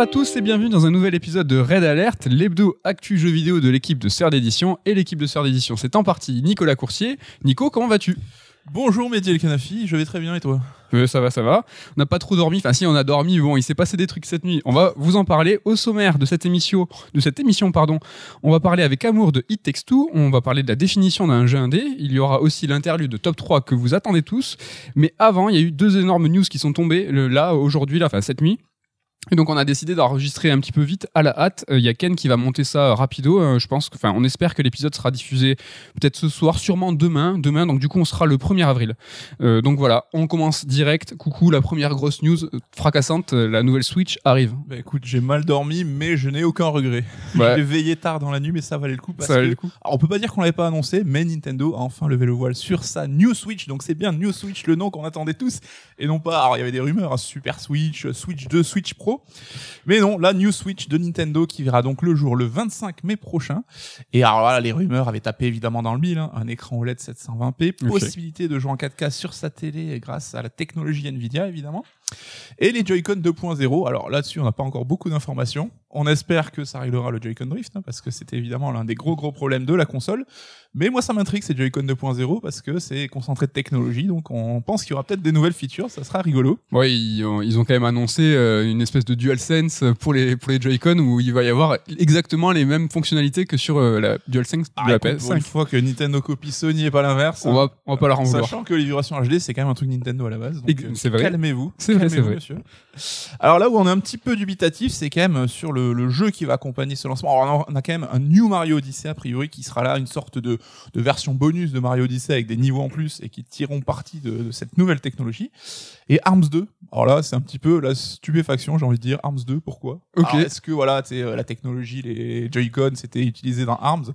à tous et bienvenue dans un nouvel épisode de Red Alert, l'hebdo actu jeu vidéo de l'équipe de Sœur d'édition. Et l'équipe de Sœur d'édition, c'est en partie Nicolas Coursier. Nico, comment vas-tu? Bonjour Mehdi El Kanafi, je vais très bien et toi? Euh, Ça va, ça va. On n'a pas trop dormi. Enfin, si, on a dormi. Bon, il s'est passé des trucs cette nuit. On va vous en parler au sommaire de cette émission. De cette émission, pardon. On va parler avec amour de It Takes Two. On va parler de la définition d'un jeu indé. Il y aura aussi l'interlude de top 3 que vous attendez tous. Mais avant, il y a eu deux énormes news qui sont tombées le- là aujourd'hui, là, enfin cette nuit. Et donc on a décidé d'enregistrer un petit peu vite à la hâte. Euh, Il y a Ken qui va monter ça euh, rapido. Euh, je pense enfin, on espère que l'épisode sera diffusé peut-être ce soir, sûrement demain. Demain, donc du coup, on sera le 1er avril. Euh, donc voilà, on commence direct. Coucou, la première grosse news fracassante, la nouvelle Switch arrive. Bah écoute, j'ai mal dormi, mais je n'ai aucun regret. Ouais. J'ai veillé tard dans la nuit, mais ça valait le coup. Parce Ça valait que- le coup. Alors, on peut pas dire qu'on l'avait pas annoncé, mais Nintendo a enfin levé le voile sur sa New Switch. Donc c'est bien New Switch, le nom qu'on attendait tous. Et non pas, alors il y avait des rumeurs, hein, Super Switch, Switch 2, Switch Pro. Mais non, la New Switch de Nintendo qui verra donc le jour le 25 mai prochain. Et alors voilà, les rumeurs avaient tapé évidemment dans le mille. hein. Un écran OLED 720p, Ok. possibilité de jouer en 4K sur sa télé grâce à la technologie Nvidia évidemment. Et les Joy-Con 2.0. Alors là-dessus, on n'a pas encore beaucoup d'informations. On espère que ça réglera le Joy-Con Drift, hein, parce que c'était évidemment l'un des gros gros problèmes de la console. Mais moi, ça m'intrigue ces Joy-Con 2.0 parce que c'est concentré de technologie, donc on pense qu'il y aura peut-être des nouvelles features. Ça sera rigolo. Ouais, ils ont, ils ont quand même annoncé euh, une espèce de DualSense pour les pour les Joy-Con où il va y avoir exactement les mêmes fonctionnalités que sur euh, la DualSense de la Ah, écoute, pour une PS5. fois que Nintendo copie Sony et pas l'inverse. On va on va pas leur en vouloir. Sachant que les vibrations HD, c'est quand même un truc Nintendo à la base. donc, euh, c'est vrai. Calmez-vous. C'est vrai, c'est vrai. monsieur. Alors là où on est un petit peu dubitatif, c'est quand même sur le, le jeu qui va accompagner ce lancement. Alors, on a quand même un New Mario Odyssey a priori qui sera là, une sorte de, de version bonus de Mario Odyssey avec des niveaux en plus et qui tireront parti de, de cette nouvelle technologie. Et Arms 2. Alors là, c'est un petit peu la stupéfaction, j'ai envie de dire. Arms 2, pourquoi? Ok. Alors, Est-ce que voilà, euh, la technologie, les Joy-Con, c'était utilisé dans Arms?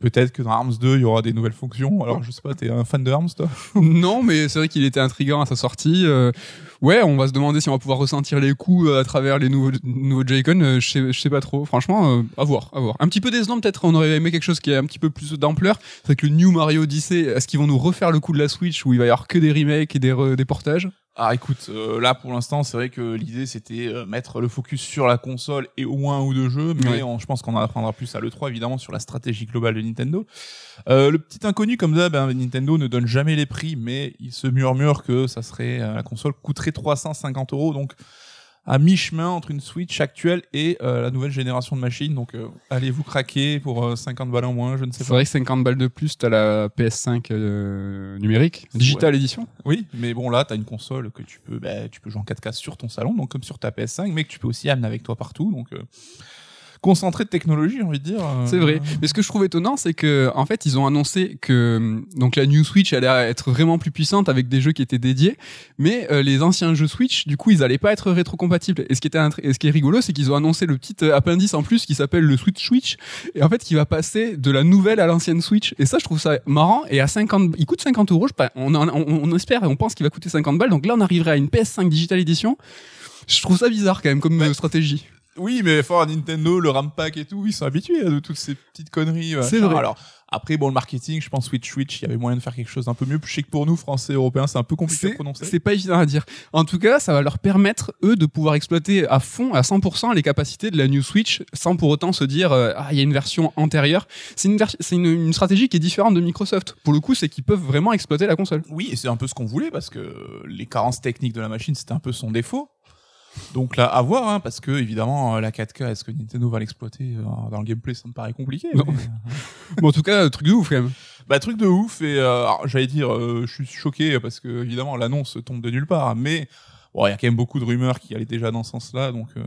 Peut-être que dans Arms 2, il y aura des nouvelles fonctions. Alors, je sais pas, t'es un fan de Arms, toi non, mais c'est vrai qu'il était intriguant à sa sortie. Euh, ouais, on va se demander si on va pouvoir ressentir les coups euh, à travers les nouveaux, nouveaux Joy-Con. Euh, je, sais, pas trop. Franchement, à voir, à voir. Un petit peu décevant, peut-être. On aurait aimé quelque chose qui est un petit peu plus d'ampleur. C'est que le New Mario Odyssey, est-ce qu'ils vont nous refaire le coup de la Switch où il va y avoir que des remakes et des, des portages? Ah écoute, euh, là pour l'instant c'est vrai que l'idée c'était euh, mettre le focus sur la console et au moins un ou deux jeux, mais on- je pense qu'on en apprendra plus à l'E3 évidemment sur la stratégie globale de Nintendo. Euh, le petit inconnu comme ça, ben, Nintendo ne donne jamais les prix, mais il se murmure que ça serait euh, la console coûterait 350 euros, donc à mi-chemin entre une Switch actuelle et euh, la nouvelle génération de machines. Donc euh, allez vous craquer pour euh, 50 balles en moins, je ne sais C'est pas. vrai que 50 balles de plus, t'as la PS5 euh, numérique, digital édition. Oui, mais bon là, t'as une console que tu peux, bah, tu peux jouer en 4K sur ton salon, donc comme sur ta PS5, mais que tu peux aussi amener avec toi partout, donc euh, concentré de technologie, j'ai envie de dire. euh, C'est vrai. Mais ce que je trouve étonnant, c'est que en fait, ils ont annoncé que hum, donc la New Switch allait être vraiment plus puissante avec des jeux qui étaient dédiés, mais euh, les anciens jeux Switch, du coup, ils allaient pas être rétrocompatibles. Et ce qui était et ce qui est rigolo, c'est qu'ils ont annoncé le petit euh, appendice en plus qui s'appelle le Switch Switch, et en fait, qui va passer de la nouvelle à l'ancienne Switch. Et ça, je trouve ça marrant. Et à 50, il coûte 50 euros. Je sais pas, on, on, on espère et on pense qu'il va coûter 50 balles. Donc là, on arriverait à une PS5 Digital Edition. Je trouve ça bizarre quand même comme euh, stratégie. Oui, mais fort Nintendo, le RAM pack et tout, ils sont habitués à de toutes ces petites conneries. C'est vrai. Alors après, bon, le marketing, je pense Switch Switch, il y avait moyen de faire quelque chose d'un peu mieux. Je sais que pour nous, Français, Européens, c'est un peu compliqué à prononcer. c'est pas évident à dire. En tout cas, ça va leur permettre, eux, de pouvoir exploiter à fond, à 100%, les capacités de la New Switch, sans pour autant se dire, euh, ah, il y a une version antérieure. C'est une, ver- c'est une, une stratégie qui est différente de Microsoft. Pour le coup, c'est qu'ils peuvent vraiment exploiter la console. Oui, et c'est un peu ce qu'on voulait parce que les carences techniques de la machine, c'était un peu son défaut. Donc là, à voir, hein, parce que évidemment, euh, la 4K, est-ce que Nintendo va l'exploiter euh, dans le gameplay Ça me paraît compliqué. Non. mais- Bon, en tout cas, truc de ouf, quand même. Bah truc de ouf et euh, j'allais dire euh, je suis choqué parce que évidemment l'annonce tombe de nulle part mais bon il y a quand même beaucoup de rumeurs qui allaient déjà dans ce sens-là donc euh,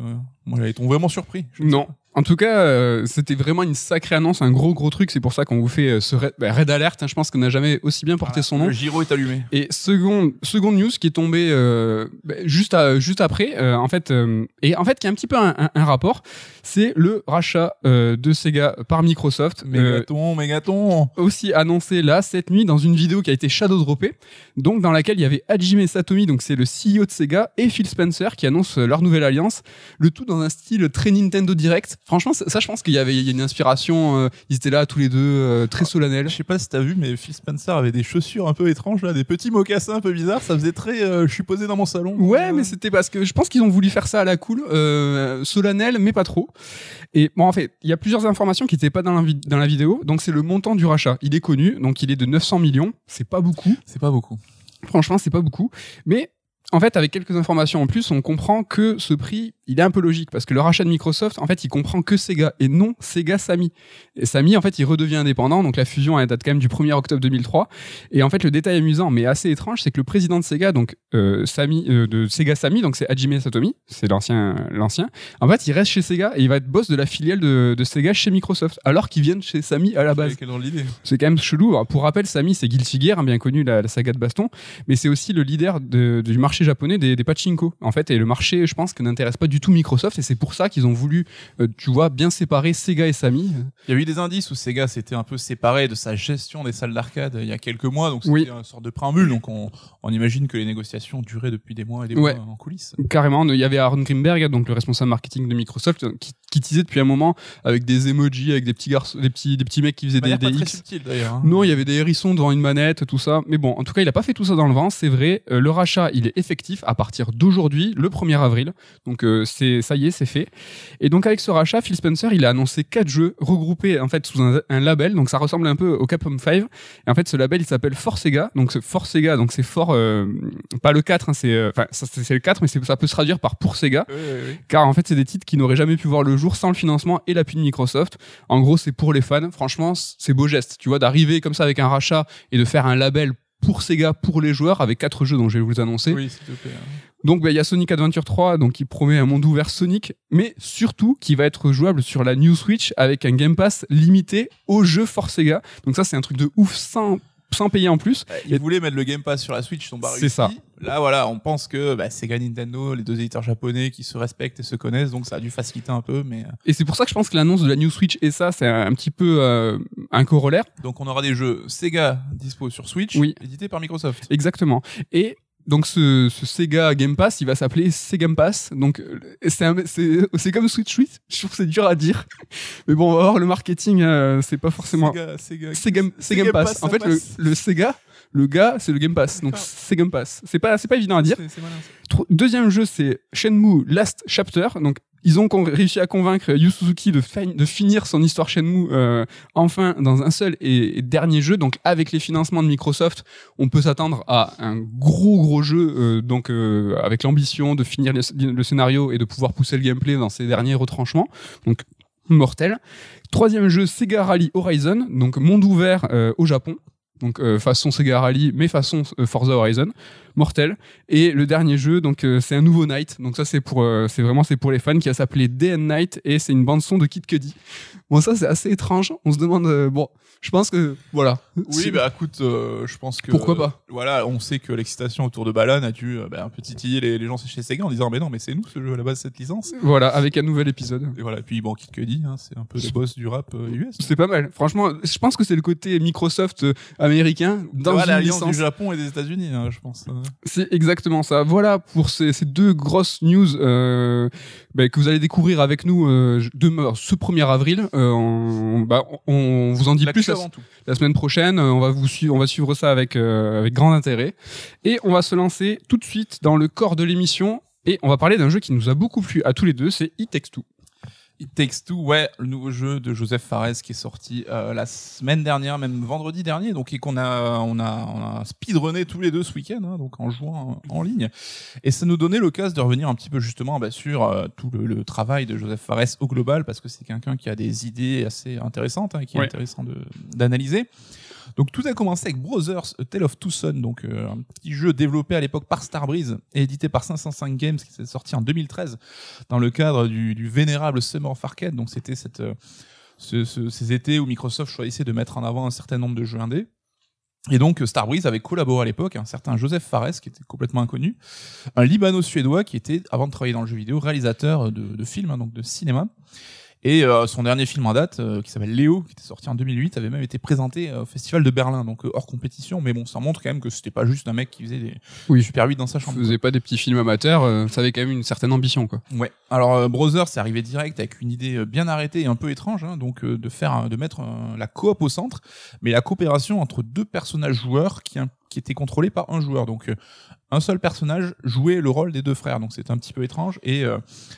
moi j'avais été vraiment surpris. Non. En tout cas, euh, c'était vraiment une sacrée annonce, un gros gros truc. C'est pour ça qu'on vous fait euh, ce Red, bah, Red Alert. hein, je pense qu'on n'a jamais aussi bien porté son nom. Le gyro est allumé. Et seconde, seconde news qui est tombée euh, bah, juste, à- juste après, euh, en fait, euh, et en fait qui a un petit peu un, un- un rapport, c'est le rachat de Sega par Microsoft. Mégaton, mégaton. aussi annoncé là cette nuit dans une vidéo qui a été shadow droppée, donc dans laquelle il y avait Hajime Satomi, donc c'est le CEO de Sega, et Phil Spencer qui annoncent leur nouvelle alliance, le tout dans un style très Nintendo Direct. Franchement, ça, ça, je pense qu'il y avait il y a une inspiration. euh, ils étaient là tous les deux, euh, très solennels. Je sais pas si t'as vu, mais Phil Spencer avait des chaussures un peu étranges, là, des petits mocassins un peu bizarres. Ça faisait très. euh, je suis posé dans mon salon. Ouais, mais c'était parce que je pense qu'ils ont voulu faire ça à la cool, solennel, mais pas trop. Et bon, en fait, il y a plusieurs informations qui n'étaient pas dans la, vid- dans la vidéo. Donc, c'est le montant du rachat. Il est connu, donc il est de 900 millions. C'est pas beaucoup. c'est pas beaucoup. Franchement, c'est pas beaucoup. Mais en fait, avec quelques informations en plus, on comprend que ce prix, il est un peu logique parce que le rachat de Microsoft, en fait, il comprend que Sega et non Sega Sammy. Et Sammy, en fait, il redevient indépendant. Donc la fusion elle date quand même du 1er octobre 2003. Et en fait, le détail amusant mais assez étrange, c'est que le président de Sega, donc euh, euh, de Sega Sammy, donc c'est Hajime Satomi, c'est l'ancien, l'ancien. En fait, il reste chez Sega et il va être boss de la filiale de, de Sega chez Microsoft, alors qu'ils viennent chez Sammy à la base. C'est quand même chelou. Alors, pour rappel, Samy, c'est Guilty Gear, hein, bien connu, la, la saga de baston, mais c'est aussi le leader de- du marché japonais des, des pachinko. En fait, et le marché, je pense, que n'intéresse pas du tout Microsoft, et c'est pour ça qu'ils ont voulu, euh, tu vois, bien séparer Sega et Samy. Il y a eu des indices où Sega s'était un peu séparé de sa gestion des salles d'arcade il y a quelques mois, donc c'était Oui. une sorte de préambule. Donc on, on imagine que les négociations duraient depuis des mois et des Ouais. mois en coulisses. Carrément, il y avait Aaron Grimberg, donc le responsable marketing de Microsoft, qui, qui teasait depuis un moment avec des emojis, avec des petits garçons, des petits, des petits mecs qui faisaient des, des X. hein. Non, il y avait des hérissons devant une manette, tout ça. Mais bon, en tout cas, il a pas fait tout ça dans le vent, c'est vrai. Euh, le rachat, il est effectif à partir d'aujourd'hui, le 1er avril. Donc euh, c'est ça y est, c'est fait. Et donc avec ce rachat, Phil Spencer, il a annoncé quatre jeux regroupés en fait sous un, un label. Donc ça ressemble un peu au Capcom 5. Et en fait, ce label, il s'appelle For Sega. Donc ce For Sega, donc c'est fort, euh, pas le 4, hein, c'est, euh, enfin c'est le 4, mais ça peut se traduire par pour Sega Oui, oui, oui. car en fait c'est des titres qui n'auraient jamais pu voir le jour sans le financement et l'appui de Microsoft. En gros, c'est pour les fans. Franchement, c'est beau geste, tu vois, d'arriver comme ça avec un rachat et de faire un label pour Sega, pour les joueurs, avec quatre jeux dont je vais vous annoncer. Oui, s'il te plaît. hein. Donc bah, il y a Sonic Adventure 3, donc qui promet un monde ouvert Sonic, mais surtout qui va être jouable sur la New Switch avec un Game Pass limité aux jeux for Sega. Donc ça c'est un truc de ouf sans sans payer en plus. Ils voulaient mettre le Game Pass sur la Switch, ils sont pas C'est ça. Là, voilà, on pense que bah, Sega Nintendo, les deux éditeurs japonais qui se respectent et se connaissent, donc ça a dû faciliter un peu. Mais euh, Et c'est pour ça que je pense que l'annonce de la New Switch et ça, c'est un petit peu euh, un corollaire. donc on aura des jeux Sega dispo sur Switch, Oui. édités par Microsoft. Exactement. Et donc ce, ce Sega Game Pass, il va s'appeler Sega Game Pass. Donc euh, c'est comme Switch 8. Je trouve que c'est dur à dire. Mais bon, on va voir le marketing, euh, c'est pas forcément Sega, Sega, Sega, Sega Game Pass. En fait, le, passe. le Sega, le gars, c'est le Game Pass. Donc c'est Game Pass. C'est pas c'est pas évident à dire. Deuxième jeu, c'est Shenmue Last Chapter. Donc, ils ont réussi à convaincre Yu Suzuki de, fin- de finir son histoire Shenmue euh, enfin dans un seul et, dernier jeu. Donc, avec les financements de Microsoft, on peut s'attendre à un gros gros jeu. euh, donc, euh, avec l'ambition de finir le, le scénario et de pouvoir pousser le gameplay dans ses derniers retranchements. Donc, mortel. Troisième jeu, Sega Rally Horizon. Donc, monde ouvert euh, au Japon. Donc euh, façon Sega Rally, mais façon euh, Forza Horizon, mortel. Et le dernier jeu, donc euh, c'est un nouveau Night. Donc ça c'est pour, euh, c'est vraiment c'est pour les fans qui va s'appeler Day and Night et c'est une bande son de Kid Cudi. Bon ça c'est assez étrange. On se demande, euh, bon, je pense que voilà. Oui, bah écoute, je pense que. Pourquoi pas? Voilà, on sait que l'excitation autour de Balan a dû bah, un peu titiller les, gens chez Sega en disant Mais non, mais c'est nous ce jeu à la base, cette licence. Voilà, avec un nouvel épisode. Et voilà, puis bon, Kid Cudi, hein, c'est un peu les boss du rap US. C'est pas mal. Franchement, je pense que c'est le côté Microsoft américain dans l'alliance licence. du Japon et des États-Unis, hein, je pense. C'est exactement ça. Voilà pour ces, ces deux grosses news euh, bah, que vous allez découvrir avec nous euh, demain, ce 1er avril. Euh, on, bah, on, on vous en dit plus la, semaine prochaine. Euh, On va vous suivre, on va suivre ça avec euh, avec grand intérêt. Et on va se lancer tout de suite dans le corps de l'émission. Et on va parler d'un jeu qui nous a beaucoup plu à tous les deux, c'est It Takes Two. It Takes Two, ouais, le nouveau jeu de Joseph Fares qui est sorti euh, la semaine dernière, même vendredi dernier, donc et qu'on a, on a, on a speedrunné tous les deux ce week-end, hein, donc en jouant en, en ligne. Et ça nous donnait l'occasion de revenir un petit peu justement bah, sur euh, tout le, le travail de Joseph Fares au global, parce que c'est quelqu'un qui a des idées assez intéressantes, hein, qui est Ouais. intéressant de- d'analyser. Donc tout a commencé avec Brothers, A Tale of Two Sons, donc euh, un petit jeu développé à l'époque par Starbreeze et édité par 505 Games qui s'est sorti en 2013 dans le cadre du, du vénérable Summer of Arcade. Donc c'était cette, euh, ce- ce- ces étés où Microsoft choisissait de mettre en avant un certain nombre de jeux indés. Et donc euh, Starbreeze avait collaboré à l'époque un certain Joseph Fares qui était complètement inconnu, un Libano-suédois qui était avant de travailler dans le jeu vidéo réalisateur de, de films, hein, donc de cinéma. Et euh, son dernier film en date, euh, qui s'appelle Léo, qui était sorti en 2008, avait même été présenté euh, au Festival de Berlin, donc euh, hors compétition. Mais bon, ça montre quand même que c'était pas juste un mec qui faisait des Oui. Super 8 dans sa chambre. faisais pas des petits films amateurs, euh, ça avait quand même une certaine ambition, quoi. Ouais. Alors Brother, c'est arrivé direct avec une idée bien arrêtée et un peu étrange, hein, donc euh, de faire, de mettre la coop au centre, mais la coopération entre deux personnages joueurs qui, qui étaient contrôlés par un joueur. Donc euh, un seul personnage jouait le rôle des deux frères, donc c'était un petit peu étrange et euh,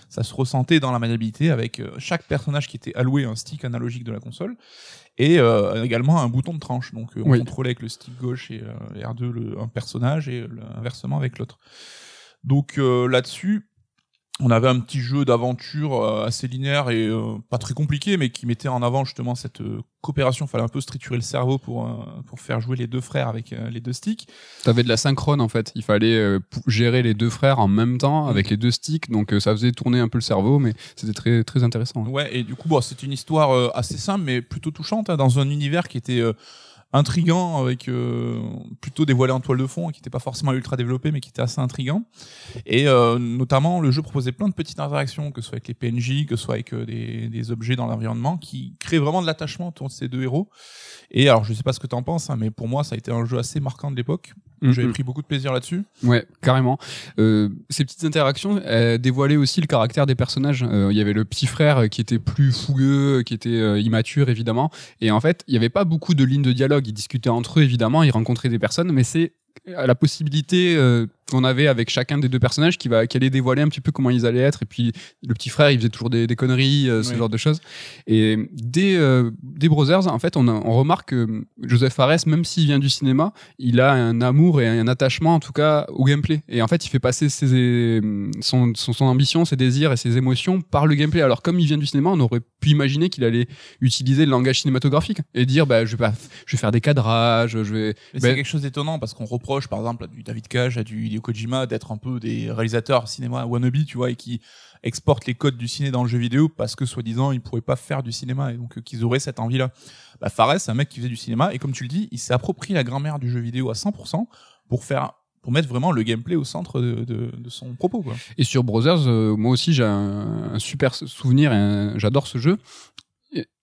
ça se ressentait dans la maniabilité avec euh, chaque personnage qui était alloué un stick analogique de la console et euh, également un bouton de tranche. Donc on Oui. contrôlait avec le stick gauche et euh, R2 le, un personnage et inversement avec l'autre. Donc là-dessus, on avait un petit jeu d'aventure euh, assez linéaire et euh, pas très compliqué, mais qui mettait en avant justement cette euh, coopération. Fallait un peu se triturer le cerveau pour euh, pour faire jouer les deux frères avec euh, les deux sticks. T'avais de la synchrone en fait. Il fallait euh, gérer les deux frères en même temps avec les deux sticks, donc euh, ça faisait tourner un peu le cerveau, mais c'était très très intéressant. Ouais, et du coup, bon, c'est une histoire euh, assez simple, mais plutôt touchante, hein, dans un univers qui était euh, intrigant, avec euh, plutôt dévoilé en toile de fond, qui n'était pas forcément ultra développé, mais qui était assez intrigant. Et euh, notamment, le jeu proposait plein de petites interactions, que ce soit avec les PNJ, que ce soit avec euh, des, des objets dans l'environnement, qui créaient vraiment de l'attachement autour de ces deux héros. Et alors, je sais pas ce que t'en penses, hein, mais pour moi, ça a été un jeu assez marquant de l'époque. Mhm. J'avais pris beaucoup de plaisir là-dessus. Ouais, carrément. Ces petites interactions dévoilaient aussi le caractère des personnages. Il y avait le petit frère qui était plus fougueux, qui était immature évidemment. Et en fait, il n'y avait pas beaucoup de lignes de dialogue. Ils discutaient entre eux évidemment, ils rencontraient des personnes, mais c'est euh, la possibilité euh, qu'on avait avec chacun des deux personnages qui va qui allait dévoiler un petit peu comment ils allaient être. Et puis le petit frère il faisait toujours des, des conneries euh, ce Oui. genre de choses. Et des euh, des Brothers en fait on, a- on remarque que Joseph Fares même s'il vient du cinéma il a un amour et un attachement en tout cas au gameplay. Et en fait il fait passer ses, son, son, son ambition ses désirs et ses émotions par le gameplay. Alors comme il vient du cinéma on aurait pu imaginer qu'il allait utiliser le langage cinématographique et dire bah je vais pas je vais faire des cadrages je vais Ben- c'est quelque chose d'étonnant parce qu'on reproche par exemple à du David Cage, à du Hideo Kojima d'être un peu des réalisateurs cinéma wannabe, tu vois, et qui exportent les codes du ciné dans le jeu vidéo parce que soi-disant ils pourraient pas faire du cinéma et donc euh, qu'ils auraient cette envie-là. Bah, Fares, c'est un mec qui faisait du cinéma et comme tu le dis, il s'est approprié la grammaire du jeu vidéo à 100% pour faire pour mettre vraiment le gameplay au centre de, son propos. Et sur Brothers, euh, moi aussi j'ai un, un super souvenir, j'adore ce jeu.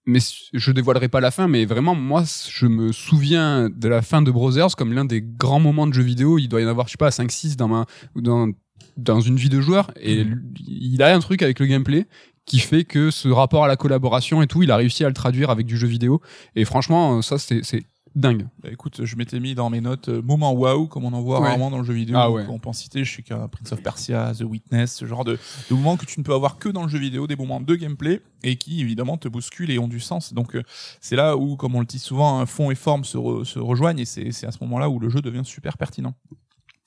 Mais je dévoilerai pas la fin, mais vraiment, moi, je me souviens de la fin de Brothers comme l'un des grands moments de jeux vidéo. Il doit y en avoir, je sais pas, 5-6 dans ma, dans, dans une vie de joueur. Et lui, il a un truc avec le gameplay qui fait que ce rapport à la collaboration et tout, il a réussi à le traduire avec du jeu vidéo. Et franchement, ça, c'est c'est dingue. Bah, écoute, je m'étais mis dans mes notes euh, moment waouh comme on en voit Ouais. rarement dans le jeu vidéo. Ah ouais. On peut en citer, je sais qu'un Prince of Persia, The Witness, ce genre de, de moments que tu ne peux avoir que dans le jeu vidéo, des moments de gameplay et qui évidemment te bousculent et ont du sens. Donc euh, c'est là où, comme on le dit souvent, un fond et forme se, re- se rejoignent et c'est à ce moment-là où le jeu devient super pertinent.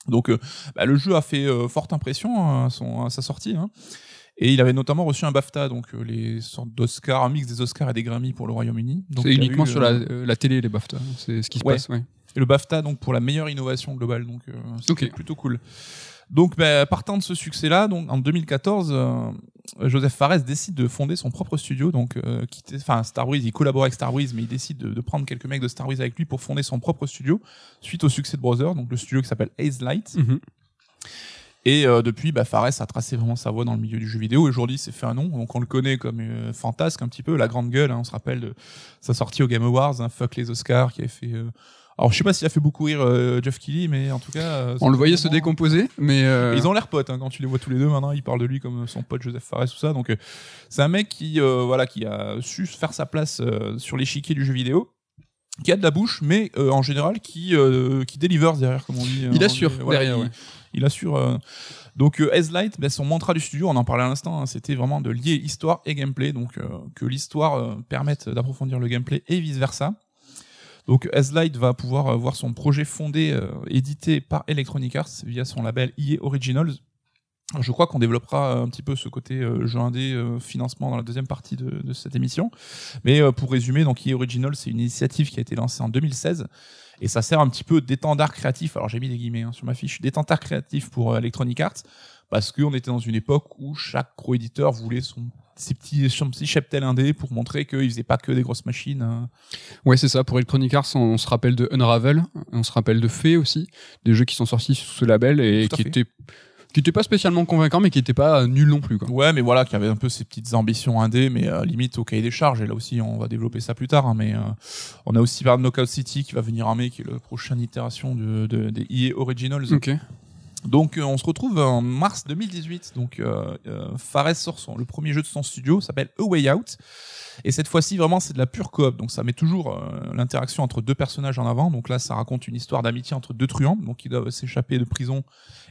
Donc euh, bah, le jeu a fait euh, forte impression hein, à, son, à sa sortie. Hein. Et il avait notamment reçu un BAFTA, donc euh, les sortes d'Oscars, un mix des Oscars et des Grammy pour le Royaume-Uni. C'est uniquement eu, sur la, euh, euh, la télé, les BAFTA. C'est ce qui se Ouais. passe, ouais. et le BAFTA donc pour la meilleure innovation globale donc Ok. plutôt cool donc bah, partant de ce succès là donc en 2014 euh, Joseph Fares décide de fonder son propre studio donc euh, quitter enfin Star Wars il collabore avec Star Wars mais il décide de, de prendre quelques mecs de Star Wars avec lui pour fonder son propre studio suite au succès de Brother donc le studio qui s'appelle Haze Light Mhm. Et euh, depuis, bah, Fares a tracé vraiment sa voie dans le milieu du jeu vidéo. Aujourd'hui, c'est fait un nom. Donc, on le connaît comme euh, fantasque un petit peu, la grande gueule. hein. on se rappelle de sa sortie au Game Awards, hein, Fuck les Oscars, qui avait fait. euh, Alors, je sais pas s'il a fait beaucoup rire euh, Jeff Keighley, mais en tout cas. On le voyait se décomposer, mais Ils ont l'air potes hein, quand tu les vois tous les deux. Maintenant, ils parlent de lui comme son pote Joseph Fares, tout ça. Donc, c'est un mec qui, voilà, qui a su faire sa place sur l'échiquier du jeu vidéo. Qui a de la bouche, mais euh, en général qui euh, qui delivers derrière, comme on dit. il euh, assure voilà, derrière. il- ouais. Il assure. euh, Donc euh, S-Light, ben, son mantra du studio, on en parlait à l'instant, hein, c'était vraiment de lier histoire et gameplay, donc euh, que l'histoire euh, permette d'approfondir le gameplay et vice versa. Donc S-Light va pouvoir euh, voir son projet fondé, euh, édité par Electronic Arts via son label EA Originals. Je crois qu'on développera un petit peu ce côté euh, euh, financement dans la deuxième partie de, cette émission. Mais euh, pour résumer, donc EA Originals, c'est une initiative qui a été lancée en 2016 et ça sert un petit peu d'étendard créatif. Alors j'ai mis des guillemets hein, sur ma fiche, d'étendard créatif pour euh, Electronic Arts parce qu'on était dans une époque où chaque gros éditeur voulait son ses petits, son petit cheptel indé pour montrer qu'il faisait pas que des grosses machines. hein. Ouais, c'est ça. Pour Electronic Arts, on, on se rappelle de Unravel, on se rappelle de Fée aussi, des jeux qui sont sortis sous ce label et qui fait. étaient qui était pas spécialement convaincant, mais qui était pas nul non plus. Quoi. Ouais, mais voilà, qui avait un peu ses petites ambitions indé, mais euh, limite au cahier des charges. Et là aussi, on va développer ça plus tard. hein, mais euh, on a aussi par Knockout City qui va venir en mai, qui est la prochaine itération de, de- des EA Originals. Ok. Donc euh, on se retrouve en mars 2018. Donc euh, euh, Fares sort son, le premier jeu de son studio, s'appelle A Way Out. Et cette fois-ci, vraiment, c'est de la pure coop. Donc ça met toujours euh, l'interaction entre deux personnages en avant. Donc là, ça raconte une histoire d'amitié entre deux truands, donc qui doivent s'échapper de prison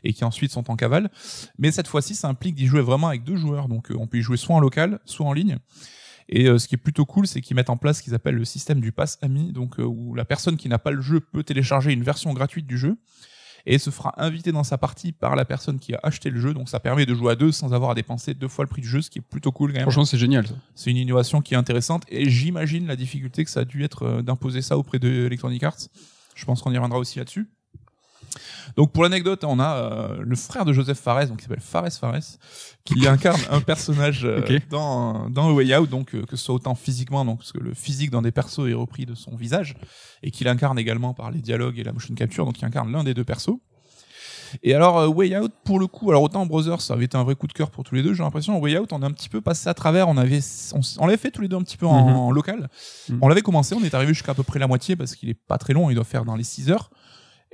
et qui ensuite sont en cavale. Mais cette fois-ci, ça implique d'y jouer vraiment avec deux joueurs. Donc euh, on peut y jouer soit en local, soit en ligne. Et euh, ce qui est plutôt cool, c'est qu'ils mettent en place ce qu'ils appellent le système du pass ami, donc euh, où la personne qui n'a pas le jeu peut télécharger une version gratuite du jeu et se fera inviter dans sa partie par la personne qui a acheté le jeu. Donc ça permet de jouer à deux sans avoir à dépenser deux fois le prix du jeu, ce qui est plutôt cool quand même. Franchement, c'est génial. C'est une innovation qui est intéressante et j'imagine la difficulté que ça a dû être euh, d'imposer ça auprès de Electronic Arts. Je pense qu'on y reviendra aussi là-dessus. Donc pour l'anecdote, on a euh, le frère de Joseph Fares, donc qui s'appelle Fares Fares, qui incarne un personnage euh, dans dans A Way Out, donc euh, que ce soit autant physiquement, donc parce que le physique dans des persos est repris de son visage, et qu'il incarne également par les dialogues et la motion capture, donc il incarne l'un des deux persos. Et alors Way Out pour le coup, alors autant Brothers ça avait été un vrai coup de cœur pour tous les deux, j'ai l'impression Way Out on a un petit peu passé à travers, on avait on, on l'avait fait tous les deux un petit peu en, Mhm. en local. Mhm. On l'avait commencé, on est arrivé jusqu'à à peu près la moitié parce qu'il est pas très long, il doit faire dans les 6 heures.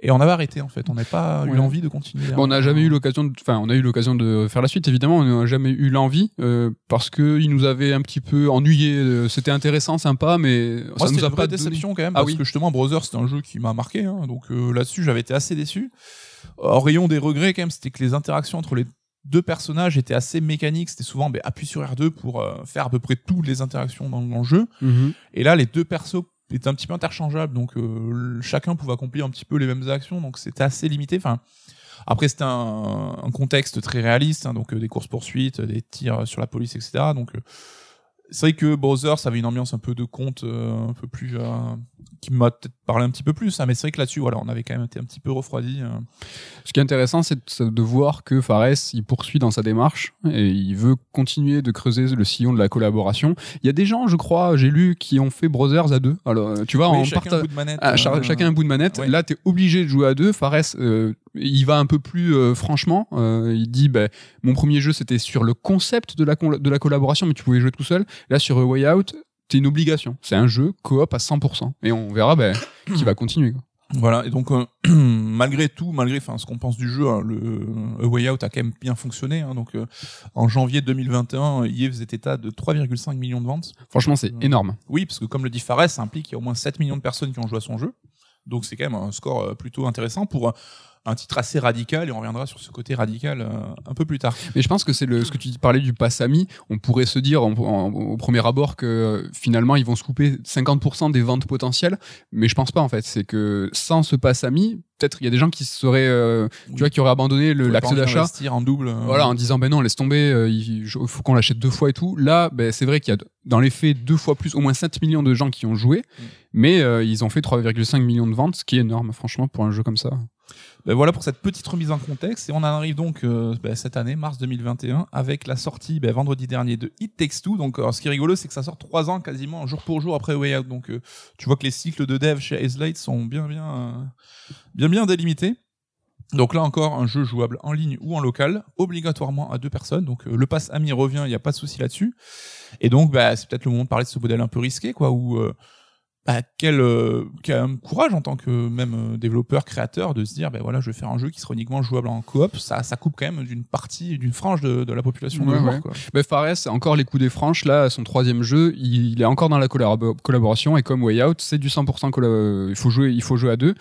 Et on avait arrêté en fait, on n'avait pas eu l'envie de continuer. Bon, on n'a jamais eu l'occasion, de... enfin, on a eu l'occasion de faire la suite. Évidemment, on n'a jamais eu l'envie euh, parce que il nous avait un petit peu ennuyé. euh, C'était intéressant, sympa, mais Moi, ça c'était nous a une pas vraie donné- déception quand même, Ah parce oui. que justement, Brothers, c'est un jeu qui m'a marqué, hein, donc euh, là-dessus, j'avais été assez déçu. Au rayon des regrets, quand même, c'était que les interactions entre les deux personnages étaient assez mécaniques. C'était souvent appuie sur R2 pour euh, faire à peu près toutes les interactions dans, dans le jeu. Mhm. Et là, les deux persos étaient un petit peu interchangeables, donc euh, chacun pouvait accomplir un petit peu les mêmes actions, donc c'était assez limité. Enfin, après, c'était un, un contexte très réaliste, hein, donc euh, des courses poursuites, des tirs sur la police, etc. Donc euh, c'est vrai que Brothers avait une ambiance un peu de conte, euh, un peu plus euh, qui m'a peut-être parlé un petit peu plus. hein, mais c'est vrai que là-dessus, voilà, on avait quand même été un petit peu refroidi. euh. Ce qui est intéressant, c'est de- voir que Fares, il poursuit dans sa démarche et il veut continuer de creuser le sillon de la collaboration. Il y a des gens, je crois, j'ai lu, qui ont fait Brothers à deux. Alors, tu vois, Oui, en chacun parta- un bout de manette. Ah, euh, chacun un bout de manette. ouais. Là, t'es obligé de jouer à deux. Fares, il va un peu plus euh, franchement. Euh, il dit, ben, mon premier jeu, c'était sur le concept de la, col- de la collaboration, mais tu pouvais jouer tout seul. Là, sur A Way Out, c'est une obligation. C'est un jeu coop à 100%. Et on verra ben, qui va continuer. quoi. Voilà, et donc euh, malgré tout, malgré enfin ce qu'on pense du jeu, hein, le A Way Out a quand même bien fonctionné. hein, donc euh, en janvier 2021, EA faisait état de 3,5 millions de ventes. Franchement, c'est énorme. Oui, parce que comme le dit Fares, ça implique qu'il y a au moins 7 millions de personnes qui ont joué à son jeu. Donc c'est quand même un score euh, plutôt intéressant pour euh, un titre assez radical, et on reviendra sur ce côté radical euh, un peu plus tard. Mais je pense que c'est le, ce que tu parlais du pass ami. On pourrait se dire en- en- au premier abord que euh, finalement ils vont se couper 50% des ventes potentielles, mais je pense pas en fait. C'est que sans ce pass ami, peut-être il y a des gens qui seraient, euh, Oui. tu vois, qui auraient abandonné envie d'achat. en double. euh, Voilà, en disant ben non, laisse tomber, euh, il faut qu'on l'achète deux fois et tout. Là, ben, c'est vrai qu'il y a dans les faits deux fois plus, au moins 7 millions de gens qui ont joué, Mm. mais ils ont fait 3,5 millions de ventes, ce qui est énorme, franchement, pour un jeu comme ça. Ben voilà pour cette petite remise en contexte. Et on en arrive donc euh, ben, cette année, mars 2021, avec la sortie ben, vendredi dernier de It Takes Two. Donc, ce qui est rigolo, c'est que ça sort trois ans quasiment, jour pour jour après Way Out. Donc, euh, tu vois que les cycles de dev chez Hazelight sont bien, bien, euh, bien, bien délimités. Donc là encore, un jeu jouable en ligne ou en local, obligatoirement à deux personnes. Donc le pass ami revient, il n'y a pas de souci là-dessus. Et donc, bah, c'est peut-être le moment de parler de ce modèle un peu risqué, quoi, où euh, bah, quel, euh, quel courage en tant que même euh, développeur, créateur, de se dire, ben voilà, je vais faire un jeu qui sera uniquement jouable en coop. Ça, ça coupe quand même d'une partie, d'une frange de, de la population de Ouais, joueurs. ouais. Quoi. Ben, Fares, c'est encore les coups des franches. Là, son troisième jeu, il, il est encore dans la collabo- collaboration et comme Way Out, c'est du 100% colla- il faut jouer, il faut jouer à deux.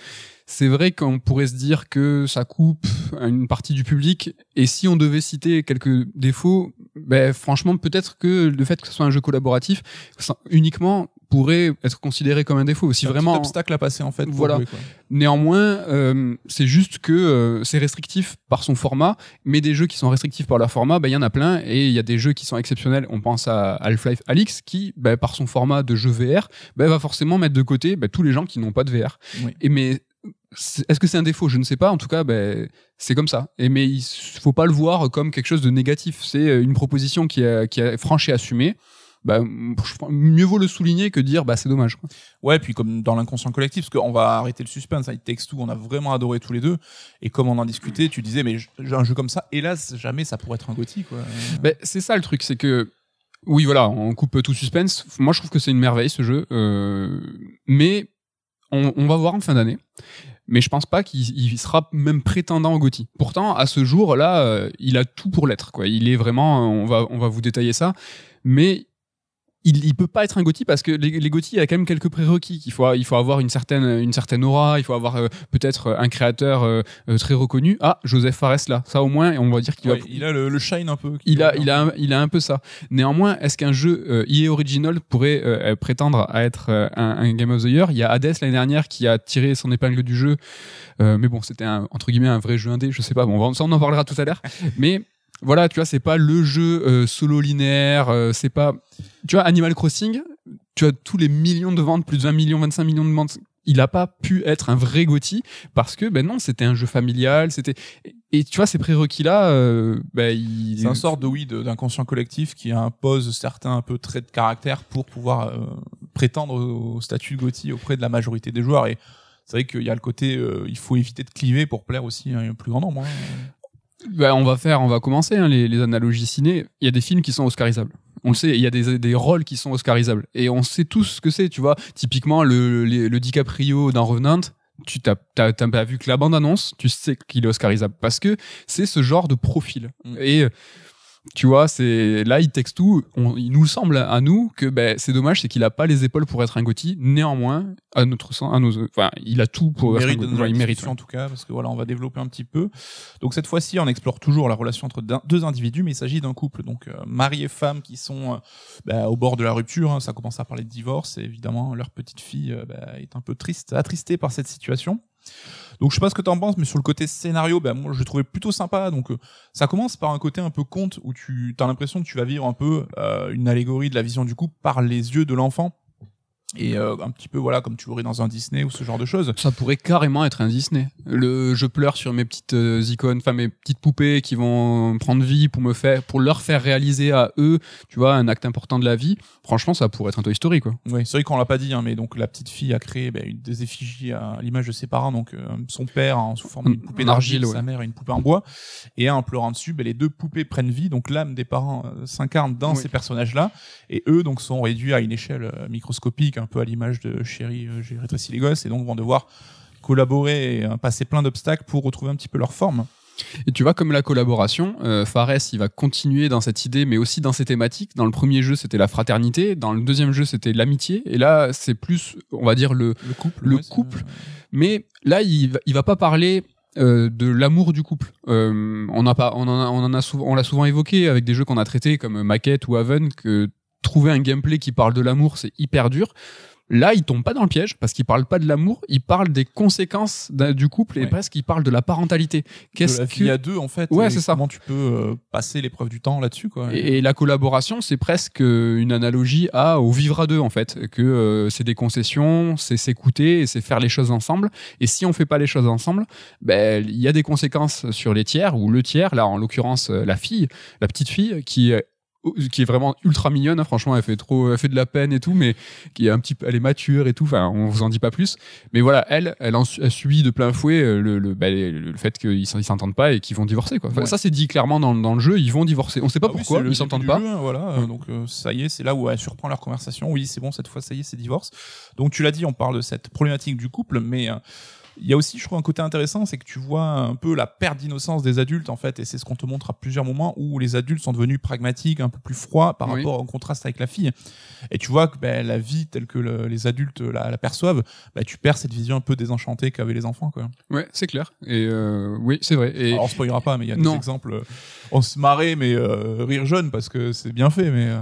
C'est vrai qu'on pourrait se dire que ça coupe une partie du public. Et si on devait citer quelques défauts, ben, franchement, peut-être que le fait que ce soit un jeu collaboratif, ça, uniquement, pourrait être considéré comme un défaut. Si un vraiment, petit obstacle à passer en fait. Voilà. jouer, quoi. Néanmoins, euh, c'est juste que euh, c'est restrictif par son format, mais des jeux qui sont restrictifs par leur format, bah, il y en a plein, et il y a des jeux qui sont exceptionnels. On pense à Half-Life Alix, qui, bah, par son format de jeu VR, bah, va forcément mettre de côté tous les gens qui n'ont pas de VR. Oui. Et mais est-ce que c'est un défaut? Je ne sais pas. En tout cas, bah, c'est comme ça. Et mais il faut pas le voir comme quelque chose de négatif. C'est euh, une proposition qui est, qui est franche et assumée. bah, pense- mieux vaut le souligner que dire bah c'est dommage. Quoi. Ouais, puis comme dans l'inconscient collectif, parce qu'on va arrêter le suspense, It Takes Two, on a vraiment adoré tous les deux. Et comme on en discutait, tu disais, mais un jeu comme ça, hélas, jamais ça pourrait être un Gotti, quoi. Ben, c'est ça le truc, c'est que oui, voilà, on coupe tout suspense. Moi, je trouve que c'est une merveille ce jeu, euh, mais on, on va voir en fin d'année. Mais je pense pas qu'il il sera même prétendant au GOTY. Pourtant, à ce jour-là, euh, il a tout pour l'être. Quoi. Il est vraiment. On va, on va vous détailler ça, mais il, il peut pas être un GOTY parce que les, les il y a quand même quelques prérequis. Il faut, il faut avoir une certaine, une certaine aura. Il faut avoir euh, peut-être un créateur euh, euh, très reconnu. Ah, Joseph Fares là. Ça au moins, on va dire qu'il Ouais, va. il a le, le shine un peu. Il a, il, a un, il a un peu ça. Néanmoins, est-ce qu'un jeu euh, EA Original pourrait euh, prétendre à être euh, un, un Game of the Year? Il y a Hades l'année dernière qui a tiré son épingle du jeu, Euh, mais bon, c'était un, entre guillemets un vrai jeu indé. Je sais pas. Bon, on va- ça on en parlera tout à l'heure. mais voilà, tu vois, c'est pas le jeu euh, solo linéaire. euh, c'est pas, tu vois, Animal Crossing. Tu as tous les millions de ventes, plus de 20 millions, 25 millions de ventes. Il a pas pu être un vrai GOTY parce que ben non, c'était un jeu familial. C'était et, tu vois ces prérequis là, euh, il C'est un sort de oui d'inconscient collectif qui impose certains un peu traits de caractère pour pouvoir euh, prétendre au statut de Gotti auprès de la majorité des joueurs. Et c'est vrai qu'il y a le côté, il faut éviter de cliver pour plaire aussi un plus grand nombre. hein. Ben, on va faire, on va commencer hein, les, les analogies ciné. Il y a des films qui sont oscarisables. On le sait, il y a des, des rôles qui sont oscarisables. Et on sait tous ce que c'est, tu vois. Typiquement, le, le, le DiCaprio dans Revenant, tu t'as, pas vu que la bande-annonce, tu sais qu'il est oscarisable. Parce que c'est ce genre de profil. Mm. Et tu vois, c'est là, il texte tout. On, il nous semble à nous que ben, c'est dommage, c'est qu'il a pas les épaules pour être un Gotti. Néanmoins, à notre sens, à nos, enfin, il a tout pour il être un mérite, Gotti. Ouais, il mérite. en tout cas parce que voilà on va développer un petit peu donc cette fois-ci on explore toujours la relation entre deux individus mais il s'agit d'un couple donc euh, mari et femme qui sont euh, bah, au bord de la rupture hein. ça commence à parler de divorce et évidemment leur petite fille euh, bah, est un peu triste attristée par cette situation donc je sais pas ce que t'en penses mais sur le côté scénario bah, moi je le trouvais plutôt sympa. Donc euh, ça commence par un côté un peu conte où tu as l'impression que tu vas vivre un peu euh, une allégorie de la vision du couple par les yeux de l'enfant et euh, un petit peu voilà comme tu l'aurais dans un Disney ou ce genre de choses Ça pourrait carrément être un Disney. Le je pleure sur mes petites euh, icônes, enfin mes petites poupées qui vont prendre vie pour me faire, pour leur faire réaliser à eux, tu vois, un acte important de la vie. Franchement, ça pourrait être un Toy Story, quoi. Oui, c'est vrai qu'on l'a pas dit, hein, mais donc la petite fille a créé une des effigies à l'image de ses parents, donc euh, son père en sous forme d'une poupée d'argile, argile, ouais. sa mère une poupée en bois, et en pleurant dessus, ben, les deux poupées prennent vie, donc l'âme des parents euh, s'incarne dans Oui. ces personnages-là, et eux donc sont réduits à une échelle euh, microscopique, un peu à l'image de Chéri, euh, j'ai rétréci les gosses, et donc vont devoir collaborer et euh, passer plein d'obstacles pour retrouver un petit peu leur forme. Et tu vois, comme la collaboration, euh, Fares, il va continuer dans cette idée, mais aussi dans ses thématiques. Dans le premier jeu, c'était la fraternité. Dans le deuxième jeu, c'était l'amitié. Et là, c'est plus, on va dire, le, Le couple. Le ouais, couple. Mais là, il va, il va pas parler euh, de l'amour du couple. Euh, on, a pas, on, en a, on en a souvent, on l'a souvent évoqué avec des jeux qu'on a traités comme Maquette ou Haven, que trouver un gameplay qui parle de l'amour, c'est hyper dur. Là, il tombe pas dans le piège parce qu'il parle pas de l'amour, il parle des conséquences du couple et Ouais. presque il parle de la parentalité. Qu'est-ce que vie à deux en fait. Ouais, c'est ça. Comment tu peux euh, passer l'épreuve du temps là-dessus quoi. Et, et la collaboration, c'est presque une analogie à au vivre à deux en fait, que euh, c'est des concessions, c'est s'écouter et c'est faire les choses ensemble. Et si on fait pas les choses ensemble, ben il y a des conséquences sur les tiers ou le tiers. Là, en l'occurrence, euh, la fille, la petite fille qui est qui est vraiment ultra mignonne hein, franchement elle fait trop elle fait de la peine et tout mais qui est un petit peu elle est mature et tout enfin on vous en dit pas plus mais voilà elle elle, en, elle subit de plein fouet euh, le, le, ben, le, le fait qu'ils s'en- ils s'entendent pas et qu'ils vont divorcer quoi Enfin, Ouais. ça c'est dit clairement dans, dans le jeu ils vont divorcer on sait pas Ah oui, pourquoi le ils s'entendent pas jeu, hein, voilà. Euh. Donc euh, ça y est, c'est là où elle surprend leur conversation. Oui, c'est bon, cette fois, ça y est, c'est divorce. Donc tu l'as dit, on parle de cette problématique du couple, mais euh, il y a aussi, je trouve, un côté intéressant, c'est que tu vois un peu la perte d'innocence des adultes, en fait, et c'est ce qu'on te montre à plusieurs moments où les adultes sont devenus pragmatiques, un peu plus froids par Oui. rapport au contraste avec la fille. Et tu vois que ben, la vie telle que le- les adultes la, la perçoivent, ben, tu perds cette vision un peu désenchantée qu'avaient les enfants, quoi. Ouais, c'est clair. Et euh, oui, c'est vrai. Et Alors on spoilera pas, mais il y a des exemples. On se marrait, mais euh, rire jeune parce que c'est bien fait, mais. euh,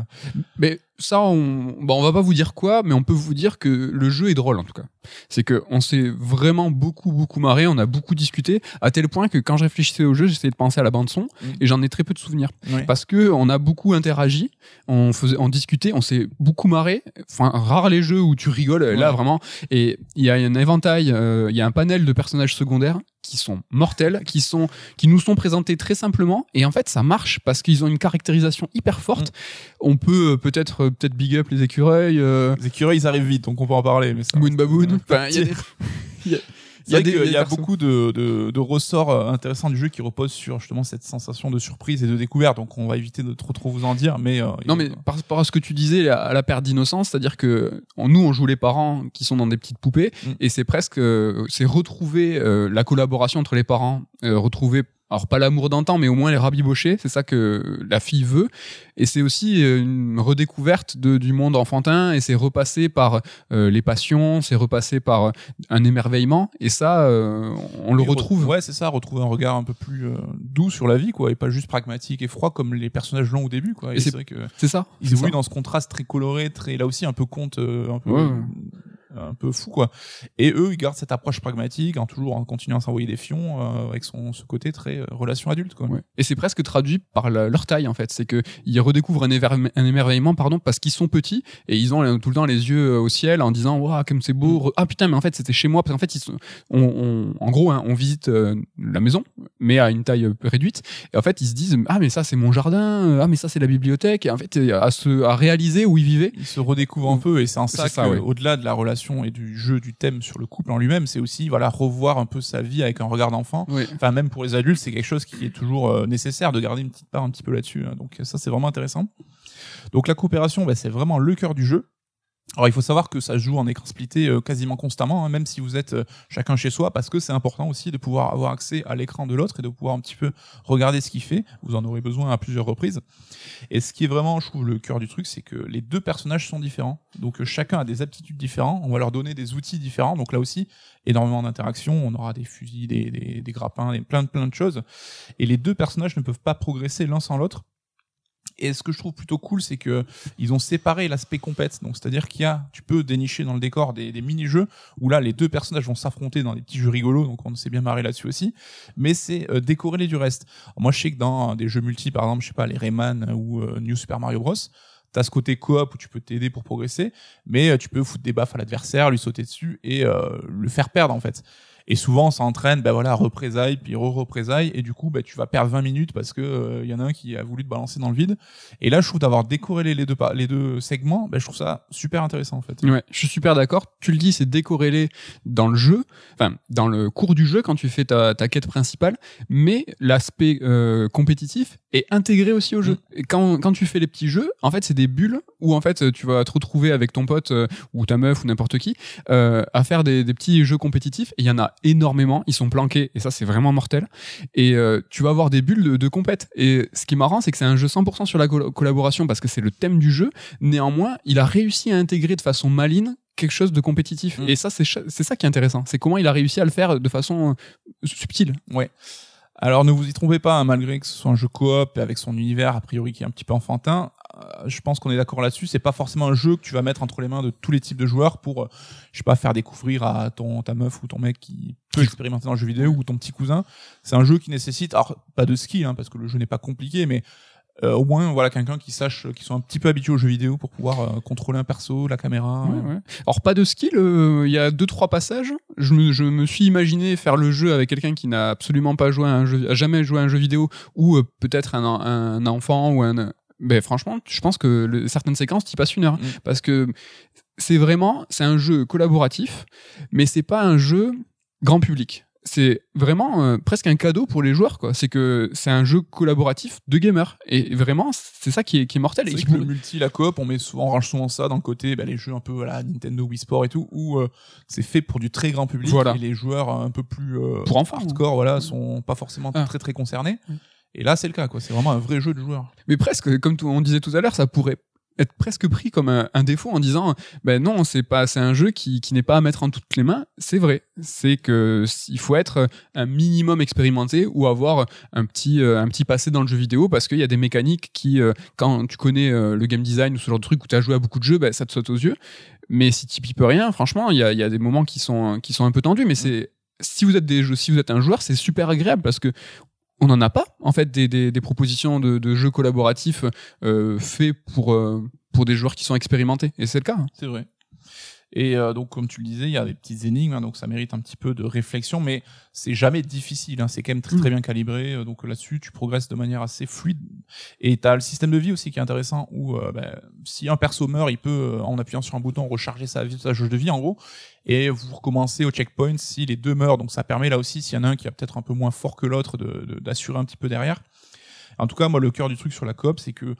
mais ça, on, bon, on va pas vous dire quoi, mais on peut vous dire que le jeu est drôle en tout cas. C'est que on s'est vraiment beaucoup beaucoup marré, on a beaucoup discuté, à tel point que quand je réfléchissais au jeu, j'essayais de penser à la bande son Mhm. et j'en ai très peu de souvenirs parce que on a beaucoup interagi, on faisait, on discutait, on s'est beaucoup marré. Enfin, rare les jeux où tu rigoles là vraiment. Et il y a un éventail, euh, il y a un panel de personnages secondaires qui sont mortels, qui sont qui nous sont présentés très simplement et en fait ça marche parce qu'ils ont une caractérisation hyper forte. On peut euh, peut-être euh, peut-être big up les écureuils, euh, Les écureuils, ils arrivent vite, donc on peut en parler. Mais ça, Moon Baboon. Enfin, il y a des- il y a- Il y a, des- y a beaucoup de, de, de ressorts euh, intéressants du jeu qui reposent sur justement cette sensation de surprise et de découverte. Donc on va éviter de trop trop vous en dire, mais euh, Non, mais par rapport à ce que tu disais, à la perte d'innocence, c'est-à-dire que on- nous, on joue les parents qui sont dans des petites poupées, Mm. et c'est presque, euh, c'est retrouver euh, la collaboration entre les parents, euh, retrouver, alors pas l'amour d'antan, mais au moins les rabibochés, c'est ça que la fille veut, et c'est aussi euh, une redécouverte de, du monde enfantin, et c'est repassé par euh, les passions, c'est repassé par euh, un émerveillement, et ça, euh, on le Et re- retrouve. Ouais, c'est ça, retrouver un regard un peu plus euh, doux sur la vie, quoi, et pas juste pragmatique et froid comme les personnages l'ont au début, quoi. Et, Et c'est vrai que C'est ça. ils évoluent dans ce contraste très coloré, très là aussi un peu conte, un peu Ouais, ouais. Un peu fou, quoi. Et eux, ils gardent cette approche pragmatique, en toujours en continuant à s'envoyer des fions, euh, avec son ce côté très euh, relation adulte, quoi. Ouais. Et c'est presque traduit par la- leur taille en fait. C'est que ils redécouvrent un, un émerveillement pardon parce qu'ils sont petits et ils ont euh, tout le temps les yeux euh, au ciel en disant waouh comme c'est beau. Re- Ah putain mais en fait c'était chez moi parce qu'en fait ils sont, on, on- en gros hein, on visite euh, la maison mais à une taille réduite et en fait ils se disent ah mais ça c'est mon jardin ah mais ça c'est la bibliothèque et en fait à se à réaliser où ils vivaient. Ils se redécouvrent un peu et c'est en ça, ça, que, ouais. au-delà de la relation et du jeu du thème sur le couple en lui-même, c'est aussi voilà revoir un peu sa vie avec un regard d'enfant. Oui. Enfin même pour les adultes, c'est quelque chose qui est toujours euh, nécessaire de garder une petite part un petit peu là-dessus. hein. Donc ça c'est vraiment intéressant. Donc la coopération, bah, c'est vraiment le cœur du jeu. Alors il faut savoir que ça joue en écran splitté euh, quasiment constamment, hein, même si vous êtes euh, chacun chez soi, parce que c'est important aussi de pouvoir avoir accès à l'écran de l'autre et de pouvoir un petit peu regarder ce qu'il fait. Vous en aurez besoin à plusieurs reprises. Et ce qui est vraiment, je trouve, le cœur du truc, c'est que les deux personnages sont différents. Donc euh, chacun a des aptitudes différentes. On va leur donner des outils différents. Donc là aussi, énormément d'interactions. On aura des fusils, des, des, des grappins, des, plein de plein de choses. Et les deux personnages ne peuvent pas progresser l'un sans l'autre. Et ce que je trouve plutôt cool, c'est que ils ont séparé l'aspect compète. Donc, c'est-à-dire qu'il y a, tu peux dénicher dans le décor des, des mini-jeux où là, les deux personnages vont s'affronter dans des petits jeux rigolos. Donc, on s'est bien marré là-dessus aussi. Mais c'est euh, décorrélé du reste. Moi, je sais que dans des jeux multi, par exemple, je sais pas, les Rayman ou euh, New Super Mario Bros. T'as ce côté coop où tu peux t'aider pour progresser, mais euh, tu peux foutre des baffes à l'adversaire, lui sauter dessus et euh, le faire perdre en fait. Et souvent, ça entraîne, ben voilà, représailles, puis re-représailles, et du coup, ben, tu vas perdre 20 minutes parce que euh, y en a un qui a voulu te balancer dans le vide. Et là, je trouve d'avoir décorrélé les deux, les deux segments, ben, je trouve ça super intéressant en fait. Ouais, je suis super d'accord. Tu le dis, c'est décorrélé dans le jeu, enfin dans le cours du jeu quand tu fais ta, ta quête principale, mais l'aspect euh, compétitif est intégré aussi au jeu. Mm. Et quand, quand tu fais les petits jeux, en fait, c'est des bulles où en fait tu vas te retrouver avec ton pote euh, ou ta meuf ou n'importe qui euh, à faire des, des petits jeux compétitifs. Et il y en a énormément, ils sont planqués et ça c'est vraiment mortel. Et euh, tu vas avoir des bulles de, de compète. Et ce qui est marrant, c'est que c'est un jeu 100% sur la col- collaboration parce que c'est le thème du jeu. Néanmoins, il a réussi à intégrer de façon maligne quelque chose de compétitif. Mm. Et ça, c'est ça qui est intéressant. C'est comment il a réussi à le faire de façon subtile. Alors ne vous y trompez pas, hein, malgré que ce soit un jeu coop et avec son univers a priori qui est un petit peu enfantin, euh, je pense qu'on est d'accord là-dessus. C'est pas forcément un jeu que tu vas mettre entre les mains de tous les types de joueurs pour, euh, je sais pas, faire découvrir à ton ta meuf ou ton mec qui peut expérimenter dans le jeu vidéo ou ton petit cousin. C'est un jeu qui nécessite, alors pas de skill, hein, parce que le jeu n'est pas compliqué, mais euh, au moins voilà quelqu'un qui sache, qui soit un petit peu habitué aux jeux vidéo pour pouvoir euh, contrôler un perso, la caméra. Ouais, ouais. Alors pas de skill, euh, il y a deux trois passages. Je me, je me suis imaginé faire le jeu avec quelqu'un qui n'a absolument pas joué à un jeu, a jamais joué à un jeu vidéo ou euh, peut-être un, un enfant ou un. Ben franchement, je pense que le- certaines séquences t'y passent une heure Mm. parce que c'est vraiment c'est un jeu collaboratif, mais c'est pas un jeu grand public. C'est vraiment euh, presque un cadeau pour les joueurs quoi. C'est que c'est un jeu collaboratif de gamers et vraiment c'est ça qui est, qui est mortel. C'est Et qui que le multi, la coop, on met souvent, on range souvent ça dans le côté, bah, les jeux un peu, voilà, Nintendo Wii Sport et tout, où euh, c'est fait pour du très grand public Voilà. et les joueurs un peu plus euh, Pour enfants, hardcore, voilà, sont pas forcément Ah. très très concernés. Et là, c'est le cas, quoi. C'est vraiment un vrai jeu de joueurs. Mais presque, comme on disait tout à l'heure, ça pourrait être presque pris comme un, un défaut en disant ben non c'est pas c'est un jeu qui, qui n'est pas à mettre en toutes les mains. C'est vrai. C'est que il faut être un minimum expérimenté ou avoir un petit euh, un petit passé dans le jeu vidéo parce qu'il y a des mécaniques qui euh, quand tu connais euh, le game design ou ce genre de truc où tu as joué à beaucoup de jeux ben, ça te saute aux yeux. Mais si tu peux rien franchement il y a, y a des moments qui sont qui sont un peu tendus. Mais c'est si vous êtes des jeux, si vous êtes un joueur c'est super agréable parce que on n'en a pas en fait des, des, des propositions de, de jeux collaboratifs euh, faits pour euh, pour des joueurs qui sont expérimentés et c'est le cas. hein. C'est vrai. Et euh, donc, comme tu le disais, il y a des petites énigmes, hein, donc ça mérite un petit peu de réflexion, mais c'est jamais difficile. Hein, c'est quand même très très bien calibré. euh, donc là-dessus, tu progresses de manière assez fluide. Et t'as le système de vie aussi qui est intéressant, où euh, ben, si un perso meurt, il peut, en appuyant sur un bouton, recharger sa, vie- sa jauge de vie, en gros. Et vous recommencez au checkpoint si les deux meurent. Donc ça permet là aussi, s'il y en a un qui est peut-être un peu moins fort que l'autre, de- de- d'assurer un petit peu derrière. En tout cas, moi, le cœur du truc sur la coop, c'est que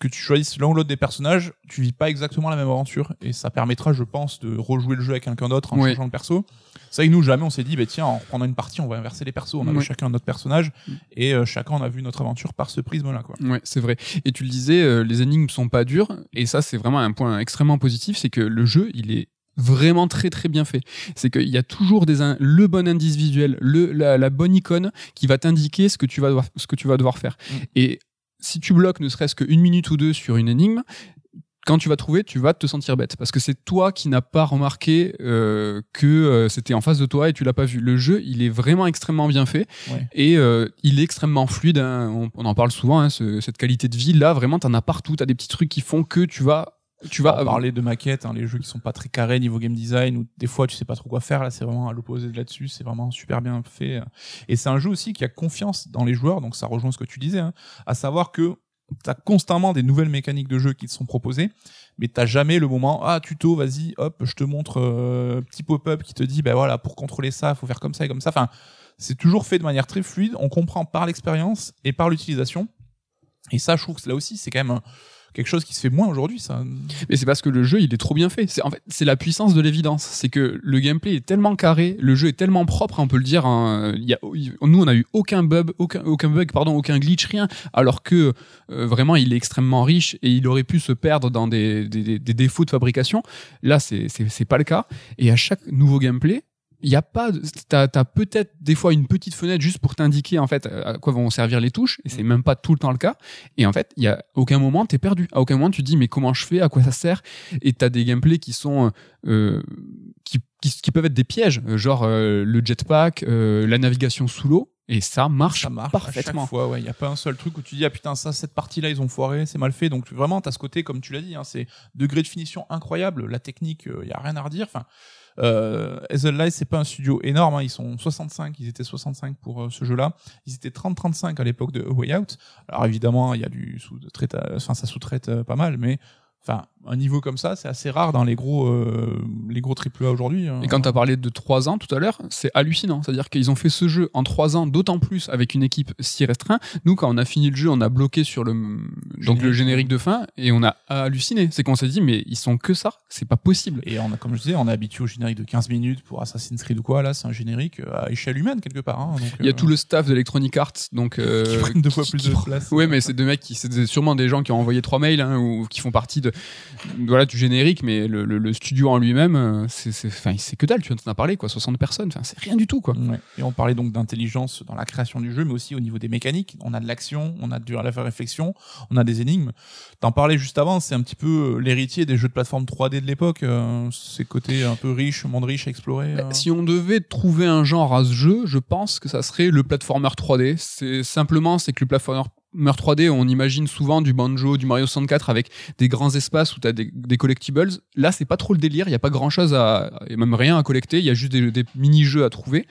que tu choisisses l'un ou l'autre des personnages, tu vis pas exactement la même aventure. Et ça permettra, je pense, de rejouer le jeu avec quelqu'un d'autre en Oui. changeant le perso. C'est vrai que nous, jamais on s'est dit, bah, tiens, en reprenant une partie, on va inverser les persos. On avait Oui. chacun notre personnage. Et euh, chacun, on a vu notre aventure par ce prisme-là, quoi. Ouais, c'est vrai. Et tu le disais, euh, les énigmes sont pas dures, et ça c'est vraiment un point extrêmement positif, c'est que le jeu, il est vraiment très très bien fait. C'est qu'il y a toujours des in- le bon indice visuel, le la, la bonne icône qui va t'indiquer ce que tu vas devoir ce que tu vas devoir faire. Mm. Et si tu bloques ne serait-ce qu'une minute ou deux sur une énigme, quand tu vas trouver, tu vas te sentir bête parce que c'est toi qui n'as pas remarqué euh, que euh, c'était en face de toi et tu l'as pas vu. Le jeu, il est vraiment extrêmement bien fait Ouais. et euh, il est extrêmement fluide. hein. On, on en parle souvent. hein, ce- cette qualité de vie là, vraiment, t'en as partout. T'as des petits trucs qui font que tu vas, tu vas parlait de maquettes, hein, les jeux qui sont pas très carrés niveau game design, ou des fois tu sais pas trop quoi faire. Là, c'est vraiment à l'opposé de là-dessus. C'est vraiment super bien fait. Et c'est un jeu aussi qui a confiance dans les joueurs. Donc ça rejoint ce que tu disais, hein, à savoir que t'as constamment des nouvelles mécaniques de jeu qui te sont proposées, mais t'as jamais le moment ah tuto, vas-y, hop, je te montre euh, petit pop-up qui te dit ben voilà pour contrôler ça, faut faire comme ça et comme ça. Enfin, c'est toujours fait de manière très fluide. On comprend par l'expérience et par l'utilisation. Et ça, je trouve que là aussi, c'est quand même un- quelque chose qui se fait moins aujourd'hui. Ça. Mais c'est parce que le jeu, il est trop bien fait. C'est en fait, c'est la puissance de l'évidence. C'est que le gameplay est tellement carré, le jeu est tellement propre, on peut le dire. hein. Nous, on a eu aucun bug, aucun, bug, pardon, aucun glitch, rien. Alors que euh, vraiment, il est extrêmement riche et il aurait pu se perdre dans des, des, défauts de fabrication. Là, c'est pas le cas. Et à chaque nouveau gameplay. Il y a pas, t'as as, peut-être des fois une petite fenêtre juste pour t'indiquer en fait à quoi vont servir les touches, et c'est même pas tout le temps le cas. Et en fait, il y a aucun moment t'es perdu. À aucun moment tu te dis mais comment je fais, à quoi ça sert? Et t'as des gameplays qui sont euh, qui, qui, qui peuvent être des pièges, euh, genre euh, le jetpack, euh, la navigation sous l'eau, et ça marche, ça marche parfaitement. À chaque fois, ouais. Il n'y a pas un seul truc où tu dis, ah putain, ça, cette partie-là, ils ont foiré, c'est mal fait. Donc vraiment, t'as ce côté, comme tu l'as dit, hein, c'est degré de finition incroyable. La technique, il y a rien à redire. Enfin, euh, Hazel c'est pas un studio énorme. hein. Ils sont 65, ils étaient 65 pour euh, ce jeu-là. Ils étaient 30-35 à l'époque de A Way Out. Alors évidemment, il y a du sous-traite, enfin, ça sous-traite euh, pas mal, mais enfin, un niveau comme ça, c'est assez rare dans les gros, euh, les gros AAA aujourd'hui. hein. Et quand tu as parlé de 3 ans tout à l'heure, c'est hallucinant. C'est-à-dire qu'ils ont fait ce jeu en 3 ans, d'autant plus avec une équipe si restreinte. Nous, quand on a fini le jeu, on a bloqué sur le, donc le générique de fin et on a halluciné. C'est qu'on s'est dit, mais ils sont que ça, c'est pas possible. Et on a, comme je disais, on est habitué au générique de 15 minutes pour Assassin's Creed ou quoi. Là, c'est un générique euh, à échelle humaine quelque part. hein. Donc, Il y a euh, tout le staff d'Electronic Arts, donc euh, qui prennent deux fois qui- plus qui de place. Ouais, mais c'est deux mecs qui, c'est sûrement des gens qui ont envoyé trois mails hein, ou qui font partie de, voilà, du générique, mais le, le- le studio en lui-même, euh, c'est, que dalle. Tu en as parlé, quoi, 60 personnes, c'est rien du tout, quoi. Ouais. Et on parlait donc d'intelligence dans la création du jeu, mais aussi au niveau des mécaniques. On a de l'action, on a de la réflexion, on a des énigmes. T'en parlais juste avant, c'est un petit peu euh, l'héritier des jeux de plateforme 3D de l'époque. euh, ces côtés un peu riches, monde riche à explorer. Bah, euh. Si on devait trouver un genre à ce jeu, je pense que ça serait le platformer 3D. C'est simplement, c'est que le platformer 3D, on imagine souvent du Banjo, du Mario 64 avec des grands espaces où tu as des, des collectibles. Là, c'est pas trop le délire, il y a pas grand-chose à et même rien à collecter, il y a juste des, des mini-jeux à trouver.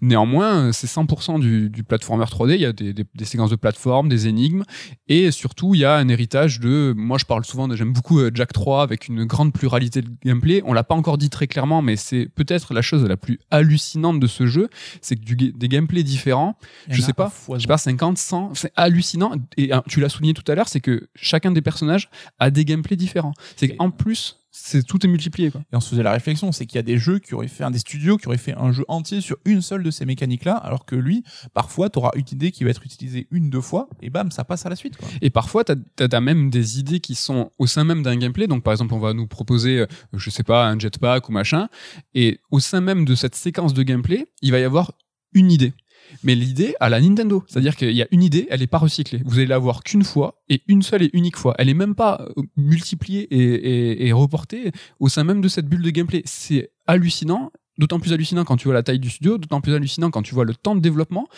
Néanmoins, c'est 100% du, du platformer 3D, il y a des, séquences de plateforme, des énigmes et surtout, il y a un héritage de moi je parle souvent de j'aime beaucoup euh, Jack 3 avec une grande pluralité de gameplay. On l'a pas encore dit très clairement mais c'est peut-être la chose la plus hallucinante de ce jeu, c'est que du, des gameplays différents je sais pas, je sais pas, 50, 100, c'est hallucinant. Et hein, tu l'as souligné tout à l'heure, c'est que chacun des personnages a des gameplays différents. C'est qu'en plus, c'est tout est multiplié. Quoi. Et on se faisait la réflexion, c'est qu'il y a des jeux qui auraient fait, un des studios qui auraient fait un jeu entier sur une seule de ces mécaniques-là, alors que lui, parfois, t'auras une idée qui va être utilisée une, deux fois, et bam, ça passe à la suite, quoi. Et parfois, tu as, même des idées qui sont au sein même d'un gameplay. Donc, par exemple, on va nous proposer, euh, je sais pas, un jetpack ou machin. Et au sein même de cette séquence de gameplay, il va y avoir une idée. Mais l'idée à la Nintendo, c'est-à-dire qu'il y a une idée, elle est pas recyclée. Vous allez l'avoir qu'une fois et une seule et unique fois. Elle est même pas euh, multipliée et reportée au sein même de cette bulle de gameplay. C'est hallucinant, d'autant plus hallucinant quand tu vois la taille du studio, d'autant plus hallucinant quand tu vois le temps de développement,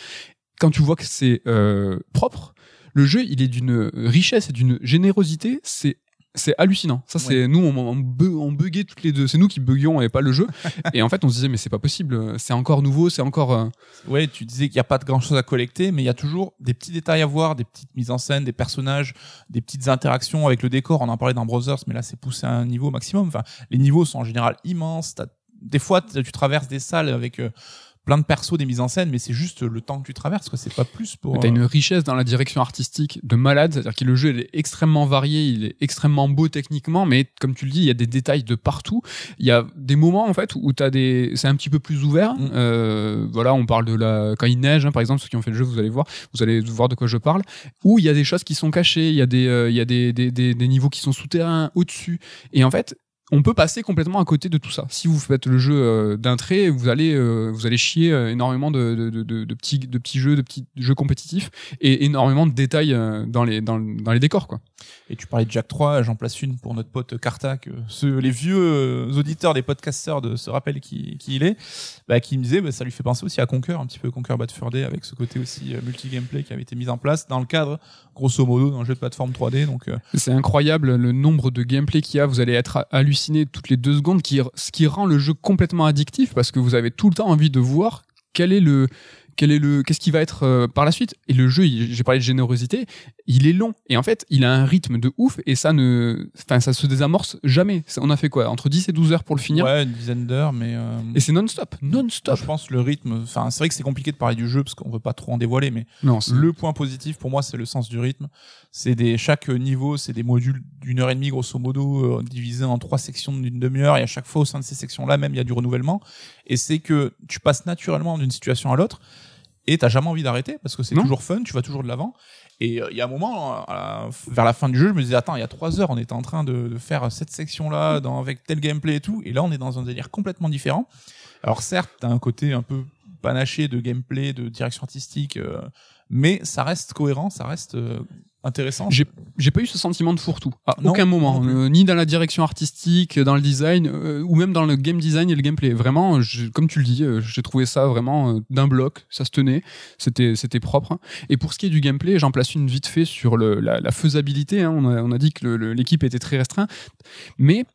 quand tu vois que c'est euh, propre. Le jeu, il est d'une richesse et d'une générosité, c'est c'est hallucinant. Ça, c'est nous, on, on, bu- on buguait toutes les deux. C'est nous qui buguions et pas le jeu. et en fait, on se disait, mais c'est pas possible. C'est encore nouveau, c'est encore. euh, Ouais, tu disais qu'il n'y a pas de grand chose à collecter, mais il y a toujours des petits détails à voir, des petites mises en scène, des personnages, des petites interactions avec le décor. On en parlait dans Brothers, mais là, c'est poussé à un niveau maximum. Enfin, les niveaux sont en général immenses. T'as- Des fois, tu traverses des salles avec euh, plein de persos, des mises en scène, mais c'est juste le temps que tu traverses, quoi. C'est pas plus pour. T'as euh, une richesse dans la direction artistique de malade, c'est-à-dire que le jeu il est extrêmement varié, il est extrêmement beau techniquement, mais comme tu le dis, il y a des détails de partout. Il y a des moments en fait où t'as des, c'est un petit peu plus ouvert. Mm. Euh, voilà, on parle de la quand il neige, hein, par exemple, ceux qui ont fait le jeu, vous allez voir, vous allez voir de quoi je parle. Où il y a des choses qui sont cachées, il y a des, euh, il y a des, des, des, des niveaux qui sont souterrains, au-dessus, et en fait. On peut passer complètement à côté de tout ça. Si vous faites le jeu euh, d'un trait, vous allez, euh, vous allez chier euh, énormément de, de, de, de- de petits, de petits jeux, de petits jeux compétitifs et énormément de détails dans les dans, dans les décors quoi. Et tu parlais de Jack 3, j'en place une pour notre pote Carta, que ceux, les vieux auditeurs des podcasteurs de, se rappellent qui, qui il est, bah, qui me disait bah, ça lui fait penser aussi à Conquer, un petit peu Conquer Bad Fur Day, avec ce côté aussi multi-gameplay qui avait été mis en place dans le cadre, grosso modo, d'un jeu de plateforme 3D. Donc, C'est incroyable le nombre de gameplay qu'il y a. Vous allez être halluciné toutes les deux secondes, qui, ce qui rend le jeu complètement addictif parce que vous avez tout le temps envie de voir quel est le quel est le qu'est-ce qui va être euh, par la suite. Et le jeu j'ai parlé de générosité il est long. Et en fait il a un rythme de ouf et ça ne enfin ça se désamorce jamais. On a fait quoi? Entre 10 et 12 heures pour le finir? Ouais, une dizaine d'heures, mais euh, et c'est non-stop. non-stop. je pense le rythme, enfin, c'est vrai que c'est compliqué de parler du jeu parce qu'on veut pas trop en dévoiler, mais non Le point positif pour moi, c'est le sens du rythme. C'est des chaque niveau, c'est des modules d'une heure et demie grosso modo, euh, divisés en trois sections d'une demi-heure. Et à chaque fois au sein de ces sections-là, même il y a du renouvellement. Et c'est que tu passes naturellement d'une situation à l'autre et t'as jamais envie d'arrêter parce que c'est toujours fun, tu vas toujours de l'avant. Et euh, il y a un moment, la- vers la fin du jeu, je me disais attends, il y a trois heures, on était en train de, de faire cette section-là dans avec tel gameplay et tout, et là on est dans un délire complètement différent. Alors certes, t'as un côté un peu panaché de gameplay, de direction artistique, euh, mais ça reste cohérent, ça reste euh, intéressant. J'ai j'ai pas eu ce sentiment de fourre-tout à Non, aucun moment, euh, ni dans la direction artistique, dans le design, euh, ou même dans le game design et le gameplay. Vraiment, je- comme tu le dis, euh, j'ai trouvé ça vraiment d'un bloc, ça se tenait, c'était c'était propre. Et pour ce qui est du gameplay, j'en place une vite fait sur le, la, la faisabilité. hein. On, a, on a dit que l'équipe était très restreinte, mais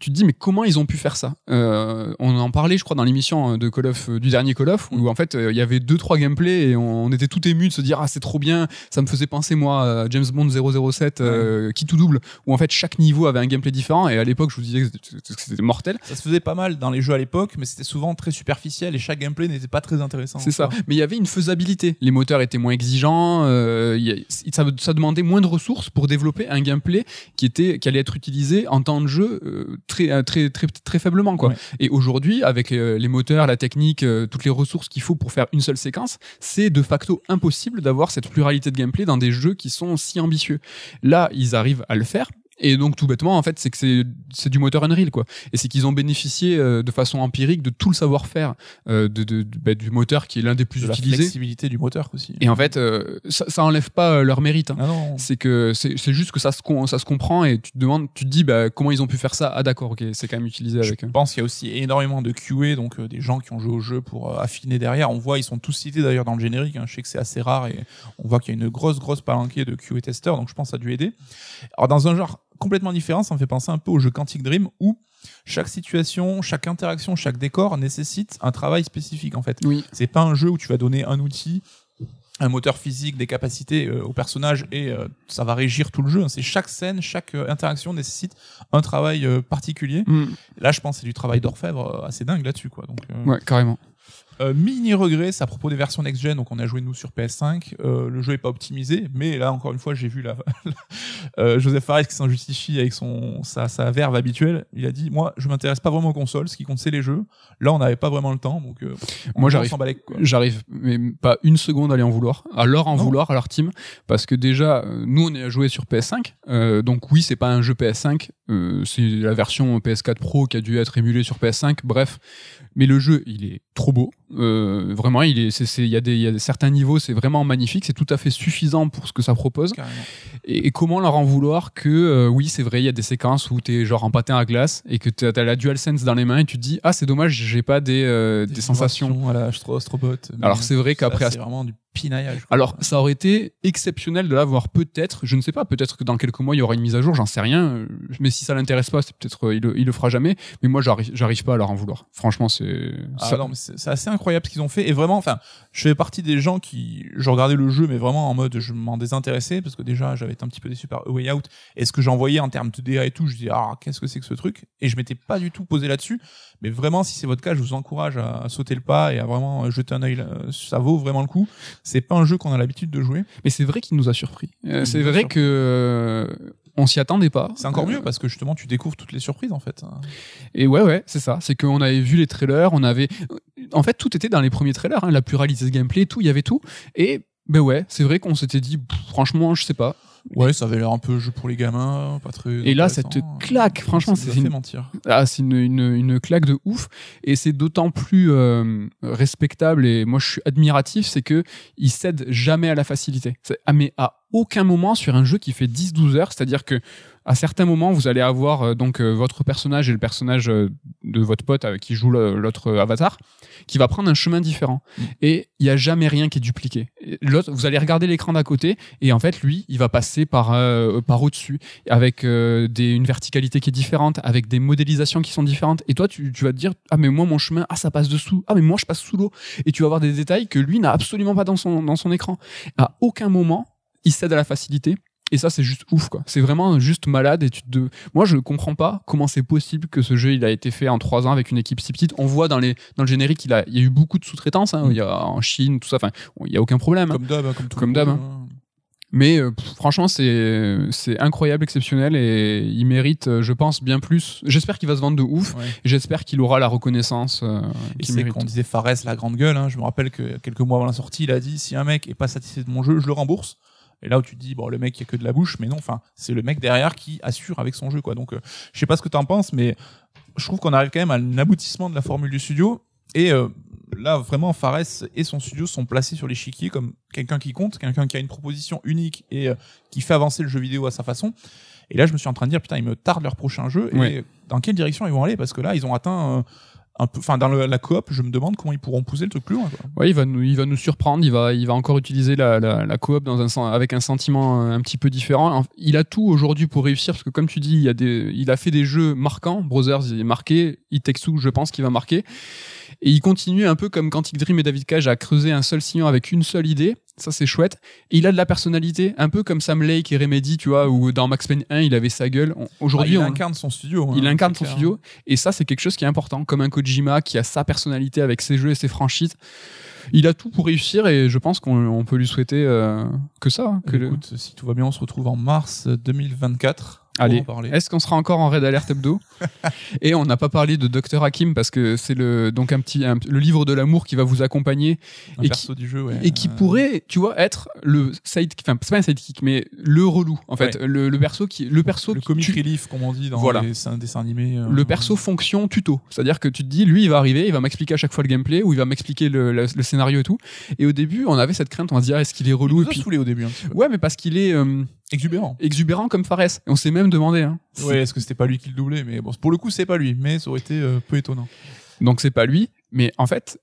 tu te dis mais comment ils ont pu faire ça? Euh, On en parlait, je crois, dans l'émission de Call of euh, du dernier Call of, où en fait euh, il y avait deux trois gameplays et on, on était tout ému de se dire ah c'est trop bien. Ça me faisait penser moi à James Bond 007 euh, qui tout double, où en fait chaque niveau avait un gameplay différent et à l'époque je vous disais que c'était- mortel. Ça se faisait pas mal dans les jeux à l'époque, mais c'était souvent très superficiel et chaque gameplay n'était pas très intéressant. C'est ça. Mais il y avait une faisabilité. Les moteurs étaient moins exigeants. euh, il y a- ça, ça demandait moins de ressources pour développer un gameplay qui était, qui allait être utilisé en temps de jeu euh, très, euh, très, très, très faiblement, quoi. Ouais. Et aujourd'hui, avec euh, les moteurs, la technique, euh, toutes les ressources qu'il faut pour faire une seule séquence, c'est de facto impossible d'avoir cette pluralité de gameplay dans des jeux qui sont si ambitieux. Là, ils arrivent à le faire. Et donc tout bêtement, en fait, c'est que c'est c'est du moteur Unreal, quoi. Et c'est qu'ils ont bénéficié euh, de façon empirique de tout le savoir-faire euh, de, de- de- bah, du moteur qui est l'un des plus de la utilisés. flexibilité du moteur aussi. Et en fait, euh, ça, ça enlève pas euh, leur mérite. hein. Ah. C'est que c'est c'est juste que ça se ça se comprend et tu te demandes, tu te dis bah comment ils ont pu faire ça? Ah d'accord, ok, c'est quand même utilisé Je avec. eux. pense qu'il y a aussi énormément de QA, donc euh, des gens qui ont joué au jeu pour euh, affiner derrière. On voit, ils sont tous cités d'ailleurs dans le générique. hein. Je sais que c'est assez rare et on voit qu'il y a une grosse, grosse palanquée de QA testeurs, donc je pense que ça a dû aider. Alors dans un genre complètement différent, ça me fait penser un peu au jeu Quantic Dream où chaque situation, chaque interaction, chaque décor nécessite un travail spécifique en fait. Oui. C'est pas un jeu où tu vas donner un outil, un moteur physique, des capacités euh, au personnage et euh, ça va régir tout le jeu. C'est chaque scène, chaque euh, interaction nécessite un travail particulier. Mm. Là, je pense que c'est du travail d'orfèvre assez dingue là-dessus, quoi. Donc, Ouais, carrément. Euh, mini regret, c'est à propos des versions next-gen. Donc, on a joué nous sur PS5. Euh, le jeu est pas optimisé, mais là, encore une fois, j'ai vu la euh, Joseph Fares qui s'en justifie avec son sa, sa verve habituelle. Il a dit, moi, je m'intéresse pas vraiment aux consoles. Ce qui compte, c'est les jeux. Là, on n'avait pas vraiment le temps, donc euh, Moi, j'arrive-. J'arrive mais pas une seconde à aller en vouloir, à leur en Non. vouloir à leur team, parce que déjà nous on est à jouer sur PS5, euh, donc oui c'est pas un jeu PS5, euh, c'est la version PS4 Pro qui a dû être émulée sur PS5, bref, mais le jeu il est trop beau, euh, vraiment il est, c'est, c'est- il y des, y a des- certains niveaux c'est vraiment magnifique, c'est tout à fait suffisant pour ce que ça propose. Et, et comment leur en vouloir que euh, oui c'est vrai il y a des séquences où t'es genre en patin à glace et que t'as, t'as la DualSense dans les mains et tu te dis ah c'est dommage j'ai pas des, euh, des, sensations vibrations à la Astro Astrobot. mais alors c'est vrai qu'après c'est vraiment du pinaillage. quoi. Alors, ça aurait été exceptionnel de l'avoir peut-être, je ne sais pas, peut-être que dans quelques mois il y aura une mise à jour, j'en sais rien. euh, Mais si ça l'intéresse pas, c'est peut-être euh, il, le- il le fera jamais. Mais moi, j'arrive, j'arrive pas à leur en vouloir. Franchement, c'est. Ah ça- non, mais c'est assez incroyable ce qu'ils ont fait. Et vraiment, enfin, je fais partie des gens qui, je regardais le jeu, mais vraiment en mode, je m'en désintéressais parce que déjà, j'avais été un petit peu déçu par A Way Out. Et ce que j'en voyais en termes de DA et tout, je dis, ah, qu'est-ce que c'est que ce truc? Et je m'étais pas du tout posé là-dessus. Mais vraiment, si c'est votre cas, je vous encourage à, à sauter le pas et à vraiment euh, jeter un œil. là. Ça vaut vraiment le coup. C'est pas un jeu qu'on a l'habitude de jouer. Mais c'est vrai qu'il nous a surpris. Euh, c'est vrai surpris. que euh, on s'y attendait pas. C'est encore Euh, mieux parce que justement, tu découvres toutes les surprises, en fait. Et ouais, ouais, c'est ça. C'est qu'on avait vu les trailers, on avait. En fait, tout était dans les premiers trailers, hein, la pluralité de gameplay, tout, il y avait tout. Et ben ouais, c'est vrai qu'on s'était dit, franchement, je sais pas. Ouais, ça avait l'air un peu jeu pour les gamins, pas très. Et là, cette claque, franchement, Ça nous a c'est une- mentir. Ah, c'est une, une, une claque de ouf. Et c'est d'autant plus euh, respectable et moi je suis admiratif, c'est que il cède jamais à la facilité. Ah, mais à aucun moment sur un jeu qui fait 10-12 heures, c'est-à-dire que à certains moments vous allez avoir euh, donc euh, votre personnage et le personnage euh, de votre pote qui joue l'autre avatar, qui va prendre un chemin différent. Mm. Et il y a jamais rien qui est dupliqué. L'autre, vous allez regarder l'écran d'à côté et en fait lui, il va passer par par au-dessus avec des, une verticalité qui est différente, avec des modélisations qui sont différentes. Et toi, tu, tu vas te dire, ah mais moi mon chemin, ah ça passe dessous, ah mais moi je passe sous l'eau. Et tu vas avoir des détails que lui n'a absolument pas dans son dans son écran. À aucun moment, il cède à la facilité. Et ça, c'est juste ouf, quoi. C'est vraiment juste malade. Et tu te... Moi, je comprends pas comment c'est possible que ce jeu, il a été fait en trois ans avec une équipe si petite. On voit dans les dans le générique, il a, il y a eu beaucoup de sous-traitance. Hein. Il y a en Chine, tout ça. Enfin, il y a aucun problème. hein. Comme d'hab, hein, comme tout Comme d'hab, hein. hein. Mais euh, pff, franchement, c'est c'est incroyable, exceptionnel et il mérite, euh, je pense, bien plus. J'espère qu'il va se vendre de ouf. Ouais. et J'espère qu'il aura la reconnaissance euh, Et qu'il c'est mérite. qu'on disait Fares la grande gueule. Je me rappelle que quelques mois avant la sortie, il a dit si un mec est pas satisfait de mon jeu, je le rembourse. Et là où tu te dis bon le mec il y a que de la bouche, mais non, enfin c'est le mec derrière qui assure avec son jeu quoi. Donc euh, je sais pas ce que t'en penses, mais je trouve qu'on arrive quand même à un aboutissement de la formule du studio. Et euh, là vraiment Fares et son studio sont placés sur l'échiquier comme quelqu'un qui compte, quelqu'un qui a une proposition unique et euh, qui fait avancer le jeu vidéo à sa façon. Et là je me suis en train de dire putain ils me tardent leur prochain jeu. Et dans quelle direction ils vont aller? Parce que là ils ont atteint euh, un peu, enfin dans le- la coop, je me demande comment ils pourront pousser le truc plus loin. Quoi. Ouais, il va nous, il va nous surprendre. Il va, il va encore utiliser la, la, la coop dans un avec un sentiment euh, un petit peu différent. En- Il a tout aujourd'hui pour réussir parce que comme tu dis, il a des, il a fait des jeux marquants. Brothers, est marqué. It Takes Two, je pense qu'il va marquer. Et il continue un peu comme Quantic Dream et David Cage à creuser un seul sillon avec une seule idée. Ça, c'est chouette. Et il a de la personnalité, un peu comme Sam Lake et Remedy, tu vois, ou dans Max Payne 1, il avait sa gueule. Aujourd'hui, Ah, il on- incarne son studio. hein, il incarne son clair. studio et ça c'est quelque chose qui est important comme un Kojima qui a sa personnalité avec ses jeux et ses franchises il a tout pour réussir et je pense qu'on on peut lui souhaiter euh, que ça hein, le- Écoute, si tout va bien, on se retrouve en mars 2024. Allez, est-ce qu'on sera encore en Red Alert Hebdo Et on n'a pas parlé de Dr Hakim parce que c'est le donc un petit un- le livre de l'amour qui va vous accompagner Un et perso du jeu, ouais. et qui Euh, pourrait, tu vois, être le side, enfin c'est pas un sidekick, mais le relou en fait, le, le perso qui, le perso le qui- comic tu- relief, comme on dit dans Voilà. les dessins, animés. euh, le perso fonction tuto. C'est-à-dire que tu te dis, lui, il va arriver, il va m'expliquer à chaque fois le gameplay, ou il va m'expliquer le, le- le scénario et tout. Et au début, on avait cette crainte, on va se dire, est-ce qu'il est Il relou nous et a puis... saoulé au début. Ouais, mais parce qu'il est euh, Exubérant. exubérant comme Fares. Et on s'est même demandé. Hein. Ouais, est-ce que c'était pas lui qui le doublait Mais bon, pour le coup, c'est pas lui, mais ça aurait été euh, peu étonnant. Donc c'est pas lui. Mais en fait,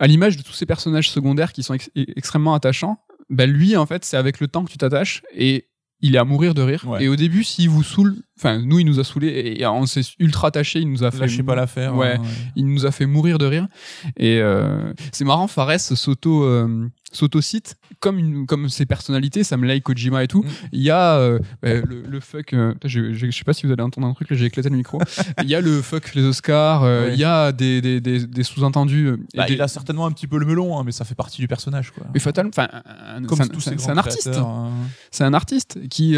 à l'image de tous ces personnages secondaires qui sont ex- extrêmement attachants, bah lui, en fait, c'est avec le temps que tu t'attaches et il est à mourir de rire. Ouais. Et au début, s'il vous saoule, enfin, nous, il nous a saoulés et, on s'est ultra attaché, il nous a fait. Lâchez pas l'affaire. Ouais. hein, il nous a fait mourir de rire. Et euh, c'est marrant, Fares s'auto euh, s'auto-cite comme une comme ses personnalités, Sam Lake, Kojima et tout. Mm. Il y a euh, bah, le, le fuck. euh, je, je, je sais pas si vous allez entendre un truc, là j'ai éclaté le micro. Il y a le fuck les Oscars. euh, Ouais. Il y a des des, des, des sous-entendus. Bah, Il a certainement un petit peu le melon, hein, mais ça fait partie du personnage. Quoi. mais fatal. Enfin, c'est un- artiste. hein. C'est un artiste qui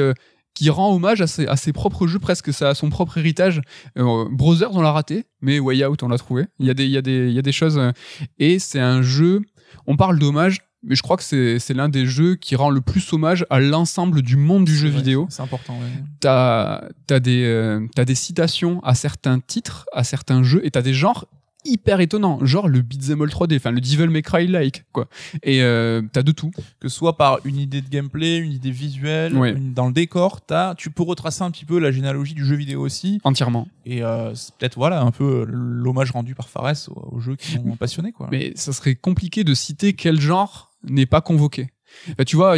qui rend hommage à ses, à ses propres jeux, presque à son propre héritage. Euh, Brothers, on l'a raté, mais Way Out, on l'a trouvé. Il y a des, il y a des, il y a des choses. euh, et c'est un jeu. On parle d'hommage, mais je crois que c'est, l'un des jeux qui rend le plus hommage à l'ensemble du monde du jeu vrai, vidéo. C'est important. ouais. T'as, t'as des, euh, des citations à certains titres, à certains jeux, et t'as des genres hyper étonnants, genre le beat'em all 3D, enfin le Devil May Cry like, quoi. Et euh, t'as de tout. que ce soit par une idée de gameplay, une idée visuelle, Ouais. une- dans le décor, t'as, tu peux retracer un petit peu la généalogie du jeu vidéo aussi, Entièrement. et euh, c'est peut-être voilà un peu l'hommage rendu par Fares aux, aux jeux qui sont passionnés quoi. Mais ça serait compliqué de citer quel genre n'est pas convoqué. Bah, tu vois,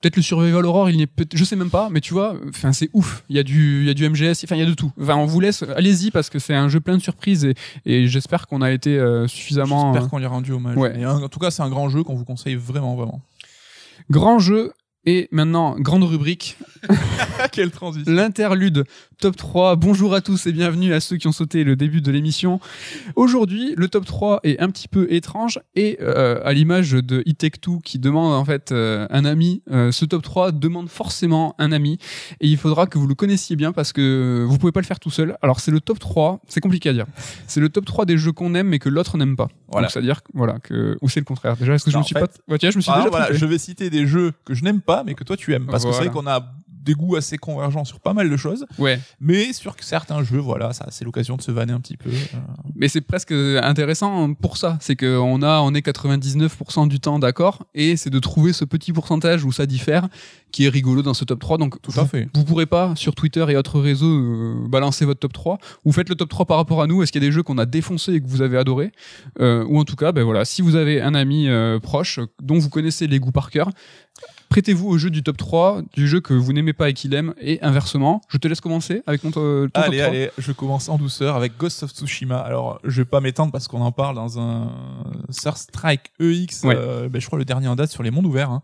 peut-être le Survival Horror, il n'est je sais même pas, mais tu vois, enfin c'est ouf. Il y a du, il y a du MGS, enfin il y a de tout. Enfin, on vous laisse, allez-y parce que c'est un jeu plein de surprises et, et j'espère qu'on a été euh, suffisamment. J'espère qu'on lui a rendu hommage. Ouais. Et en tout cas, c'est un grand jeu qu'on vous conseille vraiment, vraiment. Grand jeu et maintenant, grande rubrique, Quelle transition. l'interlude top 3. Bonjour à tous et bienvenue à ceux qui ont sauté le début de l'émission. Aujourd'hui, le top 3 est un petit peu étrange et euh, à l'image de It Take Two qui demande en fait euh, un ami, euh, ce top 3 demande forcément un ami et il faudra que vous le connaissiez bien parce que vous pouvez pas le faire tout seul. Alors c'est le top 3, c'est compliqué à dire. C'est le top 3 des jeux qu'on aime mais que l'autre n'aime pas. Voilà. C'est-à-dire voilà que ou c'est le contraire. Déjà est-ce que je Non, me suis fait- pas Ouais, tiens, je me suis Ah, déjà voilà, je vais citer des jeux que je n'aime pas, mais que toi tu aimes. Parce que c'est Voilà. vrai qu'on a des goûts assez convergents sur pas mal de choses. Ouais. Mais sur certains jeux, voilà, ça, c'est l'occasion de se vanner un petit peu. Euh, Mais c'est presque intéressant pour ça. C'est qu'on a, on est 99% du temps d'accord, et c'est de trouver ce petit pourcentage où ça diffère, qui est rigolo dans ce top 3. Donc, Tout vous, à fait. Vous pourrez pas, sur Twitter et autres réseaux, euh, balancer votre top 3. Vous faites le top 3 par rapport à nous. Est-ce qu'il y a des jeux qu'on a défoncés et que vous avez adoré? Euh, ou en tout cas, ben voilà, si vous avez un ami euh, proche dont vous connaissez les goûts par cœur, prêtez-vous au jeu du top 3, du jeu que vous n'aimez pas et qu'il aime, et inversement. Je te laisse commencer avec ton, ton top Allez, 3. allez, je commence en douceur avec Ghost of Tsushima. Alors, je vais pas m'étendre parce qu'on en parle dans un Third Strike EX, Ouais. euh, ben, je crois le dernier en date sur les mondes ouverts. hein.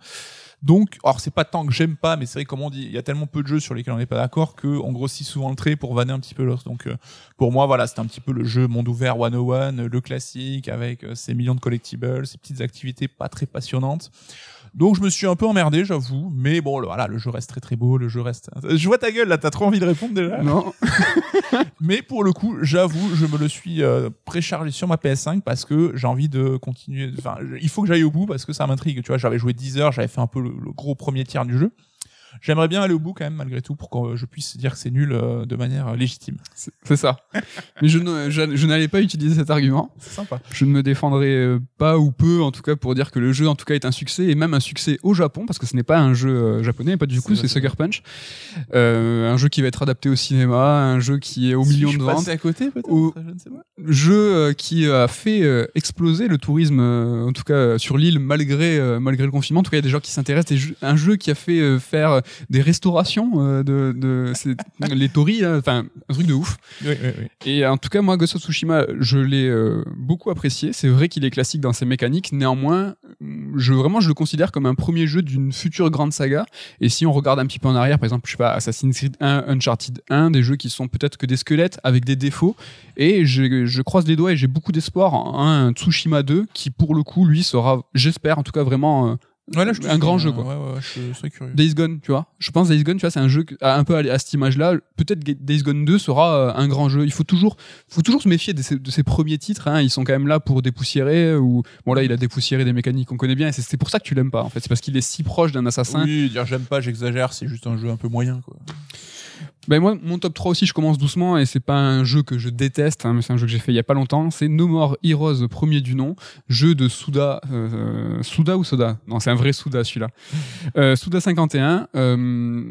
Donc, alors c'est pas tant que j'aime pas, mais c'est vrai comme on dit, il y a tellement peu de jeux sur lesquels on n'est pas d'accord que on grossit souvent le trait pour vanner un petit peu l'autre. Donc, euh, pour moi, voilà, c'est un petit peu le jeu monde ouvert 101, euh, le classique avec euh, ses millions de collectibles, ses petites activités pas très passionnantes. Donc je me suis un peu emmerdé, j'avoue, mais bon, le- voilà, le jeu reste très très beau, le jeu reste. Je vois ta gueule là, t'as trop envie de répondre déjà. Non. Mais pour le coup, j'avoue, je me le suis euh, préchargé sur ma PS5 parce que j'ai envie de continuer. Enfin, il faut que j'aille au bout parce que ça m'intrigue. Tu vois, j'avais joué 10 heures, j'avais fait un peu le, le gros premier tiers du jeu. J'aimerais bien aller au bout quand même, malgré tout, pour que je puisse dire que c'est nul euh, de manière euh, légitime. C'est ça. Mais je, ne- je, je n'allais pas utiliser cet argument. C'est sympa. Je ne me défendrai euh, pas ou peu, en tout cas, pour dire que le jeu, en tout cas, est un succès et même un succès au Japon, parce que ce n'est pas un jeu japonais, pas du coup, C'est Sucker Punch. Euh, un jeu qui va être adapté au cinéma, un jeu qui est au Si million je de ventes. à côté, peut-être. Je ne sais pas. Jeu qui a fait exploser le tourisme, en tout cas sur l'île, malgré malgré le confinement. En tout cas, il y a des gens qui s'intéressent. Un jeu qui a fait faire des restaurations euh, de, les tories, là. enfin un truc de ouf. Oui, oui, oui. Et en tout cas, moi, Ghost of Tsushima, je l'ai euh, beaucoup apprécié. C'est vrai qu'il est classique dans ses mécaniques. Néanmoins, je vraiment, je le considère comme un premier jeu d'une future grande saga. Et si on regarde un petit peu en arrière, par exemple, je sais pas, Assassin's Creed 1, Uncharted 1, des jeux qui sont peut-être que des squelettes avec des défauts. Et je, je croise les doigts et j'ai beaucoup d'espoir en un Tsushima 2 qui, pour le coup, lui, sera, j'espère, en tout cas, vraiment euh, Ouais, là, je te un grand jeu, quoi. Ouais, ouais, je serais curieux. Days Gone, tu vois. Je pense Days Gone, tu vois, c'est un jeu un peu à, cette image-là. Peut-être Days Gone 2 sera euh, un grand jeu. Il faut toujours, faut toujours se méfier de ces, de ces premiers titres. Hein. Ils sont quand même là pour dépoussiérer. Ou bon là, il a dépoussiéré des mécaniques qu'on connaît bien. Et c'est c'est pour ça que tu l'aimes pas. En fait, c'est parce qu'il est si proche d'un assassin. Oui, dire j'aime pas, j'exagère, c'est juste un jeu un peu moyen, quoi. Ben moi, mon top 3 aussi, je commence doucement et c'est pas un jeu que je déteste, hein, mais c'est un jeu que j'ai fait il y a pas longtemps. C'est No More Heroes, premier du nom, jeu de Suda, euh, Suda ou Soda? Non, c'est un vrai Suda celui-là. Euh, Suda 51. Euh,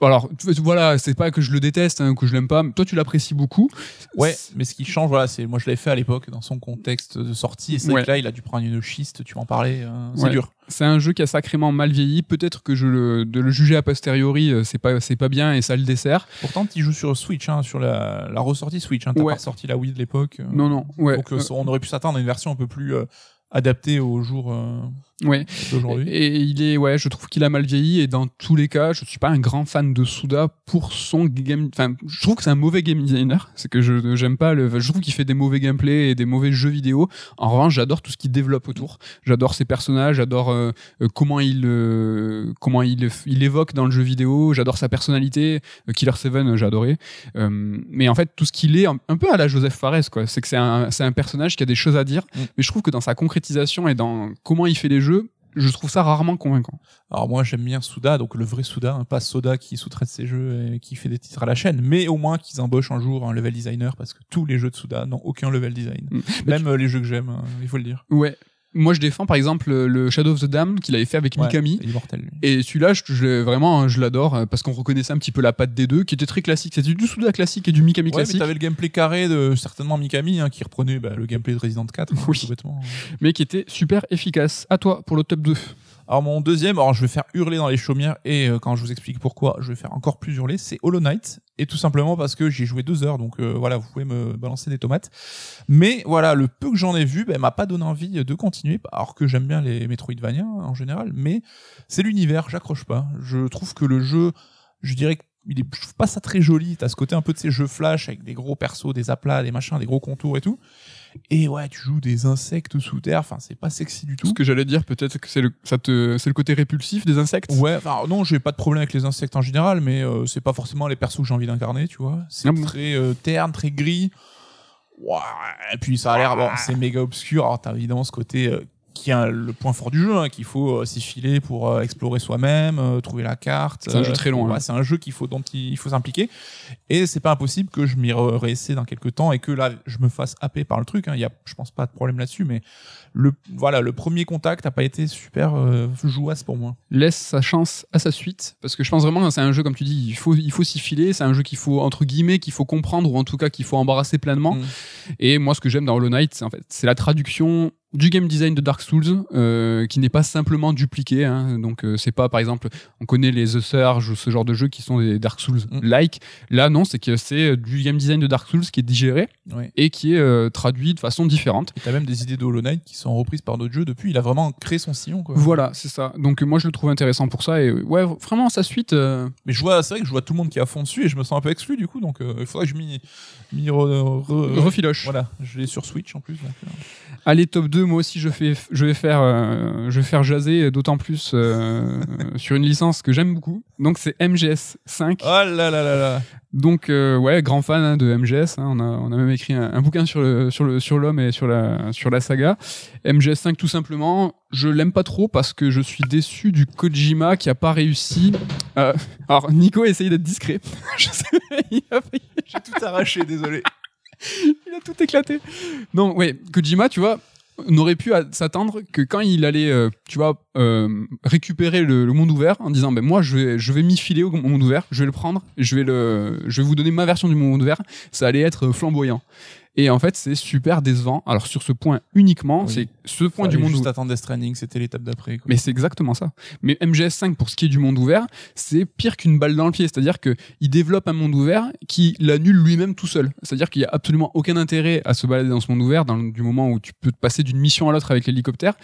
alors voilà, c'est pas que je le déteste, hein, que je l'aime pas. mais Toi, tu l'apprécies beaucoup. Ouais, mais ce qui change, voilà, c'est moi je l'avais fait à l'époque dans son contexte de sortie, et c'est Ouais. que là il a dû prendre une schiste, tu m'en parlais, euh, c'est Ouais. dur. C'est un jeu qui a sacrément mal vieilli. Peut-être que je le, de le juger a posteriori, euh, c'est pas, c'est pas bien et ça le dessert. Pourtant, tu joues sur Switch, hein, sur la, la ressortie Switch, hein, t'as Ouais. pas ressorti la Wii de l'époque. euh, Non, non, ouais. Donc euh, on aurait pu s'attendre à une version un peu plus euh, adaptée au jour euh, ouais. Et il est, ouais, je trouve qu'il a mal vieilli et dans tous les cas, je suis pas un grand fan de Suda pour son game, enfin, je trouve que c'est un mauvais game designer. C'est que je, j'aime pas le, je trouve qu'il fait des mauvais gameplay et des mauvais jeux vidéo. En revanche, j'adore tout ce qu'il développe autour. J'adore ses personnages, j'adore euh, euh, comment il, euh, comment il, il évoque dans le jeu vidéo. J'adore sa personnalité. Euh, Killer 7, euh, j'ai adoré. Euh, mais en fait, tout ce qu'il est, un, un peu à la Joseph Fares, quoi. C'est que c'est un, c'est un personnage qui a des choses à dire. Mm. Mais je trouve que dans sa concrétisation et dans comment il fait les jeux, je trouve ça rarement convaincant. Alors moi j'aime bien Souda, donc le vrai Souda, hein, pas Soda qui sous-traite ses jeux et qui fait des titres à la chaîne, mais au moins qu'ils embauchent un jour un level designer parce que tous les jeux de Souda n'ont aucun level design. Mm. Même euh, les jeux que j'aime, euh, il faut le dire. Ouais. Moi je défends par exemple le Shadow of the Dam qu'il avait fait avec Ouais, Mikami. il est mortel, lui. Et celui-là, je, vraiment, je l'adore euh, parce qu'on reconnaissait un petit peu la patte des deux, qui était très classique. C'était du Suda classique et du Mikami Ouais, mais classique, t'avais le gameplay carré de certainement Mikami hein, qui reprenait bah, le gameplay de Resident 4. hein, Oui. mais qui était super efficace. À toi pour le top 2. Alors mon deuxième, alors je vais faire hurler dans les chaumières et euh, quand je vous explique pourquoi, je vais faire encore plus hurler, c'est Hollow Knight et tout simplement parce que j'y ai joué deux heures, donc euh, voilà, vous pouvez me balancer des tomates. Mais voilà, le peu que j'en ai vu, ben, m'a pas donné envie de continuer, alors que j'aime bien les Metroidvania hein, en général, mais c'est l'univers, j'accroche pas. Je trouve que le jeu, je dirais que il est, trouve pas ça très joli. T'as ce côté un peu de ces jeux flash avec des gros persos, des aplats, des machins, des gros contours et tout. Et ouais, tu joues des insectes sous terre. Enfin, c'est pas sexy du tout. Ce que j'allais dire, peut-être que c'est le, ça te, c'est le côté répulsif des insectes? Ouais, enfin non, j'ai pas de problème avec les insectes en général, mais euh, c'est pas forcément les persos que j'ai envie d'incarner, tu vois. C'est Ah bon? très euh, terne, très gris. Ouais, et puis ça a l'air bon, c'est méga obscur. Alors t'as évidemment ce côté euh, qui est le point fort du jeu, hein, qu'il faut euh, s'y filer pour euh, explorer soi-même, euh, trouver la carte. C'est un jeu très long, hein. C'est un jeu qu'il faut dont il, faut s'impliquer. Et c'est pas impossible que je m'y réessaie dans quelques temps et que là je me fasse happer par le truc. hein. Il y a, je pense pas de problème là-dessus, mais le voilà, le premier contact a pas été super euh, jouasse pour moi. Laisse sa chance à sa suite, parce que je pense vraiment que c'est un jeu, comme tu dis, il faut, il faut s'y filer. C'est un jeu qu'il faut entre guillemets, qu'il faut comprendre ou en tout cas qu'il faut embrasser pleinement. Mm. Et moi, ce que j'aime dans Hollow Knight, c'est en fait, c'est la traduction du game design de Dark Souls, euh, qui n'est pas simplement dupliqué. Hein. Donc, euh, c'est pas, par exemple, on connaît les The Surge ou ce genre de jeux qui sont des Dark Souls-like. Là, non, c'est que c'est du game design de Dark Souls qui est digéré et qui est euh, traduit de façon différente. Et t'as même des idées de Hollow Knight qui sont reprises par d'autres jeux depuis. Il a vraiment créé son sillon, quoi. Voilà, c'est ça. Donc, euh, moi, je le trouve intéressant pour ça. Et euh, ouais, vraiment, sa suite. euh, Mais je vois, c'est vrai que je vois tout le monde qui est à fond dessus et je me sens un peu exclu du coup. Donc euh, il faudrait que je m'y, re- re- refiloche. Voilà, je l'ai sur Switch en plus. donc, euh. Allez, top 2, moi aussi je, fais, je, vais, faire, euh, je vais faire jaser, d'autant plus euh, sur une licence que j'aime beaucoup. Donc c'est MGS 5. Oh là là là là. Donc euh, ouais, grand fan hein, de MGS. hein. on, a, on a même écrit un, un bouquin sur le sur le sur l'homme et sur la sur la saga. MGS 5 tout simplement. Je l'aime pas trop parce que je suis déçu du Kojima qui a pas réussi. Euh, alors Nico a essayé d'être discret. J'ai tout arraché, désolé. il a tout éclaté. Non, ouais, Kojima, tu vois, on aurait pu s'attendre que quand il allait, euh, tu vois, euh, récupérer le, le monde ouvert en disant, ben moi, je vais, je vais m'y filer au monde ouvert, je vais le prendre, je vais le, je vais vous donner ma version du monde ouvert, ça allait être flamboyant. Et en fait, c'est super décevant. Alors sur ce point uniquement, Oui. c'est ce point du monde juste ouvert. attendre Death Stranding, c'était l'étape d'après. Mais c'est exactement ça. Mais MGS5, pour ce qui est du monde ouvert, c'est pire qu'une balle dans le pied. C'est-à-dire qu'il développe un monde ouvert qui l'annule lui-même tout seul. C'est-à-dire qu'il n'y a absolument aucun intérêt à se balader dans ce monde ouvert, dans du moment où tu peux te passer d'une mission à l'autre avec l'hélicoptère.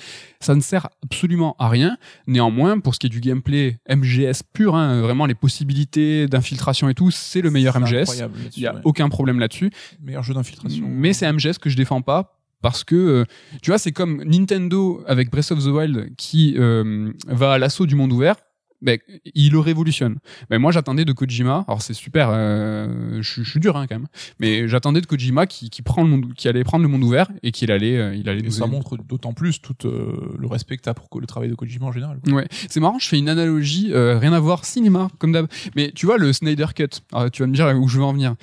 Ça ne sert absolument à rien. Néanmoins, pour ce qui est du gameplay MGS pur, hein, vraiment les possibilités d'infiltration et tout, c'est le meilleur MGS. Il n'y a ouais. aucun problème là-dessus. Meilleur jeu d'infiltration. Mais c'est un MGS que je défends pas parce que euh, tu vois c'est comme Nintendo avec Breath of the Wild qui euh, va à l'assaut du monde ouvert ben, il le révolutionne. Ben, moi, j'attendais de Kojima. Alors, c'est super. euh, je, suis- dur, hein, quand même. Mais j'attendais de Kojima qui, qui prend le monde, qui allait prendre le monde ouvert et qu'il allait, euh, il allait Et ça montre d'autant plus tout euh, le respect que t'as pour le travail de Kojima en général. quoi. Ouais, c'est marrant, je fais une analogie, rien à voir, cinéma, comme d'hab. Mais tu vois, le Snyder Cut, alors, tu vas me dire où je veux en venir.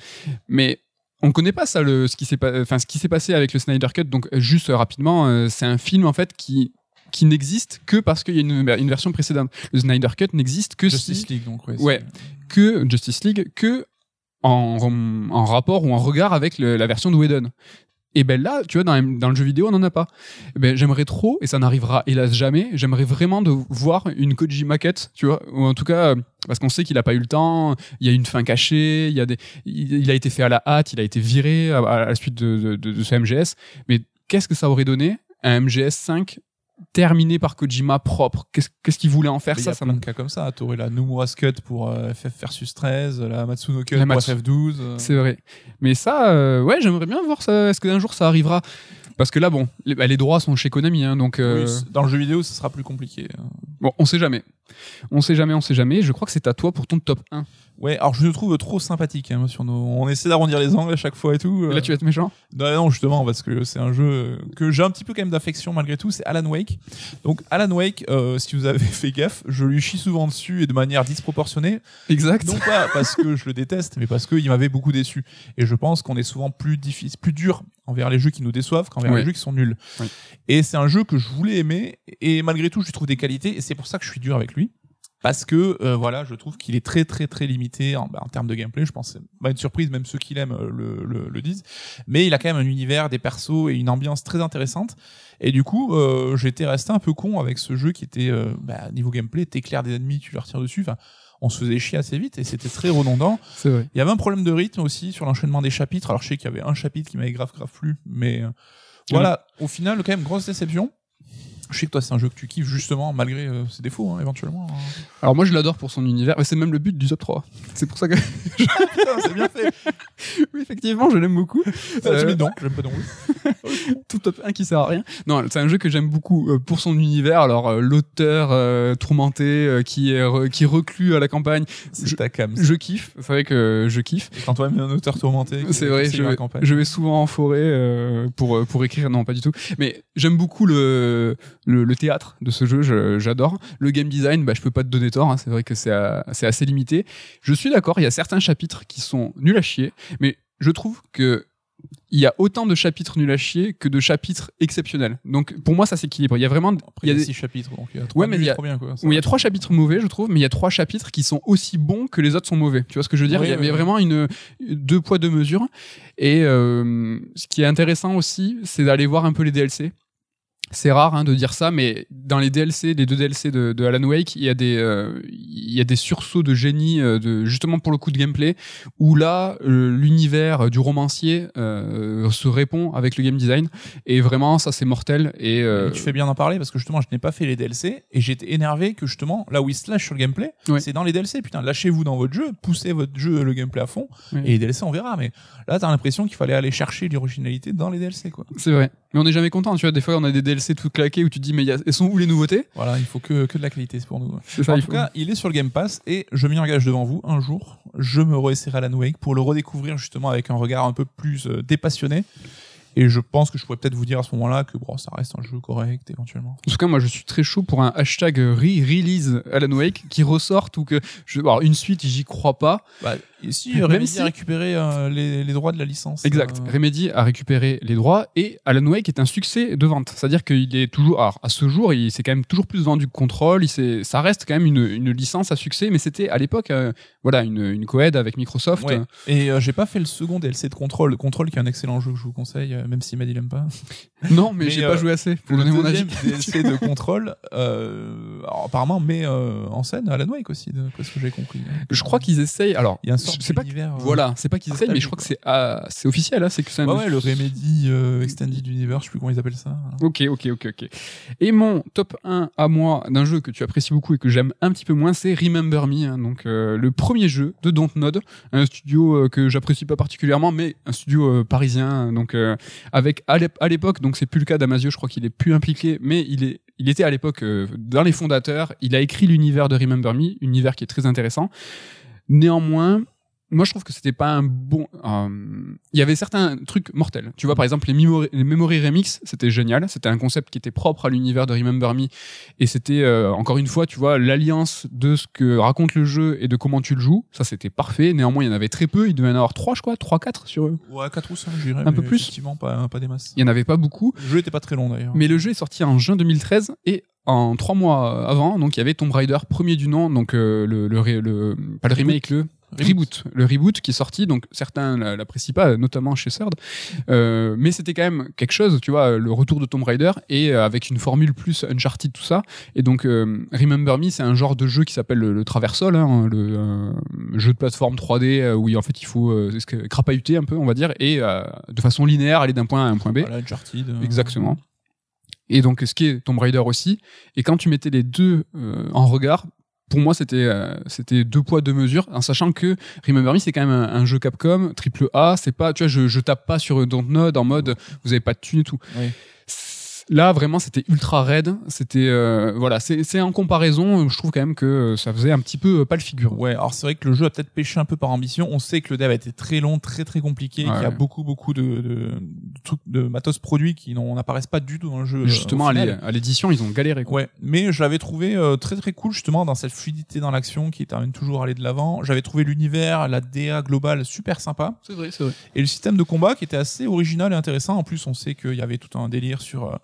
Mais on connaît pas ça, le, ce qui s'est enfin, ce qui s'est passé avec le Snyder Cut. Donc, euh, juste euh, rapidement, euh, c'est un film, en fait, qui, qui n'existe que parce qu'il y a une, une version précédente. Le Snyder Cut n'existe que Justice si, League, donc. Ouais. Ouais. que Justice League, que en, en rapport ou en regard avec le- la version de Whedon. Et ben là, tu vois, dans, le jeu vidéo, on n'en a pas. Eh ben, j'aimerais trop, et ça n'arrivera hélas jamais, j'aimerais vraiment de voir une Kojima quête, tu vois, ou en tout cas, euh, parce qu'on sait qu'il a pas eu le temps, il y a une fin cachée, il y a des, il, a été fait à la hâte, il a été viré à, la suite de, de ce MGS, mais qu'est-ce que ça aurait donné un MGS 5 terminé par Kojima propre Qu'est-ce qu'il voulait en faire Mais Il y ça, a ça plein de cas comme ça. La Nomura's Cut pour euh, FF versus 13, la Matsuno Cut La pour Matsu- FF12. euh. C'est vrai. Mais ça, euh, ouais, j'aimerais bien voir ça. Est-ce qu'un jour ça arrivera? Parce que là, bon, les, bah, les droits sont chez Konami, hein, donc euh, Oui, dans le jeu vidéo, ce sera plus compliqué. hein. bon, on sait jamais. On sait jamais, on sait jamais. Je crois que c'est à toi pour ton top 1. Ouais, alors je le trouve trop sympathique. Hein, sur nos... On essaie d'arrondir les angles à chaque fois et tout. Et là, tu vas être méchant? Non, non, justement, parce que c'est un jeu que j'ai un petit peu quand même d'affection malgré tout. C'est Alan Wake. Donc Alan Wake, euh, si vous avez fait gaffe, je lui chie souvent dessus et de manière disproportionnée. Exact. Non pas parce que je le déteste, mais parce qu'il m'avait beaucoup déçu. Et je pense qu'on est souvent plus difficile, plus dur envers les jeux qui nous déçoivent qu'envers Oui. les jeux qui sont nuls. Oui. Et c'est un jeu que je voulais aimer et malgré tout, je lui trouve des qualités et c'est pour ça que je suis dur avec lui. Parce que euh, voilà, je trouve qu'il est très très très limité en, bah, en termes de gameplay. Je pense pas une surprise, même ceux qui l'aiment euh, le, le, le disent. Mais il a quand même un univers, des persos et une ambiance très intéressante. Et du coup, euh, j'étais resté un peu con avec ce jeu qui était euh, bah, niveau gameplay, t'éclaires des ennemis, tu leur tires dessus. Enfin, on se faisait chier assez vite et c'était très redondant. Vrai. Il y avait un problème de rythme aussi sur l'enchaînement des chapitres. Alors je sais qu'il y avait un chapitre qui m'avait grave grave plu, mais euh, voilà, au final quand même grosse déception. Je sais que toi c'est un jeu que tu kiffes justement malgré euh, ses défauts hein, éventuellement. hein. Alors moi, je l'adore pour son univers. C'est même le but du top 3. C'est pour ça que. C'est bien fait. oui, effectivement, je l'aime beaucoup. Ça, Euh, donc, j'aime pas donc. tout top 1 qui sert à rien. Non, c'est un jeu que j'aime beaucoup euh, pour son univers. Alors, euh, l'auteur tourmenté qui est re- qui à la campagne, C'est Je- ta cam. je kiffe. C'est vrai que je kiffe. Et Quand toi-même un auteur tourmenté. C'est vrai, je vais, je vais souvent en forêt pour pour écrire. Non, pas du tout. Mais j'aime beaucoup le, le le théâtre de ce jeu. je- J'adore le game design. Bah, je peux pas te donner tort. hein, c'est vrai que c'est euh, c'est assez limité. Je suis d'accord. Il y a certains chapitres qui sont nuls à chier, mais je trouve que il y a autant de chapitres nuls à chier que de chapitres exceptionnels. Donc pour moi ça s'équilibre. Il y a vraiment Après, il y a a des- six chapitres, donc il y a trois Ouais, mais il y a- trop bien quoi. où il y a trois chapitres mauvais, je trouve, mais il y a trois chapitres qui sont aussi bons que les autres sont mauvais. Tu vois ce que je veux dire? Oui, Il y avait oui. vraiment une deux poids deux mesures. Et euh, ce qui est intéressant aussi, c'est d'aller voir un peu les DLC. C'est rare hein, de dire ça, mais dans les DLC, les deux DLC de, de Alan Wake, il y a des euh, il y a des sursauts de génie, euh, de justement pour le coup de gameplay, où là euh, l'univers du romancier se répond avec le game design, et vraiment ça c'est mortel. Et Tu fais bien d'en parler parce que justement, je n'ai pas fait les DLC et j'étais énervé que justement, là où il se lâche sur le gameplay, c'est dans les DLC. Putain, lâchez-vous dans votre jeu, poussez votre jeu, le gameplay à fond et les DLC, on verra. Mais là, t'as l'impression qu'il fallait aller chercher l'originalité dans les DLC, quoi. C'est vrai. Mais on n'est jamais content, tu vois. Des fois, on a des DLC tout claqués où tu te dis, mais il y a- elles sont où les nouveautés? Voilà, il faut que, que de la qualité, c'est pour nous. En tout faut- cas, il est sur le Game Pass et je m'y engage devant vous. Un jour, je me réessayerai Alan Wake pour le redécouvrir justement avec un regard un peu plus euh, dépassionné. Et je pense que je pourrais peut-être vous dire à ce moment-là que bon, ça reste un jeu correct éventuellement. En tout cas, moi, je suis très chaud pour un hashtag re-release Alan Wake qui ressorte ou que je, alors une suite, j'y crois pas. Bah, et si Même Remedy si- a récupéré euh, les, les droits de la licence. Exact. euh, Remedy a récupéré les droits et Alan Wake est un succès de vente. C'est-à-dire qu'il est toujours, alors à ce jour, il s'est quand même toujours plus vendu que Control. Il ça reste quand même une, une licence à succès, mais c'était à l'époque, euh, voilà, une, une coed avec Microsoft. Ouais. Et euh, j'ai pas fait le second DLC de Control. Control qui est un excellent jeu que je vous conseille, euh, même si Mad il aime pas. Non, mais, Mais, j'ai euh, pas joué assez pour donner mon avis. DLC de Control, euh, alors, apparemment met euh, en scène Alan Wake aussi, de ce que j'ai compris. Je crois qu'ils essayent. Alors, Il y a un sort c'est pas euh, Voilà, c'est pas qu'ils essayent, mais je crois que c'est ah, c'est officiel, hein, c'est que c'est un Ouais, ouais, le Remedy euh, Extended Universe, je sais plus comment ils appellent ça. Ok, ok, ok, ok. Et mon top 1 à moi d'un jeu que tu apprécies beaucoup et que j'aime un petit peu moins, c'est Remember Me, hein, donc euh, le premier jeu de Dontnod, un studio euh, que j'apprécie pas particulièrement, mais un studio euh, parisien, donc euh, avec à l'ép- à l'époque, donc c'est plus le cas d'Amasio, je crois qu'il est plus impliqué, mais il est, il était à l'époque euh, dans les fondateurs. Il a écrit l'univers de Remember Me, univers qui est très intéressant. Néanmoins, moi je trouve que c'était pas un bon euh, il y avait certains trucs mortels. Tu vois par exemple les memory, les memory remix c'était génial. C'était un concept qui était propre à l'univers de Remember Me. Et c'était euh, encore une fois tu vois l'alliance de ce que raconte le jeu et de comment tu le joues. Ça c'était parfait. Néanmoins il y en avait très peu. Il devait y en avoir 3 je crois. 3 4 sur eux. Ouais, 4 ou 5, je dirais. Un peu plus. Effectivement, pas, pas des masses. il y en avait pas beaucoup. Le jeu était pas très long d'ailleurs. mais le jeu est sorti en juin 2013 et en trois mois avant, donc il y avait Tomb Raider premier du nom, donc euh, le, le, le- pas le remake, le reboot, le reboot qui est sorti, donc certains l'a- l'apprécient pas, notamment chez Third, euh, mais c'était quand même quelque chose, tu vois, le retour de Tomb Raider et euh, avec une formule plus Uncharted tout ça, et donc euh, Remember Me c'est un genre de jeu qui s'appelle le, le traversal, hein, le euh, jeu de plateforme 3D euh, où en fait il faut crapahuter un peu, on va dire, et de façon linéaire aller d'un point A à un point B. Voilà, Uncharted. Exactement. Et donc, ce qui est Tomb Raider aussi. Et quand tu mettais les deux euh, en regard, pour moi, c'était euh, c'était deux poids deux mesures, en sachant que Remember Me, c'est quand même un, un jeu Capcom triple A. C'est pas, tu vois, je, je tape pas sur Dontnod en mode vous avez pas de thunes et tout. Oui. Là, vraiment, c'était ultra raide. C'était euh, voilà, c'est c'est en comparaison, je trouve quand même que ça faisait un petit peu euh, pas le figure. Ouais, alors c'est vrai que le jeu a peut-être pêché un peu par ambition. On sait que le dev a été très long, très très compliqué, Ouais, qu'il y a beaucoup beaucoup de, de trucs de matos produits qui n'en- n'apparaissent pas du tout dans le jeu. euh, Justement, au à l'édition, ils ont galéré. Quoi. Ouais, mais je l'avais trouvé euh, très très cool justement dans cette fluidité dans l'action qui termine toujours à aller de l'avant. J'avais trouvé l'univers, la DA globale super sympa C'est vrai, c'est vrai. et le système de combat qui était assez original et intéressant. En plus, on sait qu'il y avait tout un délire sur euh,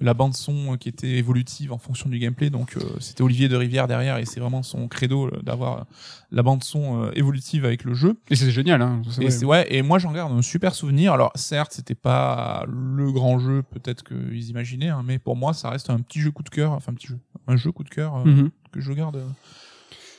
la bande son euh, qui était évolutive en fonction du gameplay. Donc euh, c'était Olivier de Rivière derrière et c'est vraiment son credo euh, d'avoir la bande son évolutive avec le jeu. Et c'est génial. Hein, Et ouais, et moi j'en garde un super souvenir. Alors certes, c'était pas le grand jeu peut-être qu'ils imaginaient, hein, mais pour moi ça reste un petit jeu coup de cœur, enfin un petit jeu, un jeu coup de cœur euh, Mhm. que je garde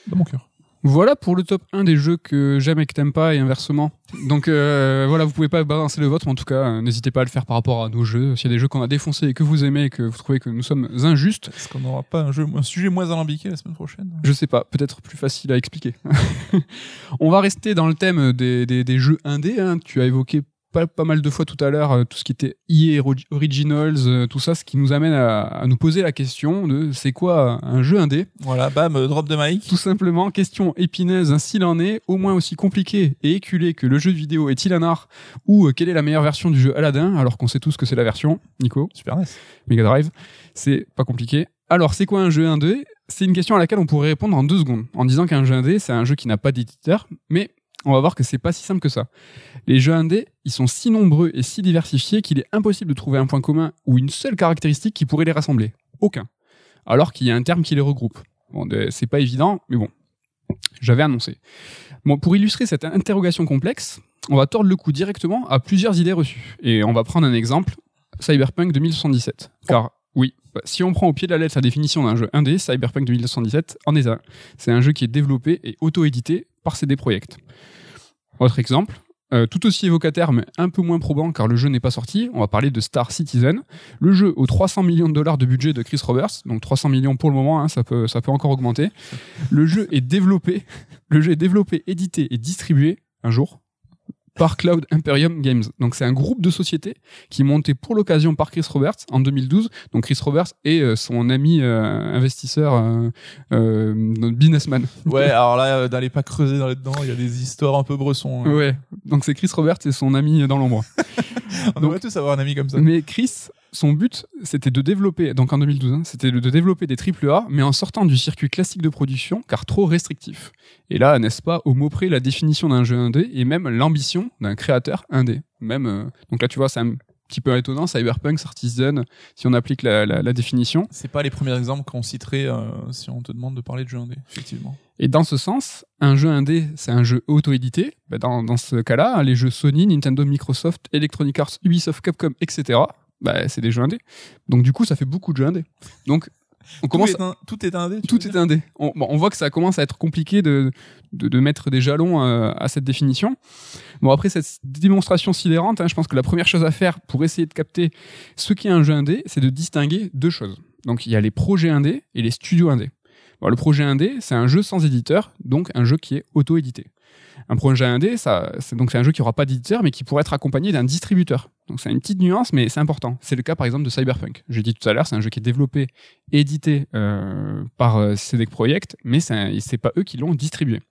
dans mon cœur. Voilà pour le top 1 des jeux que j'aime et que t'aimes pas et inversement. Donc euh, voilà, vous pouvez pas balancer le vôtre, mais en tout cas, euh, n'hésitez pas à le faire par rapport à nos jeux. S'il y a des jeux qu'on a défoncés et que vous aimez et que vous trouvez que nous sommes injustes, Est-ce qu'on n'aura pas un jeu, un sujet moins alambiqué la semaine prochaine? je sais pas, peut-être plus facile à expliquer. On va rester dans le thème des, des, des jeux indés. Hein. Tu as évoqué pas, pas mal de fois tout à l'heure euh, tout ce qui était EA Ori- Originals, euh, tout ça, ce qui nous amène à, à nous poser la question de c'est quoi un jeu indé Voilà, bam, euh, drop de mic. Tout simplement, question épineuse, hein, s'il en est, au moins aussi compliqué et éculé que le jeu de vidéo est-il un art Ou euh, quelle est la meilleure version du jeu Aladdin Alors qu'on sait tous que c'est la version, Nico, Super NES. Mega Drive, c'est pas compliqué. Alors, c'est quoi un jeu indé? C'est une question à laquelle on pourrait répondre en deux secondes, en disant qu'un jeu indé, c'est un jeu qui n'a pas d'éditeur, mais on va voir que c'est pas si simple que ça. Les jeux indés, ils sont si nombreux et si diversifiés qu'il est impossible de trouver un point commun ou une seule caractéristique qui pourrait les rassembler. Aucun. Alors qu'il y a un terme qui les regroupe. Bon, c'est pas évident, mais bon. J'avais annoncé. Bon, pour illustrer cette interrogation complexe, on va tordre le cou directement à plusieurs idées reçues. Et on va prendre un exemple, Cyberpunk 2077. Car, oui, bah, si on prend au pied de la lettre la définition d'un jeu indé, Cyberpunk 2077 en est un. C'est un jeu qui est développé et auto-édité par CD Projekt. Autre exemple, euh, tout aussi évocataire mais un peu moins probant car le jeu n'est pas sorti, on va parler de Star Citizen, le jeu aux 300 millions de dollars de budget de Chris Roberts, donc 300 millions pour le moment, hein, ça, peut, ça peut encore augmenter. Le jeu est développé, le jeu est développé, édité et distribué un jour par Cloud Imperium Games. Donc c'est un groupe de sociétés qui est monté pour l'occasion par Chris Roberts en 2012. Donc Chris Roberts et euh, son ami euh, investisseur euh, euh, businessman. Ouais, alors là, euh, n'allez pas creuser dans là-dedans, il y a des histoires un peu bressons. hein. Ouais. Donc c'est Chris Roberts et son ami dans l'ombre. On devrait tous avoir un ami comme ça. Mais Chris, son but, c'était de développer, donc en 2012, hein, c'était de développer des AAA, mais en sortant du circuit classique de production, car trop restrictif. Et là, n'est-ce pas, au mot près, la définition d'un jeu indé et même l'ambition d'un créateur indé. Même, euh, donc là, tu vois, c'est un petit peu étonnant, Cyberpunk, Artisan, si on applique la, la- la définition. C'est pas les premiers exemples qu'on citerait euh, si on te demande de parler de jeu indé, effectivement. Et dans ce sens, un jeu indé, c'est un jeu auto-édité. Dans, dans ce cas-là, les jeux Sony, Nintendo, Microsoft, Electronic Arts, Ubisoft, Capcom, etc., ben, c'est des jeux indés. Donc du coup, ça fait beaucoup de jeux indés. Donc on commence, Tout est, un- tout est indé. tout est indé. On, bon, on voit que ça commence à être compliqué de, de, de mettre des jalons euh, à cette définition. Bon, après cette démonstration sidérante, hein, je pense que la première chose à faire pour essayer de capter ce qu'est un jeu indé, c'est de distinguer deux choses. Donc il y a les projets indés et les studios indés. Bon, le projet indé, c'est un jeu sans éditeur, donc un jeu qui est auto-édité. Un projet indé, ça, c'est donc c'est un jeu qui aura pas d'éditeur, mais qui pourrait être accompagné d'un distributeur. Donc c'est une petite nuance, mais c'est important. C'est le cas par exemple de Cyberpunk. J'ai dit tout à l'heure, c'est un jeu qui est développé, édité euh, par euh, CD Projekt, mais c'est un- c'est pas eux qui l'ont distribué.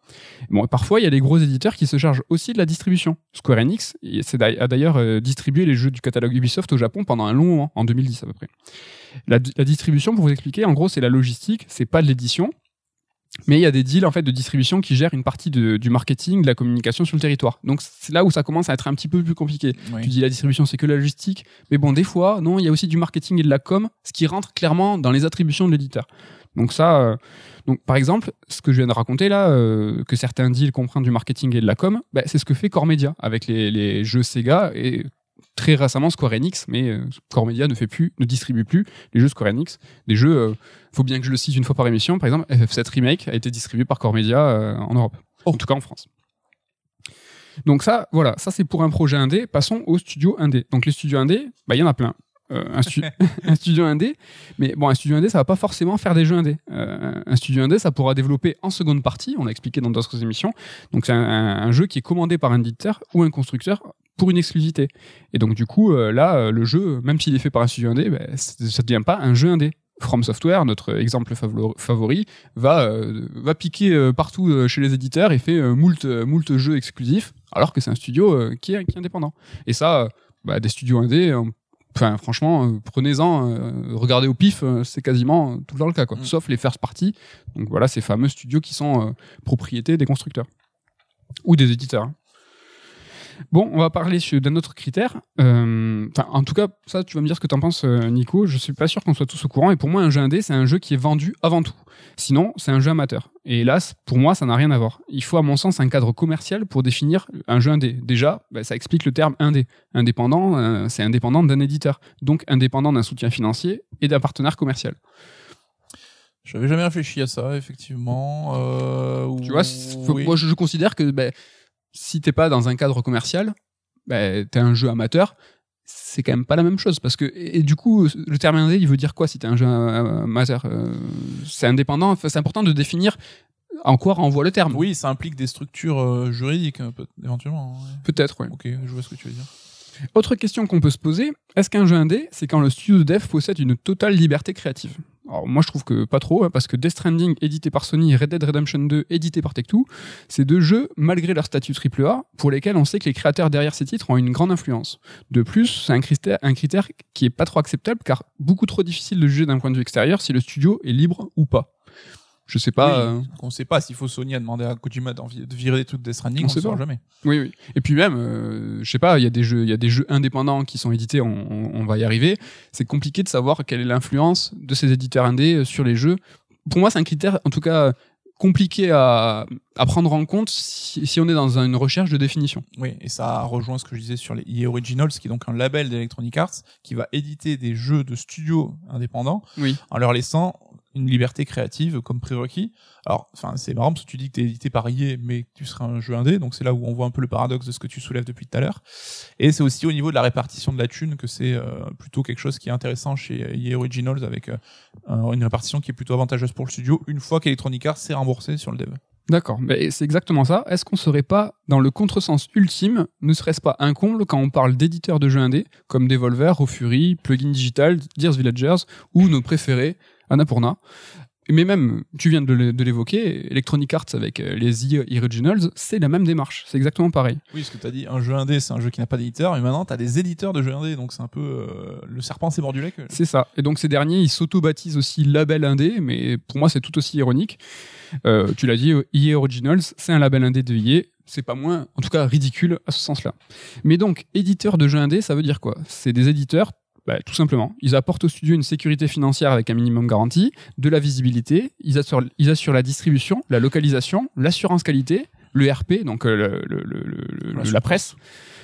Parfois il y a des gros éditeurs qui se chargent aussi de la distribution. Square Enix a d'ailleurs euh, distribué les jeux du catalogue Ubisoft au Japon pendant un long moment, en 2010 à peu près. La, la distribution, pour vous expliquer, en gros, c'est la logistique, c'est pas de l'édition. Mais il y a des deals en fait de distribution qui gèrent une partie de- du marketing, de la communication sur le territoire. Donc c'est là où ça commence à être un petit peu plus compliqué. Oui. Tu dis la distribution c'est que la logistique, mais bon des fois non, il y a aussi du marketing et de la com, ce qui rentre clairement dans les attributions de l'éditeur. Donc ça, euh, donc par exemple, ce que je viens de raconter là, euh, que certains deals comprennent du marketing et de la com, bah, c'est ce que fait Core Media avec les, les jeux Sega et très récemment Square Enix, mais euh, Core Media ne fait plus, ne distribue plus les jeux Square Enix, des jeux. euh, faut bien que je le cite une fois par émission. Par exemple, FF7 Remake a été distribué par Core Media euh, en Europe, en tout cas en France. Donc ça, voilà, ça c'est pour un projet indé. Passons aux studios indé. Donc les studios indés, bah il y en a plein. Euh, un, stu- un studio indé, mais bon, un studio indé, ça va pas forcément faire des jeux indés. Euh, un studio indé, ça pourra développer en seconde partie, on l'a expliqué dans d'autres émissions. Donc c'est un, un- un jeu qui est commandé par un éditeur ou un constructeur pour une exclusivité. Et donc du coup, euh, là, euh, le jeu, même s'il est fait par un studio indé, ben, ça ne devient pas un jeu indé. From Software, notre exemple favori- va, euh, va piquer euh, partout euh, chez les éditeurs et fait moult, moult jeux exclusifs, alors que c'est un studio qui, est, qui est indépendant. Et ça, bah, des studios indés, enfin franchement, prenez-en, regardez au pif, c'est quasiment tout le temps le cas, quoi. Mm. sauf les first party. Donc voilà, ces fameux studios qui sont propriétés des constructeurs ou des éditeurs. hein. Bon, on va parler d'un autre critère. Euh, en tout cas, ça, tu vas me dire ce que t'en penses, euh, Nico. Je suis pas sûr qu'on soit tous au courant. Et pour moi, un jeu indé, c'est un jeu qui est vendu avant tout. Sinon, c'est un jeu amateur. Et hélas, pour moi, ça n'a rien à voir. Il faut, à mon sens, un cadre commercial pour définir un jeu indé. Déjà, bah, ça explique le terme indé. Indépendant, euh, c'est indépendant d'un éditeur. Donc, indépendant d'un soutien financier et d'un partenaire commercial. J'avais jamais réfléchi à ça, effectivement. Euh, Tu vois, oui. moi, je, je considère que ben, si t'es pas dans un cadre commercial, ben, t'es un jeu amateur, c'est quand même pas la même chose. Parce que, et, et du coup, le terme indé, il veut dire quoi si t'es un jeu amateur Euh, C'est indépendant, enfin, c'est important de définir en quoi renvoie le terme. Oui, ça implique des structures euh, juridiques, euh, peut- éventuellement. ouais. Peut-être, oui. Ok, je vois ce que tu veux dire. Autre question qu'on peut se poser, est-ce qu'un jeu indé, c'est quand le studio de dev possède une totale liberté créative? Alors moi je trouve que pas trop, hein, parce que Death Stranding, édité par Sony, et Red Dead Redemption 2, édité par Tech2, c'est deux jeux, malgré leur statut AAA, pour lesquels on sait que les créateurs derrière ces titres ont une grande influence. De plus, c'est un critère, un critère qui est pas trop acceptable, car beaucoup trop difficile de juger d'un point de vue extérieur si le studio est libre ou pas. Je sais pas... euh, Oui, On sait pas s'il faut Sony a demandé à Kojima de virer des trucs de Death Stranding, On on, sait ne saura pas. jamais. Oui, oui. Et puis même, euh, je sais pas, il y a des jeux, il y a des jeux indépendants qui sont édités, on, on- on va y arriver. C'est compliqué de savoir quelle est l'influence de ces éditeurs indés euh, sur les jeux. Pour moi, c'est un critère, en tout cas, compliqué à, à prendre en compte si, si on est dans une recherche de définition. Oui, et ça rejoint ce que je disais sur les EA Originals, qui est donc un label d'Electronic Arts, qui va éditer des jeux de studios indépendants Oui. en leur laissant une liberté créative comme prérequis. Alors, enfin, c'est marrant parce que tu dis que tu es édité par EA, mais tu seras un jeu indé, donc c'est là où on voit un peu le paradoxe de ce que tu soulèves depuis tout à l'heure. Et c'est aussi au niveau de la répartition de la thune que c'est euh, plutôt quelque chose qui est intéressant chez EA Originals avec euh, un- une répartition qui est plutôt avantageuse pour le studio une fois qu'Electronic Arts s'est remboursé sur le dev. D'accord, mais c'est exactement ça. Est-ce qu'on serait pas dans le contresens ultime Ne serait-ce pas un comble quand on parle d'éditeurs de jeux indés comme Devolver, Rofuri, Plugin Digital, Dears Villagers ou nos préférés, Annapurna mais même, tu viens de l'é- de l'évoquer, Electronic Arts avec euh, les EA Originals, c'est la même démarche, c'est exactement pareil. Oui, ce que tu as dit, un jeu indé, c'est un jeu qui n'a pas d'éditeur, et maintenant tu as des éditeurs de jeux indés, donc c'est un peu euh, le serpent s'est mordu la queue. C'est ça. Et donc ces derniers, ils s'auto-baptisent aussi label indé, mais pour moi c'est tout aussi ironique. Euh, tu l'as dit, EA Originals, c'est un label indé de EA, c'est pas moins, en tout cas ridicule à ce sens-là. Mais donc, éditeur de jeux indé, ça veut dire quoi? C'est des éditeurs, bah, tout simplement. Ils apportent au studio une sécurité financière avec un minimum garanti, de la visibilité, ils assurent, ils assurent la distribution, la localisation, l'assurance qualité, le RP, donc euh, le- le- le- la presse,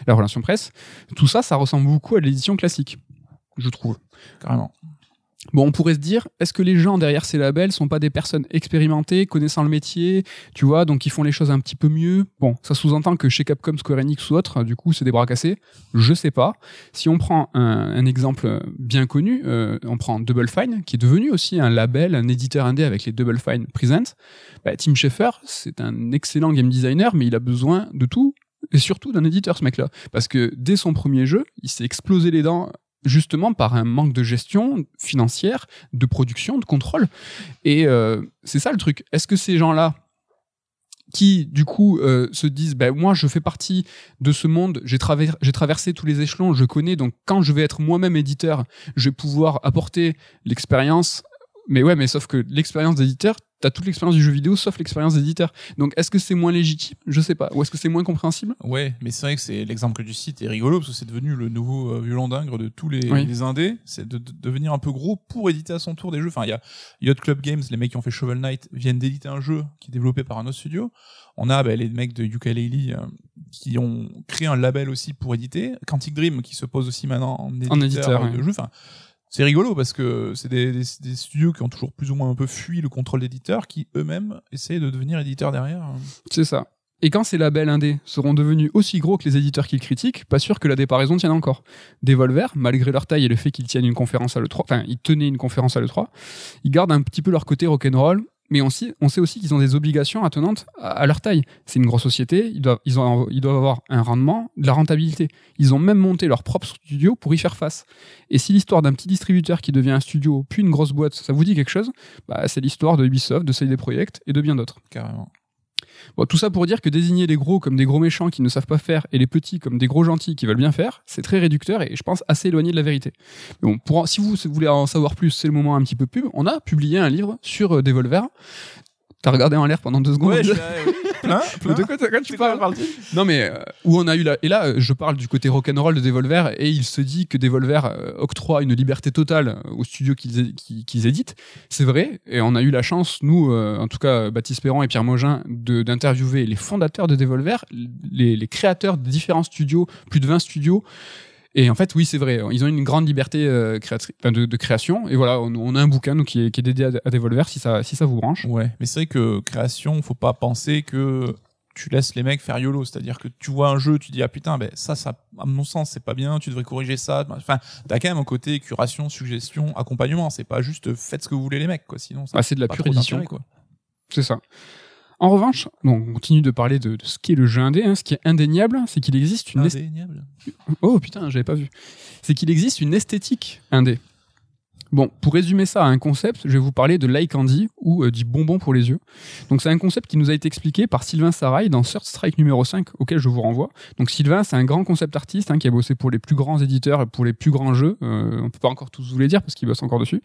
la relation presse. Tout ça, ça ressemble beaucoup à l'édition classique, je trouve. Carrément. Bon, on pourrait se dire, est-ce que les gens derrière ces labels sont pas des personnes expérimentées, connaissant le métier, tu vois, donc ils font les choses un petit peu mieux? Bon, ça sous-entend que chez Capcom, Square Enix ou autre, du coup, c'est des bras cassés. Je sais pas. Si on prend un, exemple bien connu, euh, on prend Double Fine, qui est devenu aussi un label, un éditeur indé avec les Double Fine Presents. Bah, Tim Schafer, c'est un excellent game designer, mais il a besoin de tout et surtout d'un éditeur, ce mec-là. Parce que dès son premier jeu, il s'est explosé les dents justement par un manque de gestion financière, de production, de contrôle. Et euh, c'est ça le truc. Est-ce que ces gens-là, qui du coup euh, se disent, ben moi je fais partie de ce monde, j'ai traver- j'ai traversé tous les échelons, je connais, donc quand je vais être moi-même éditeur, je vais pouvoir apporter l'expérience. Mais ouais, mais sauf que l'expérience d'éditeur, t'as toute l'expérience du jeu vidéo sauf l'expérience d'éditeur. Donc est-ce que c'est moins légitime? Je sais pas. Ou est-ce que c'est moins compréhensible? Ouais, mais c'est vrai que c'est l'exemple que tu cites est rigolo parce que c'est devenu le nouveau euh, violon d'ingre de tous les, Oui. les indés, c'est de, de devenir un peu gros pour éditer à son tour des jeux. Enfin, il y a Yacht Club Games, les mecs qui ont fait Shovel Knight viennent d'éditer un jeu qui est développé par un autre studio. On a bah, les mecs de Yooka-Laylee euh, qui ont créé un label aussi pour éditer. Quantic Dream qui se pose aussi maintenant en éditeur, En éditeur, de ouais. jeux. Enfin, c'est rigolo parce que c'est des, studios qui ont toujours plus ou moins un peu fui le contrôle d'éditeur qui eux-mêmes essayent de devenir éditeurs derrière. C'est ça. Et quand ces labels indés seront devenus aussi gros que les éditeurs qu'ils critiquent, pas sûr que la déparaison tienne encore. Devolver, malgré leur taille et le fait qu'ils tiennent une conférence à l'E3, enfin, ils tenaient une conférence à l'E3, ils gardent un petit peu leur côté rock'n'roll, mais on, sait- aussi qu'ils ont des obligations attenantes à, leur taille. C'est une grosse société, ils doivent avoir un rendement, de la rentabilité. Ils ont même monté leur propre studio pour y faire face. Et si l'histoire d'un petit distributeur qui devient un studio, puis une grosse boîte, ça vous dit quelque chose, bah, c'est l'histoire de Ubisoft, de CD Projekt et de bien d'autres. Carrément. Bon, tout ça pour dire que désigner les gros comme des gros méchants qui ne savent pas faire et les petits comme des gros gentils qui veulent bien faire, c'est très réducteur et je pense assez éloigné de la vérité. Mais bon, pour, en- si vous voulez en savoir plus, c'est le moment un petit peu pub. On a publié un livre sur euh, Devolver. T'as regardé en l'air pendant deux secondes. Ouais, je- oui. Plein, plein. de quoi, de quoi tu parles Non mais euh, où on a eu la et là je parle du côté rock'n'roll de Devolver et il se dit que Devolver euh, octroie une liberté totale euh, aux studios qu'ils éditent. C'est vrai et on a eu la chance nous euh, en tout cas Baptiste Perron et Pierre Mogin de d'interviewer les fondateurs de Devolver, les, les créateurs de différents studios, plus de 20 studios. Et en fait, oui, c'est vrai. Ils ont une grande liberté euh, de, de création. Et voilà, on, on a un bouquin nous, qui, est, qui est dédié à, à Devolver si ça, si ça vous branche. Ouais, mais c'est vrai que création, faut pas penser que tu laisses les mecs faire YOLO. C'est-à-dire que tu vois un jeu, tu dis ah putain, ben ça, ça, à mon sens, c'est pas bien. Tu devrais corriger ça. Enfin, t'as quand même un côté curation, suggestion, accompagnement. C'est pas juste faites ce que vous voulez les mecs, quoi. Sinon, ça Ah, c'est de la pure édition. quoi. C'est ça. En revanche, donc, on continue de parler de, de ce qu'est le jeu indé. hein. Ce qui est indéniable, c'est qu'il existe une est- Indéniable. oh putain, j'avais pas vu. C'est qu'il existe une esthétique indé. Bon, pour résumer ça à un concept, je vais vous parler de l'eye candy ou euh, du bonbon pour les yeux. Donc c'est un concept qui nous a été expliqué par Sylvain Sarail dans Third Strike numéro 5 auquel je vous renvoie. Donc Sylvain, c'est un grand concept artiste hein, qui a bossé pour les plus grands éditeurs, pour les plus grands jeux. Euh, on peut pas encore tous vous les dire parce qu'il bosse encore dessus.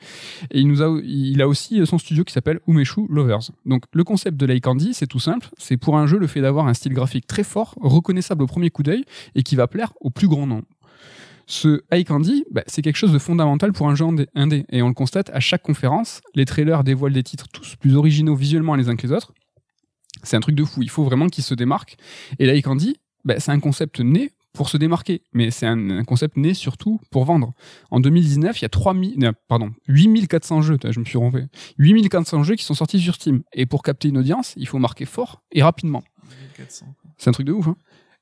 Et il nous a, il a aussi son studio qui s'appelle Umeshu Lovers. Donc le concept de l'eye candy, c'est tout simple. C'est pour un jeu le fait d'avoir un style graphique très fort, reconnaissable au premier coup d'œil et qui va plaire au plus grand nombre. Ce Eye Candy, bah, c'est quelque chose de fondamental pour un jeu indé-. Et on le constate à chaque conférence. Les trailers dévoilent des titres tous plus originaux visuellement les uns que les autres. C'est un truc de fou. Il faut vraiment qu'ils se démarquent. Et l'Eye Candy, bah, c'est un concept né pour se démarquer. Mais c'est un, concept né surtout pour vendre. En 2019, il y a 3000, non, pardon, 8400 jeux. Je me suis trompé. 8400 jeux qui sont sortis sur Steam. Et pour capter une audience, il faut marquer fort et rapidement. 1400, quoi. C'est un truc de ouf. Hein.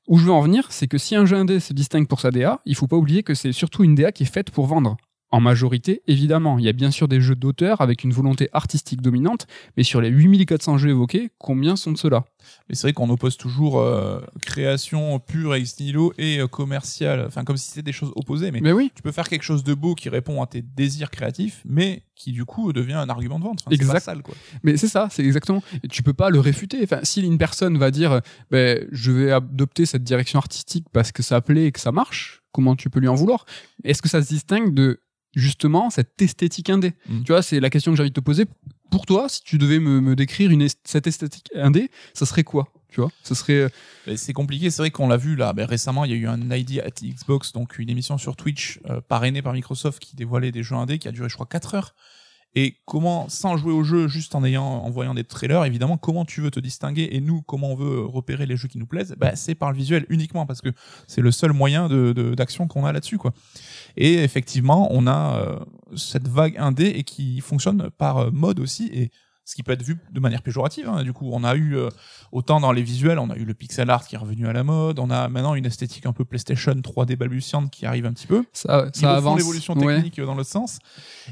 Où je veux en venir, c'est que si un jeu indé se distingue pour sa DA, il faut pas oublier que c'est surtout une DA qui est faite pour vendre. En majorité, évidemment, il y a bien sûr des jeux d'auteur avec une volonté artistique dominante, mais sur les 8400 jeux évoqués, combien sont de ceux-là? Mais c'est vrai qu'on oppose toujours euh, création pure ex nihilo et euh, commerciale. Enfin, comme si c'était des choses opposées. Mais Mais oui, tu peux faire quelque chose de beau qui répond à tes désirs créatifs, mais qui du coup devient un argument de vente. Enfin, c'est Exact. pas sale, quoi. mais c'est ça, c'est exactement. Et tu peux pas le réfuter. Enfin, si une personne va dire, ben, je vais adopter cette direction artistique parce que ça plaît et que ça marche, comment tu peux lui en vouloir? Est-ce que ça se distingue de justement cette esthétique indé Mm. Tu vois, c'est la question que j'ai envie de te poser. Pour toi, si tu devais me, me décrire une est- cette esthétique indé, ça serait quoi Tu vois, ça serait euh, C'est compliqué, c'est vrai qu'on l'a vu là. Ben, récemment, il y a eu un ID at Xbox, donc une émission sur Twitch euh, parrainée par Microsoft qui dévoilait des jeux indés qui a duré, je crois, 4 heures. Et comment, sans jouer au jeu, juste en ayant, en voyant des trailers, évidemment, comment tu veux te distinguer et nous, comment on veut repérer les jeux qui nous plaisent, bah, c'est par le visuel uniquement parce que c'est le seul moyen de, de- d'action qu'on a là-dessus, quoi. Et effectivement, on a euh, cette vague indé et qui fonctionne par euh, mode aussi et ce qui peut être vu de manière péjorative. hein. Du coup, on a eu euh, autant dans les visuels, on a eu le pixel art qui est revenu à la mode, on a maintenant une esthétique un peu PlayStation 3D balbutiante qui arrive un petit peu. ça, ça avance. l'évolution technique dans l'autre sens.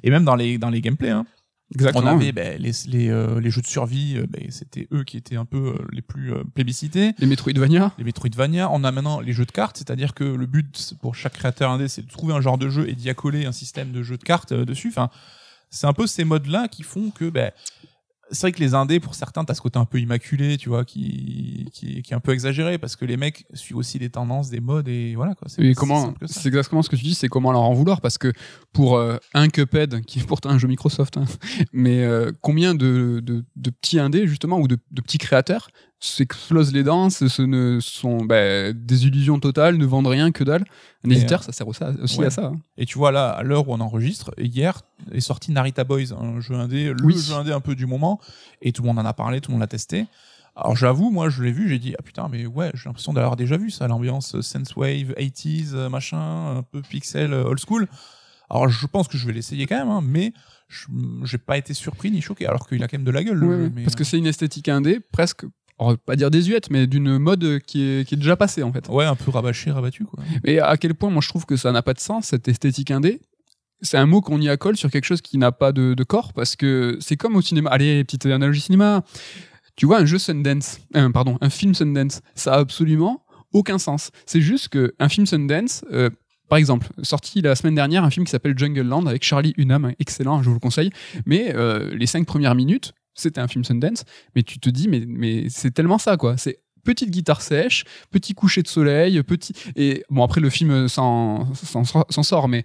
Et même dans les dans les gameplays, hein. Exactement. on avait ben, les les, euh, les jeux de survie, euh, ben, c'était eux qui étaient un peu euh, les plus euh, plébiscités. Les Metroidvania. Les Metroidvania, on a maintenant les jeux de cartes, c'est-à-dire que le but pour chaque créateur indé, c'est de trouver un genre de jeu et d'y accoler un système de jeu de cartes euh, dessus. Enfin, c'est un peu ces modes-là qui font que, ben, c'est vrai que les indés, pour certains, t'as ce côté un peu immaculé, tu vois, qui, qui, qui est un peu exagéré parce que les mecs suivent aussi les tendances des modes et voilà, quoi. C'est comment. C'est exactement ce que tu dis, c'est comment leur en vouloir parce que pour euh, un Cuphead, qui est pourtant un jeu Microsoft, hein, mais euh, combien de, de, de petits indés justement ou de, de petits créateurs s'explosent les dents, ce, ne sont bah, des illusions totales, ne vendent rien que dalle. Un Et, éditeur, ça sert aussi, à- aussi ouais. à ça. hein. Et tu vois là, à l'heure où on enregistre, hier est sorti Narita Boys, un jeu indé, le Oui. jeu indé un peu du moment, et tout le monde en a parlé, tout le monde l'a testé. Alors j'avoue, moi je l'ai vu, j'ai dit ah putain mais ouais, j'ai l'impression d'avoir déjà vu ça, l'ambiance euh, Sensewave, 80s, euh, machin, un peu pixel, euh, old school. Alors je pense que je vais l'essayer quand même, hein, mais je- j'ai pas été surpris ni choqué, alors qu'il a quand même de la gueule. le Ouais, jeu, ouais. mais, parce que euh, c'est une esthétique indé presque, on va pas dire désuète, mais d'une mode qui est, qui est déjà passée en fait. ouais, un peu rabâché, rabattu quoi. Et à quel point moi je trouve que ça n'a pas de sens cette esthétique indé c'est un mot qu'on y accole sur quelque chose qui n'a pas de, de corps parce que c'est comme au cinéma. Allez, petite analogie cinéma. Tu vois un jeu Sundance, euh, pardon, un film Sundance, ça a absolument aucun sens. C'est juste que un film Sundance, euh, par exemple, sorti la semaine dernière un film qui s'appelle Jungle Land avec Charlie Hunnam, excellent, je vous le conseille. Mais euh, les cinq premières minutes, c'était un film Sundance, mais tu te dis, mais, mais c'est tellement ça, quoi. C'est petite guitare sèche, petit coucher de soleil, petit. Et bon, après, le film s'en sort, mais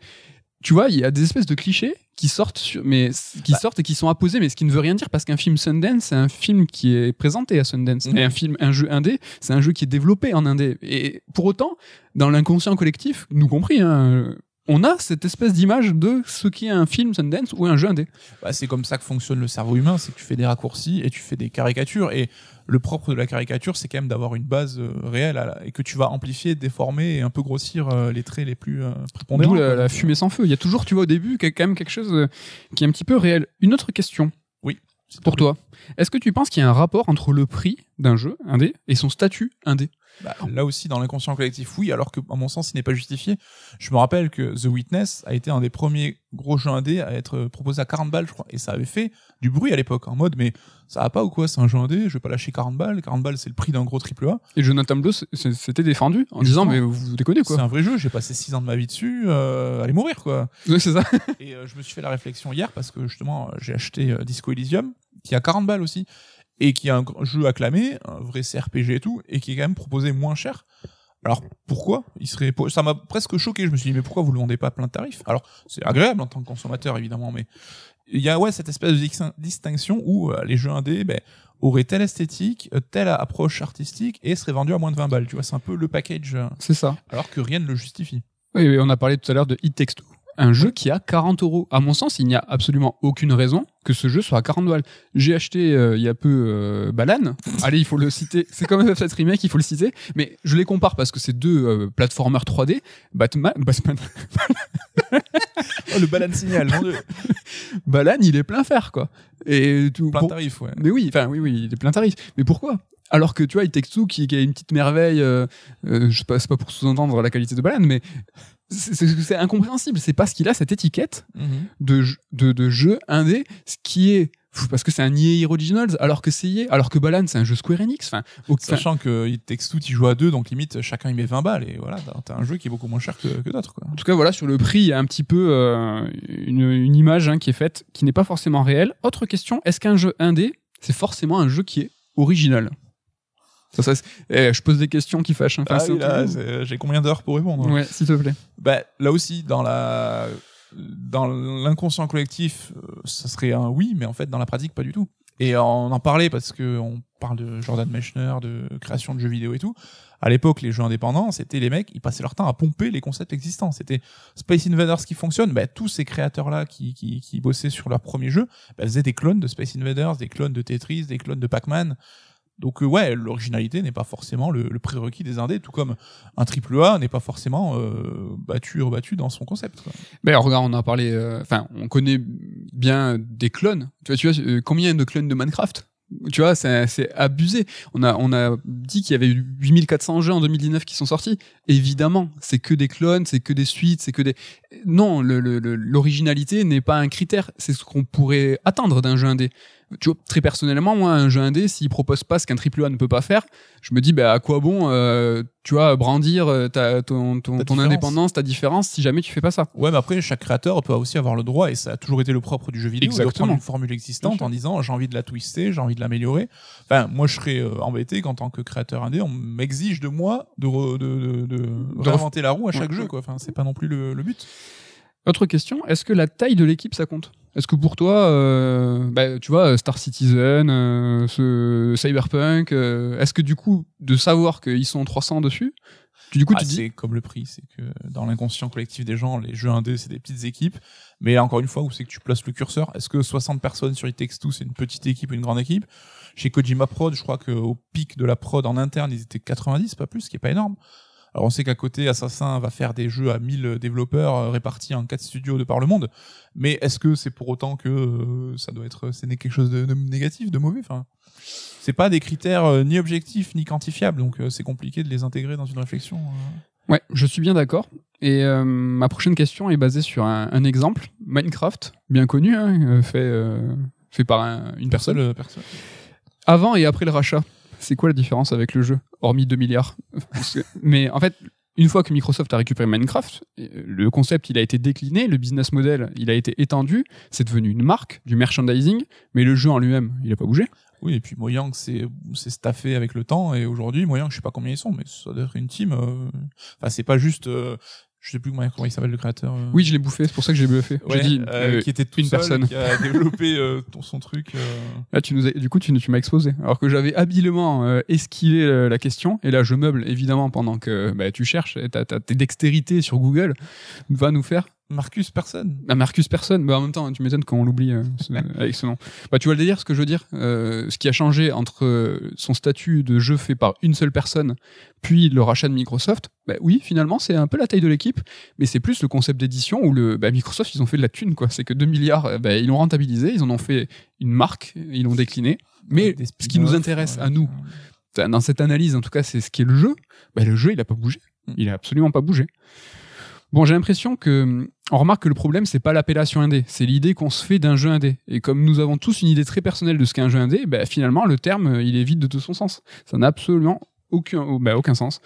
tu vois, il y a des espèces de clichés qui sortent, sur- mais qui Bah. sortent et qui sont apposés, mais ce qui ne veut rien dire parce qu'un film Sundance, c'est un film qui est présenté à Sundance. Mhm. Et un film, un jeu indé, c'est un jeu qui est développé en indé. Et pour autant, dans l'inconscient collectif, nous compris, hein, on a cette espèce d'image de ce qui est un film Sundance ou un jeu indé. Bah, c'est comme ça que fonctionne le cerveau humain, c'est que tu fais des raccourcis et tu fais des caricatures. Et le propre de la caricature, c'est quand même d'avoir une base euh, réelle la- et que tu vas amplifier, déformer et un peu grossir euh, les traits les plus euh, prépondérants. D'où la, la fumée sans feu. Il y a toujours, tu vois, au début, quand même quelque chose qui est un petit peu réel. Une autre question C'est pour toi. Est-ce que tu penses qu'il y a un rapport entre le prix d'un jeu indé et son statut indé? Bah, là aussi, dans l'inconscient collectif, oui, alors que, à mon sens, il n'est pas justifié. Je me rappelle que The Witness a été un des premiers gros jeux indés à être proposé à 40 balles, je crois. Et ça avait fait du bruit à l'époque, en mode, mais ça va pas ou quoi C'est un jeu indé, je vais pas lâcher 40 balles. 40 balles, c'est le prix d'un gros triple A. Et Jonathan Blow s'était défendu en disant mais vous déconnez C'est quoi. un vrai jeu, j'ai passé 6 ans de ma vie dessus, euh, allez mourir, quoi. Ouais, c'est ça. Et euh, je me suis fait la réflexion hier parce que justement, j'ai acheté euh, Disco Elysium, qui a 40 balles aussi, et qui est un jeu acclamé, un vrai CRPG et tout, et qui est quand même proposé moins cher. Alors pourquoi il serait ça m'a presque choqué je me suis dit mais pourquoi vous le vendez pas à plein de tarifs alors c'est agréable en tant que consommateur évidemment mais il y a ouais cette espèce de dis- distinction où euh, les jeux indés ben, auraient telle esthétique euh, telle approche artistique et seraient vendus à moins de 20 balles tu vois c'est un peu le package euh, C'est ça. alors que rien ne le justifie Oui, oui, on a parlé tout à l'heure de It Takes Two. Un jeu qui a 40 euros. À mon sens, il n'y a absolument aucune raison que ce jeu soit à 40 balles. J'ai acheté euh, il y a peu euh, Balan. Allez, il faut le citer. C'est comme FF7 Remake, il faut le citer. Mais je les compare parce que c'est deux euh, platformers 3D. Batman, Batman, oh, le balance signal mon Dieu. Balan, il est plein fer, quoi. Et tout, plein pour- tarif ouais Mais oui, enfin oui, oui, il est plein tarif. Mais pourquoi? Alors que tu vois, It Takes Two, qui, qui a une petite merveille, euh, euh, je sais pas, c'est pas pour sous-entendre la qualité de Balan, mais c'est- incompréhensible. C'est parce qu'il a cette étiquette de, j- de, de jeu indé, ce qui est parce que c'est un EA Originals, alors que c'est EA, alors que Balan c'est un jeu Square Enix. Enfin, Sachant que It Takes Two, tu joues à deux, donc limite chacun y met 20 balles et voilà, t'as- un jeu qui est beaucoup moins cher que, que d'autres. en tout cas, voilà, sur le prix, il y a un petit peu euh, une, une image hein, qui est faite, qui n'est pas forcément réelle. Autre question, est-ce qu'un jeu indé, c'est forcément un jeu qui est original? Ça, ça, c'est- eh, je pose des questions qui fâchent. hein. Enfin, Ah oui, là, c'est- j'ai combien d'heures pour répondre Ouais, s'il te plaît. bah, Là aussi, dans la dans l'inconscient collectif, euh, ça serait un oui, mais en fait, dans la pratique, pas du tout. Et on en parlait parce que on parle de Jordan Mechner, de création de jeux vidéo et tout. À l'époque, les jeux indépendants, c'était les mecs, ils passaient leur temps à pomper les concepts existants. C'était Space Invaders qui fonctionne. Bah, tous ces créateurs-là qui, qui, qui bossaient sur leur premier jeu, bah, faisaient des clones de Space Invaders, des clones de Tetris, des clones de Pac-Man. Donc euh, ouais, l'originalité n'est pas forcément le, prérequis des indés, tout comme un triple A n'est pas forcément euh, battu rebattu dans son concept. quoi. Ben regarde, on a parlé. euh, Enfin, on connaît bien des clones. Tu vois, tu vois euh, combien de clones de Minecraft? Tu vois, c'est abusé. On a, on a dit qu'il y avait eu 8400 jeux en 2019 qui sont sortis. Évidemment, c'est que des clones, c'est que des suites, c'est que des. Non, l'originalité n'est pas un critère. C'est ce qu'on pourrait attendre d'un jeu indé. Tu vois, très personnellement, moi, un jeu indé, s'il propose pas ce qu'un triple A ne peut pas faire, je me dis, bah, à quoi bon, euh, tu vois, brandir euh, ta, ton, ton, Ta ton différence. indépendance, ta différence, si jamais tu fais pas ça. Ouais, mais après, chaque créateur peut aussi avoir le droit, et ça a toujours été le propre du jeu vidéo, de Exactement. reprendre une formule existante en disant j'ai envie de la twister, j'ai envie de l'améliorer. Enfin, moi, je serais euh, embêté qu'en tant que créateur indé, on m'exige de moi de, re- de, de, de réinventer la roue à chaque Ouais. jeu, quoi. Enfin, c'est pas non plus le, le but. Autre question, est-ce que la taille de l'équipe ça compte? Est-ce que pour toi, euh, bah, tu vois, Star Citizen, euh, ce Cyberpunk, euh, est-ce que du coup, de savoir qu'ils sont 300 dessus, tu, du coup Ah, tu dis, c'est comme le prix, c'est que dans l'inconscient collectif des gens, les jeux indés, c'est des petites équipes. Mais encore une fois, où c'est que tu places le curseur? Est-ce que 60 personnes sur It Takes Two, c'est une petite équipe ou une grande équipe? Chez Kojima Prod, je crois qu'au pic de la prod en interne, ils étaient 90, pas plus, ce qui est pas énorme. Alors on sait qu'à côté, Assassin va faire des jeux à 1000 développeurs euh, répartis en quatre studios de par le monde. Mais est-ce que c'est pour autant que euh, ça doit être, c'est quelque chose de, de négatif, de mauvais? Enfin, c'est pas des critères euh, ni objectifs ni quantifiables, donc c'est compliqué de les intégrer dans une réflexion. Ouais, je suis bien d'accord. Et euh, ma prochaine question est basée sur un, un exemple, Minecraft, bien connu, hein, fait, euh, fait par un- une personne. Avant et après le rachat, c'est quoi la différence avec le jeu, hormis 2 milliards Mais en fait, une fois que Microsoft a récupéré Minecraft, euh, le concept il a été décliné, le business model il a été étendu, c'est devenu une marque, du merchandising, mais le jeu en lui-même, il a pas bougé. Oui, et puis Mojang, c'est staffé avec le temps, et aujourd'hui, Mojang, je sais pas combien ils sont, mais ça doit être une team. euh, Enfin, c'est pas juste. Je sais plus comment, il s'appelle le créateur. euh, Oui, je l'ai bouffé, c'est pour ça que j'ai bluffé. Ouais, j'ai dit euh, euh, qui était tout une seul, personne. qui a développé euh, ton- son truc. euh, Là, tu nous as- du coup, tu, tu m'as exposé. Alors que j'avais habilement euh, esquivé euh, la question. Et là, je meuble, évidemment, pendant que bah, tu cherches. et t'as tes dextérités sur Google. Va nous faire. Marcus personne. Bah, Marcus Personne. Bah, en même temps, tu m'étonnes quand on l'oublie euh, avec ce nom. Bah, tu vois le délire, ce que je veux dire. Euh, ce qui a changé entre euh, son statut de jeu fait par une seule personne, puis le rachat de Microsoft. Bah, oui, finalement, c'est un peu la taille de l'équipe, mais c'est plus le concept d'édition où le bah, Microsoft, ils ont fait de la thune, quoi. C'est que 2 milliards, euh, bah, ils l'ont rentabilisé, ils en ont fait une marque, ils l'ont décliné. Mais ce qui nous intéresse ouais, à nous, dans cette analyse, en tout cas, c'est ce qui est le jeu. Bah, le jeu, il a pas bougé. Mm. Il a absolument pas bougé. Bon, j'ai l'impression que on remarque que le problème c'est pas l'appellation indé, c'est l'idée qu'on se fait d'un jeu indé. Et comme nous avons tous une idée très personnelle de ce qu'est un jeu indé, bah, finalement le terme il est vide de tout son sens. Ça n'a absolument aucun, oh, bah, aucun sens.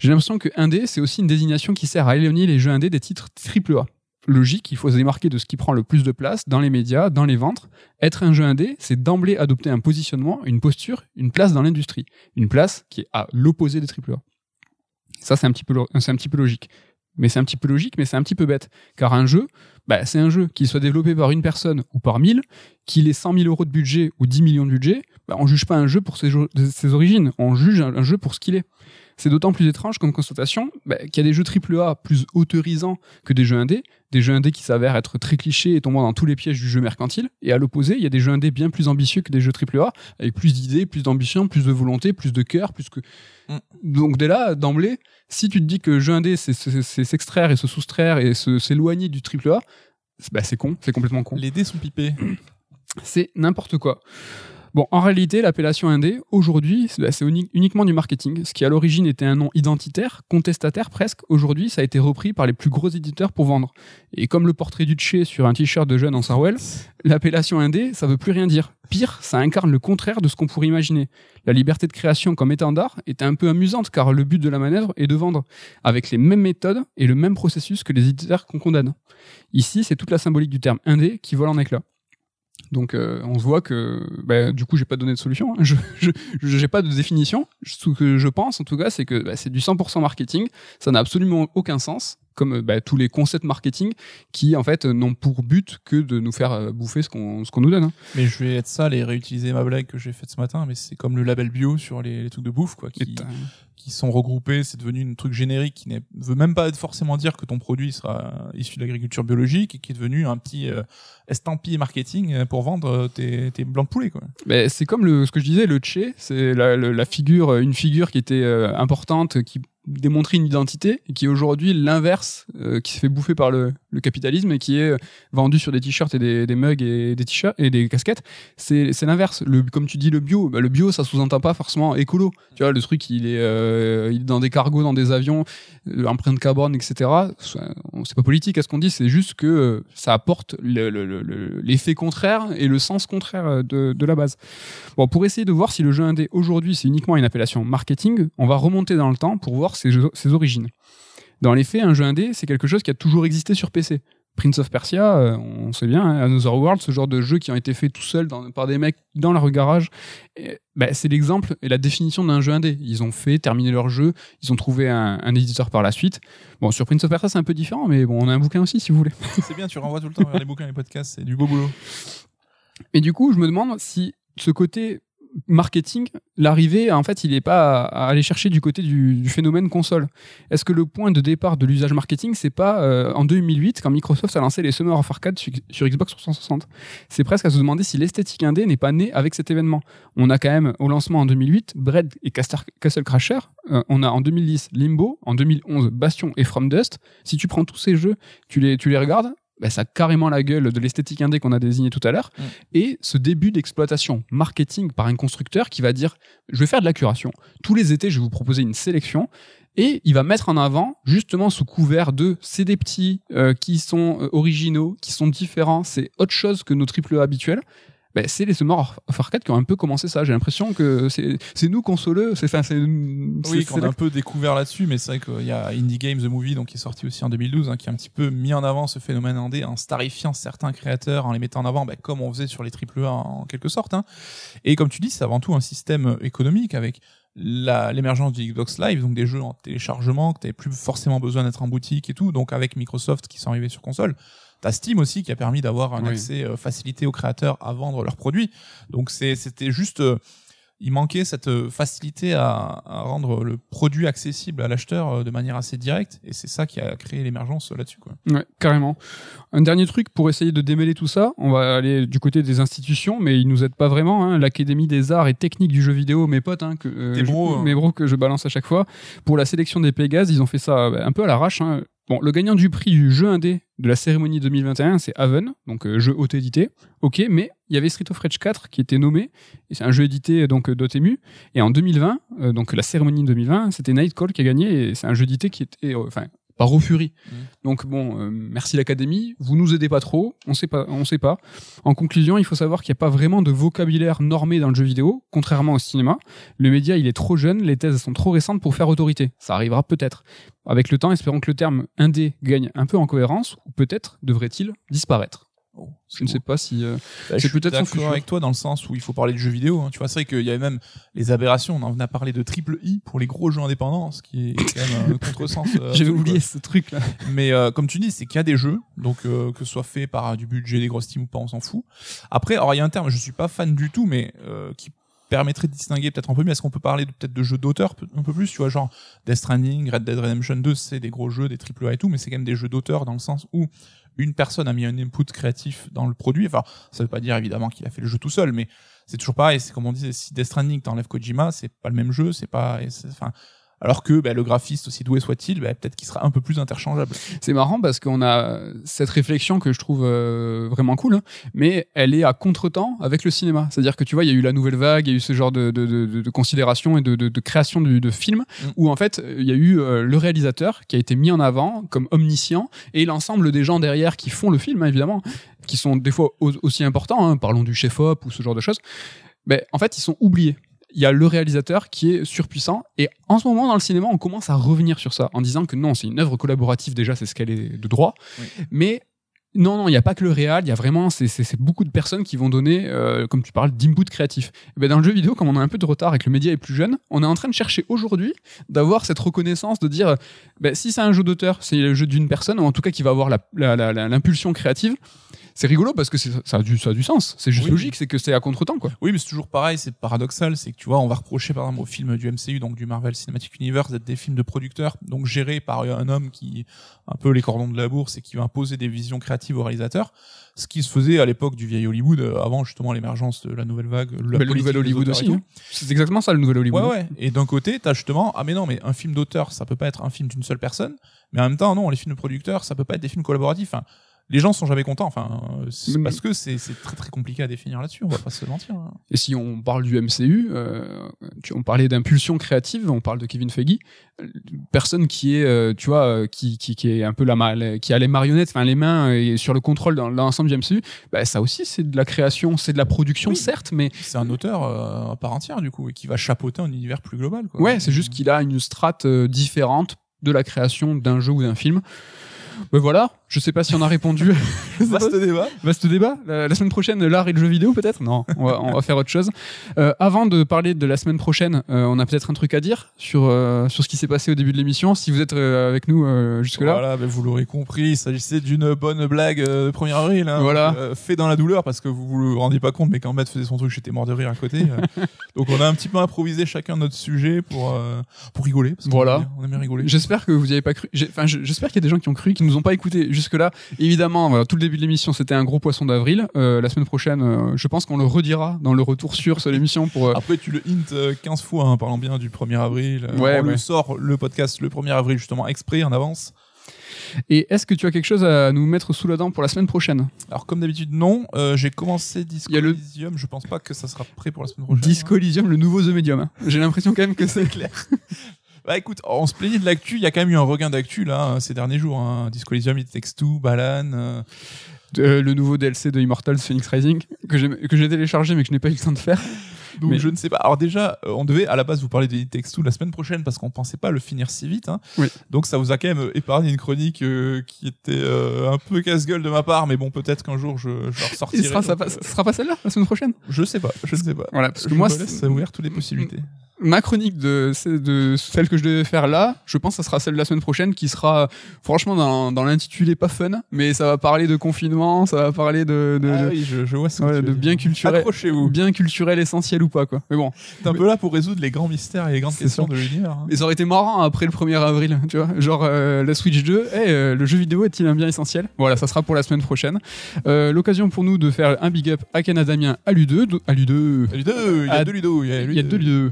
J'ai l'impression que indé c'est aussi une désignation qui sert à éloigner les jeux indés des titres AAA. Logique, il faut se démarquer de ce qui prend le plus de place dans les médias, dans les ventes. Être un jeu indé, c'est d'emblée adopter un positionnement, une posture, une place dans l'industrie. Une place qui est à l'opposé des AAA. Ça, c'est un petit peu logique. Mais c'est un petit peu logique, mais c'est un petit peu bête. Car un jeu, bah, c'est un jeu. Qu'il soit développé par une personne ou par mille, qu'il ait 100 000 euros de budget ou 10 millions de budget, bah, on juge pas un jeu pour ses, origines. On juge un jeu pour ce qu'il est. C'est d'autant plus étrange comme constatation bah, qu'il y a des jeux AAA plus autorisants que des jeux indés, des jeux indés qui s'avèrent être très clichés et tombant dans tous les pièges du jeu mercantile. Et à l'opposé, il y a des jeux indés bien plus ambitieux que des jeux AAA, avec plus d'idées, plus d'ambition, plus de volonté, plus de cœur, plus que. Mm. Donc dès là, d'emblée, si tu te dis que jeu indé, c'est- s'extraire et se soustraire et s'éloigner du AAA, bah, c'est con, c'est complètement con. Les dés sont pipés. C'est n'importe quoi. Bon, en réalité, l'appellation indé, aujourd'hui, c'est bah, uniquement du marketing. Ce qui à l'origine était un nom identitaire, contestataire presque, aujourd'hui, ça a été repris par les plus gros éditeurs pour vendre. Et comme le portrait du Tché sur un t-shirt de jeune en Sarwell, l'appellation indé, ça veut plus rien dire. Pire, ça incarne le contraire de ce qu'on pourrait imaginer. La liberté de création comme étendard est un peu amusante car le but de la manœuvre est de vendre avec les mêmes méthodes et le même processus que les éditeurs qu'on condamne. Ici, c'est toute la symbolique du terme indé qui vole en éclats. Donc euh, on se voit que bah, du coup j'ai pas donné de solution, hein. je j'ai pas de définition. Ce que je pense en tout cas c'est que bah, c'est du 100% marketing, ça n'a absolument aucun sens comme euh, bah, tous les concepts marketing qui en fait n'ont pour but que de nous faire euh, bouffer ce qu'on ce qu'on nous donne. hein. Mais je vais être sale et réutiliser ma blague que j'ai faite ce matin, mais c'est comme le label bio sur les, les trucs de bouffe, quoi, qui, qui sont regroupés, c'est devenu un truc générique qui ne veut même pas forcément dire que ton produit sera issu de l'agriculture biologique et qui est devenu un petit euh, estampille marketing euh, pour vendre euh, tes, tes blancs de poulet, quoi. Ben, c'est comme le, ce que je disais, le Che, c'est la, figure, une figure qui était euh, importante, qui démontrait une identité, qui est aujourd'hui l'inverse, euh, qui se fait bouffer par le, le capitalisme qui est euh, vendu sur des t-shirts et des, mugs et des t-shirts et des casquettes. C'est, l'inverse. Comme tu dis, le bio, ben, le bio, ça sous-entend pas forcément écolo. Tu vois, le truc, il est, euh, dans des cargos, dans des avions, euh, empreinte carbone, etc. C'est pas politique à ce qu'on dit, c'est juste que ça apporte le- le- le- le- l'effet contraire et le sens contraire de, la base. Bon, pour essayer de voir si le jeu indé aujourd'hui c'est uniquement une appellation marketing, on va remonter dans le temps pour voir ses origines. Dans les faits, un jeu indé, c'est quelque chose qui a toujours existé sur PC. Prince of Persia, euh, on sait bien, hein, Another World, ce genre de jeux qui ont été faits tout seuls par des mecs dans leur garage, bah, c'est l'exemple et la définition d'un jeu indé. Ils ont fait terminer leur jeu, ils ont trouvé un, un éditeur par la suite. Bon, sur Prince of Persia, c'est un peu différent, mais bon, on a un bouquin aussi, si vous voulez. c'est bien, tu renvoies tout le temps vers les bouquins et les podcasts, c'est du beau boulot. Et du coup, je me demande si ce côté marketing, l'arrivée, en fait, il n'est pas à, aller chercher du côté du, phénomène console. Est-ce que le point de départ de l'usage marketing, c'est pas euh, en 2008 quand Microsoft a lancé les Summer of Arcade sur, Xbox 360 C'est presque à se demander si l'esthétique indé n'est pas née avec cet événement. On a quand même au lancement en 2008 Bread et Castle Crasher. Euh, on a en 2010 Limbo, en 2011 Bastion et From Dust. Si tu prends tous ces jeux, tu tu les regardes, bah, ça a carrément la gueule de l'esthétique indé qu'on a désigné tout à l'heure. Mm. Et ce début d'exploitation marketing par un constructeur qui va dire je vais faire de la curation. Tous les étés, je vais vous proposer une sélection. Et il va mettre en avant, justement sous couvert de c'est des petits euh, qui sont euh, originaux, qui sont différents, c'est autre chose que nos triple A habituels. Ben, c'est les Summer of Arcade qui ont un peu commencé ça. J'ai l'impression que c'est nous consoleux. C'est Oui, qu'on a un peu découvert là-dessus, mais c'est vrai qu'il y a Indie Games The Movie, donc qui est sorti aussi en 2012, hein, qui a un petit peu mis en avant ce phénomène indé en starifiant certains créateurs, en les mettant en avant, bah, comme on faisait sur les AAA en, quelque sorte. Hein. Et comme tu dis, c'est avant tout un système économique avec l'émergence du Xbox Live, donc des jeux en téléchargement que t'avais plus forcément besoin d'être en boutique et tout, donc avec Microsoft qui sont arrivés sur console. T'as Steam aussi qui a permis d'avoir un Oui. accès euh, facilité aux créateurs à vendre leurs produits. Donc c'était juste euh, il manquait cette euh, facilité à, à rendre le produit accessible à l'acheteur de manière assez directe et c'est ça qui a créé l'émergence là-dessus quoi. Ouais, carrément. Un dernier truc pour essayer de démêler tout ça, on va aller du côté des institutions, mais ils nous aident pas vraiment. Hein. L'Académie des arts et techniques du jeu vidéo, mes potes, hein, que, euh, je- bros, hein. mes bros que je balance à chaque fois, pour la sélection des Pégases, ils ont fait ça euh, un peu à l'arrache. Bon, le gagnant du prix du jeu indé de la cérémonie 2021, c'est Haven, donc euh, jeu auto-édité. Ok, mais il y avait Street of Rage 4 qui était nommé, et c'est un jeu édité donc euh, Dotemu. Et en 2020, euh, donc la cérémonie 2020, c'était Nightcall qui a gagné, et c'est un jeu édité qui était, euh, par. Mhm. Donc bon, euh, merci l'Académie, vous nous aidez pas trop, on sait pas, on sait pas. En conclusion, il faut savoir qu'il n'y a pas vraiment de vocabulaire normé dans le jeu vidéo, contrairement au cinéma. Le média, il est trop jeune, les thèses sont trop récentes pour faire autorité. Ça arrivera peut-être. Avec le temps, espérons que le terme indé gagne un peu en cohérence, ou peut-être devrait-il disparaître. Oh, Je ne sais pas si. euh, Bah, c'est je suis peut-être d'accord avec toi dans le sens où il faut parler de jeux vidéo. hein. Tu vois, c'est vrai qu'il y avait même les aberrations. On en a parlé de triple I pour les gros jeux indépendants, ce qui est quand même un contresens. euh, J'avais oublié ce truc-là. Mais euh, comme tu dis, c'est qu'il y a des jeux, donc euh, que ce soit fait par du budget, des grosses teams ou pas, on s'en fout. Après, alors il y a un terme, je suis pas fan du tout, mais euh, qui permettrait de distinguer peut-être un peu mieux. Est-ce qu'on peut parler peut-être de jeux d'auteur un peu plus, tu vois, genre Death Stranding, Red Dead Redemption 2, c'est des gros jeux, des triple A et tout, mais c'est quand même des jeux d'auteur dans le sens où une personne a mis un input créatif dans le produit. Enfin, ça veut pas dire évidemment qu'il a fait le jeu tout seul, mais c'est toujours pareil. C'est comme on disait, si Death Stranding t'enlèves Kojima, c'est pas le même jeu, c'est pas, enfin. Alors que bah, le graphiste, aussi doué soit-il, bah, peut-être qu'il sera un peu plus interchangeable. C'est marrant parce qu'on a cette réflexion que je trouve euh, vraiment cool, hein, mais elle est à contre-temps avec le cinéma. C'est-à-dire que tu vois, il y a eu la nouvelle vague, il y a eu ce genre de, de, de, de considération et de, création de, films Mm. où en fait il y a eu euh, le réalisateur qui a été mis en avant comme omniscient et l'ensemble des gens derrière qui font le film, hein, évidemment, qui sont des fois au- aussi importants, hein, parlons du chef-op ou ce genre de choses, ben, en fait ils sont oubliés il y a le réalisateur qui est surpuissant. Et en ce moment, dans le cinéma, on commence à revenir sur ça en disant que non, c'est une œuvre collaborative, déjà, c'est ce qu'elle est de droit. Oui. Mais non, non, il n'y a pas que le réal, il y a vraiment, c'est beaucoup de personnes qui vont donner, euh, comme tu parles, d'input créatif. Et ben, dans le jeu vidéo, comme on a un peu de retard et que le média est plus jeune, on est en train de chercher aujourd'hui d'avoir cette reconnaissance, de dire, ben, si c'est un jeu d'auteur, c'est le jeu d'une personne, ou en tout cas qui va avoir la- la- la- la- l'impulsion créative. C'est rigolo parce que ça a, du, ça a du sens. C'est juste Oui. logique, c'est que c'est à contre-temps, quoi. Oui, mais c'est toujours pareil, c'est paradoxal, c'est que tu vois, on va reprocher par exemple aux films du MCU, donc du Marvel Cinematic Universe, d'être des films de producteurs, donc gérés par un homme qui un peu les cordons de la bourse et qui va imposer des visions créatives aux réalisateurs, ce qui se faisait à l'époque du vieil Hollywood, euh, avant justement l'émergence de la nouvelle vague, la Mais le nouvel Hollywood aussi. hein. C'est exactement ça, le nouvel Hollywood. Ouais, ouais. Et d'un côté, t'as justement, ah mais non, mais un film d'auteur, ça peut pas être un film d'une seule personne. Mais en même temps, non, les films de producteurs, ça peut pas être des films collaboratifs. Les gens sont jamais contents. Enfin, Mais- parce que c'est très très compliqué à définir là-dessus. On va pas se mentir. hein. Et si on parle du MCU, euh, tu, on parlait d'impulsion créative, on parle de Kevin Feige, personne qui est, euh, tu vois, euh, qui, qui, qui est un peu la qui a les marionnettes, enfin les mains et sur le contrôle dans l'ensemble du MCU, bah, ça aussi c'est de la création, c'est de la production Oui. certes, mais C'est un auteur euh, à part entière du coup et qui va chapeauter un univers plus global. Quoi. ouais, c'est juste qu'il a une strate différente de la création d'un jeu ou d'un film. Ben voilà, je sais pas si on a répondu. Vaste débat. Vaste débat. La, la semaine prochaine, l'art et le jeu vidéo, peut-être? Non, on va, on va faire autre chose. Euh, avant de parler de la semaine prochaine, euh, on a peut-être un truc à dire sur, euh, sur ce qui s'est passé au début de l'émission. Si vous êtes avec nous jusque-là. Voilà, ben, vous l'aurez compris, il s'agissait d'une bonne blague de 1er avril. Hein, Voilà. fait dans la douleur parce que vous vous le rendiez pas compte, mais quand Matt faisait son truc, j'étais mort de rire à côté. Donc on a un petit peu improvisé chacun notre sujet pour, pour rigoler. Parce Voilà. On aime bien rigoler. J'espère que vous n'y avez pas cru. Enfin, je- j'espère qu'il y a des gens qui ont cru, qui nous ont pas écoutés jusque-là. Évidemment, voilà, tout le début de l'émission, c'était un gros poisson d'avril. Euh, la semaine prochaine, euh, je pense qu'on le redira dans le retour sur sur l'émission pour. euh, Après, tu le hint euh, 15 fois en parlant bien du 1er avril. Euh, Ouais, on ouais. le sort le podcast le 1er avril justement exprès en avance. Et est-ce que tu as quelque chose à nous mettre sous la dent pour la semaine prochaine? Alors comme d'habitude non, euh, j'ai commencé Disco Il y a le- Elysium, je pense pas que ça sera prêt pour la semaine prochaine. Disco Elysium, le nouveau The Medium. hein. J'ai l'impression quand même que c'est clair. Bah écoute, on se plaignait de l'actu, il y a quand même eu un regain d'actu là hein, ces derniers jours. Hein. Disco Elysium, It Takes Two, Balan. euh, Euh, le nouveau DLC de Immortals Phoenix Rising que j'ai téléchargé mais que je n'ai pas eu le temps de faire. Donc Mais- je ne sais pas. Alors déjà, euh, on devait à la base vous parler de It Takes Two la semaine prochaine parce qu'on pensait pas le finir si vite. Hein. Oui. Donc ça vous a quand même épargné une chronique euh, qui était euh, un peu casse-gueule de ma part, mais bon peut-être qu'un jour je, je ressortirai. Il sera, ça, donc, ça sera pas celle-là la semaine prochaine? Je sais pas, je ne sais pas. Voilà, parce que moi, laisse ouvert toutes les possibilités. Ma chronique de, celle que je devais faire là, je pense que ça sera celle de la semaine prochaine qui sera franchement dans, dans l'intitulé pas fun, mais ça va parler de confinement, ça va parler de, de, Ah de- oui, je, je vois ce que ouais, tu de veux dire. bien culturel, bien culturel essentiel ou pas quoi. Mais bon, T'es un peu là pour résoudre les grands mystères et les grandes questions ça. de l'univers. hein. mais ça aurait été marrant après le 1er avril, tu vois, genre euh, la Switch 2, eh, euh, le jeu vidéo est-il un bien essentiel? Voilà, ça sera pour la semaine prochaine. Euh, L'occasion pour nous de faire un big up à Canada Damien, à Ludo, à Ludo, a deux, il y a deux Ludo. Il y a, Il y a deux lieux.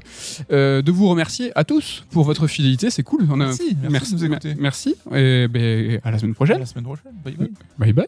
Euh, de vous remercier à tous pour votre fidélité, c'est cool. On a- Merci, merci de nous écouter. Merci. Et ben, à la semaine À prochaine. la semaine prochaine. Bye bye. Bye bye.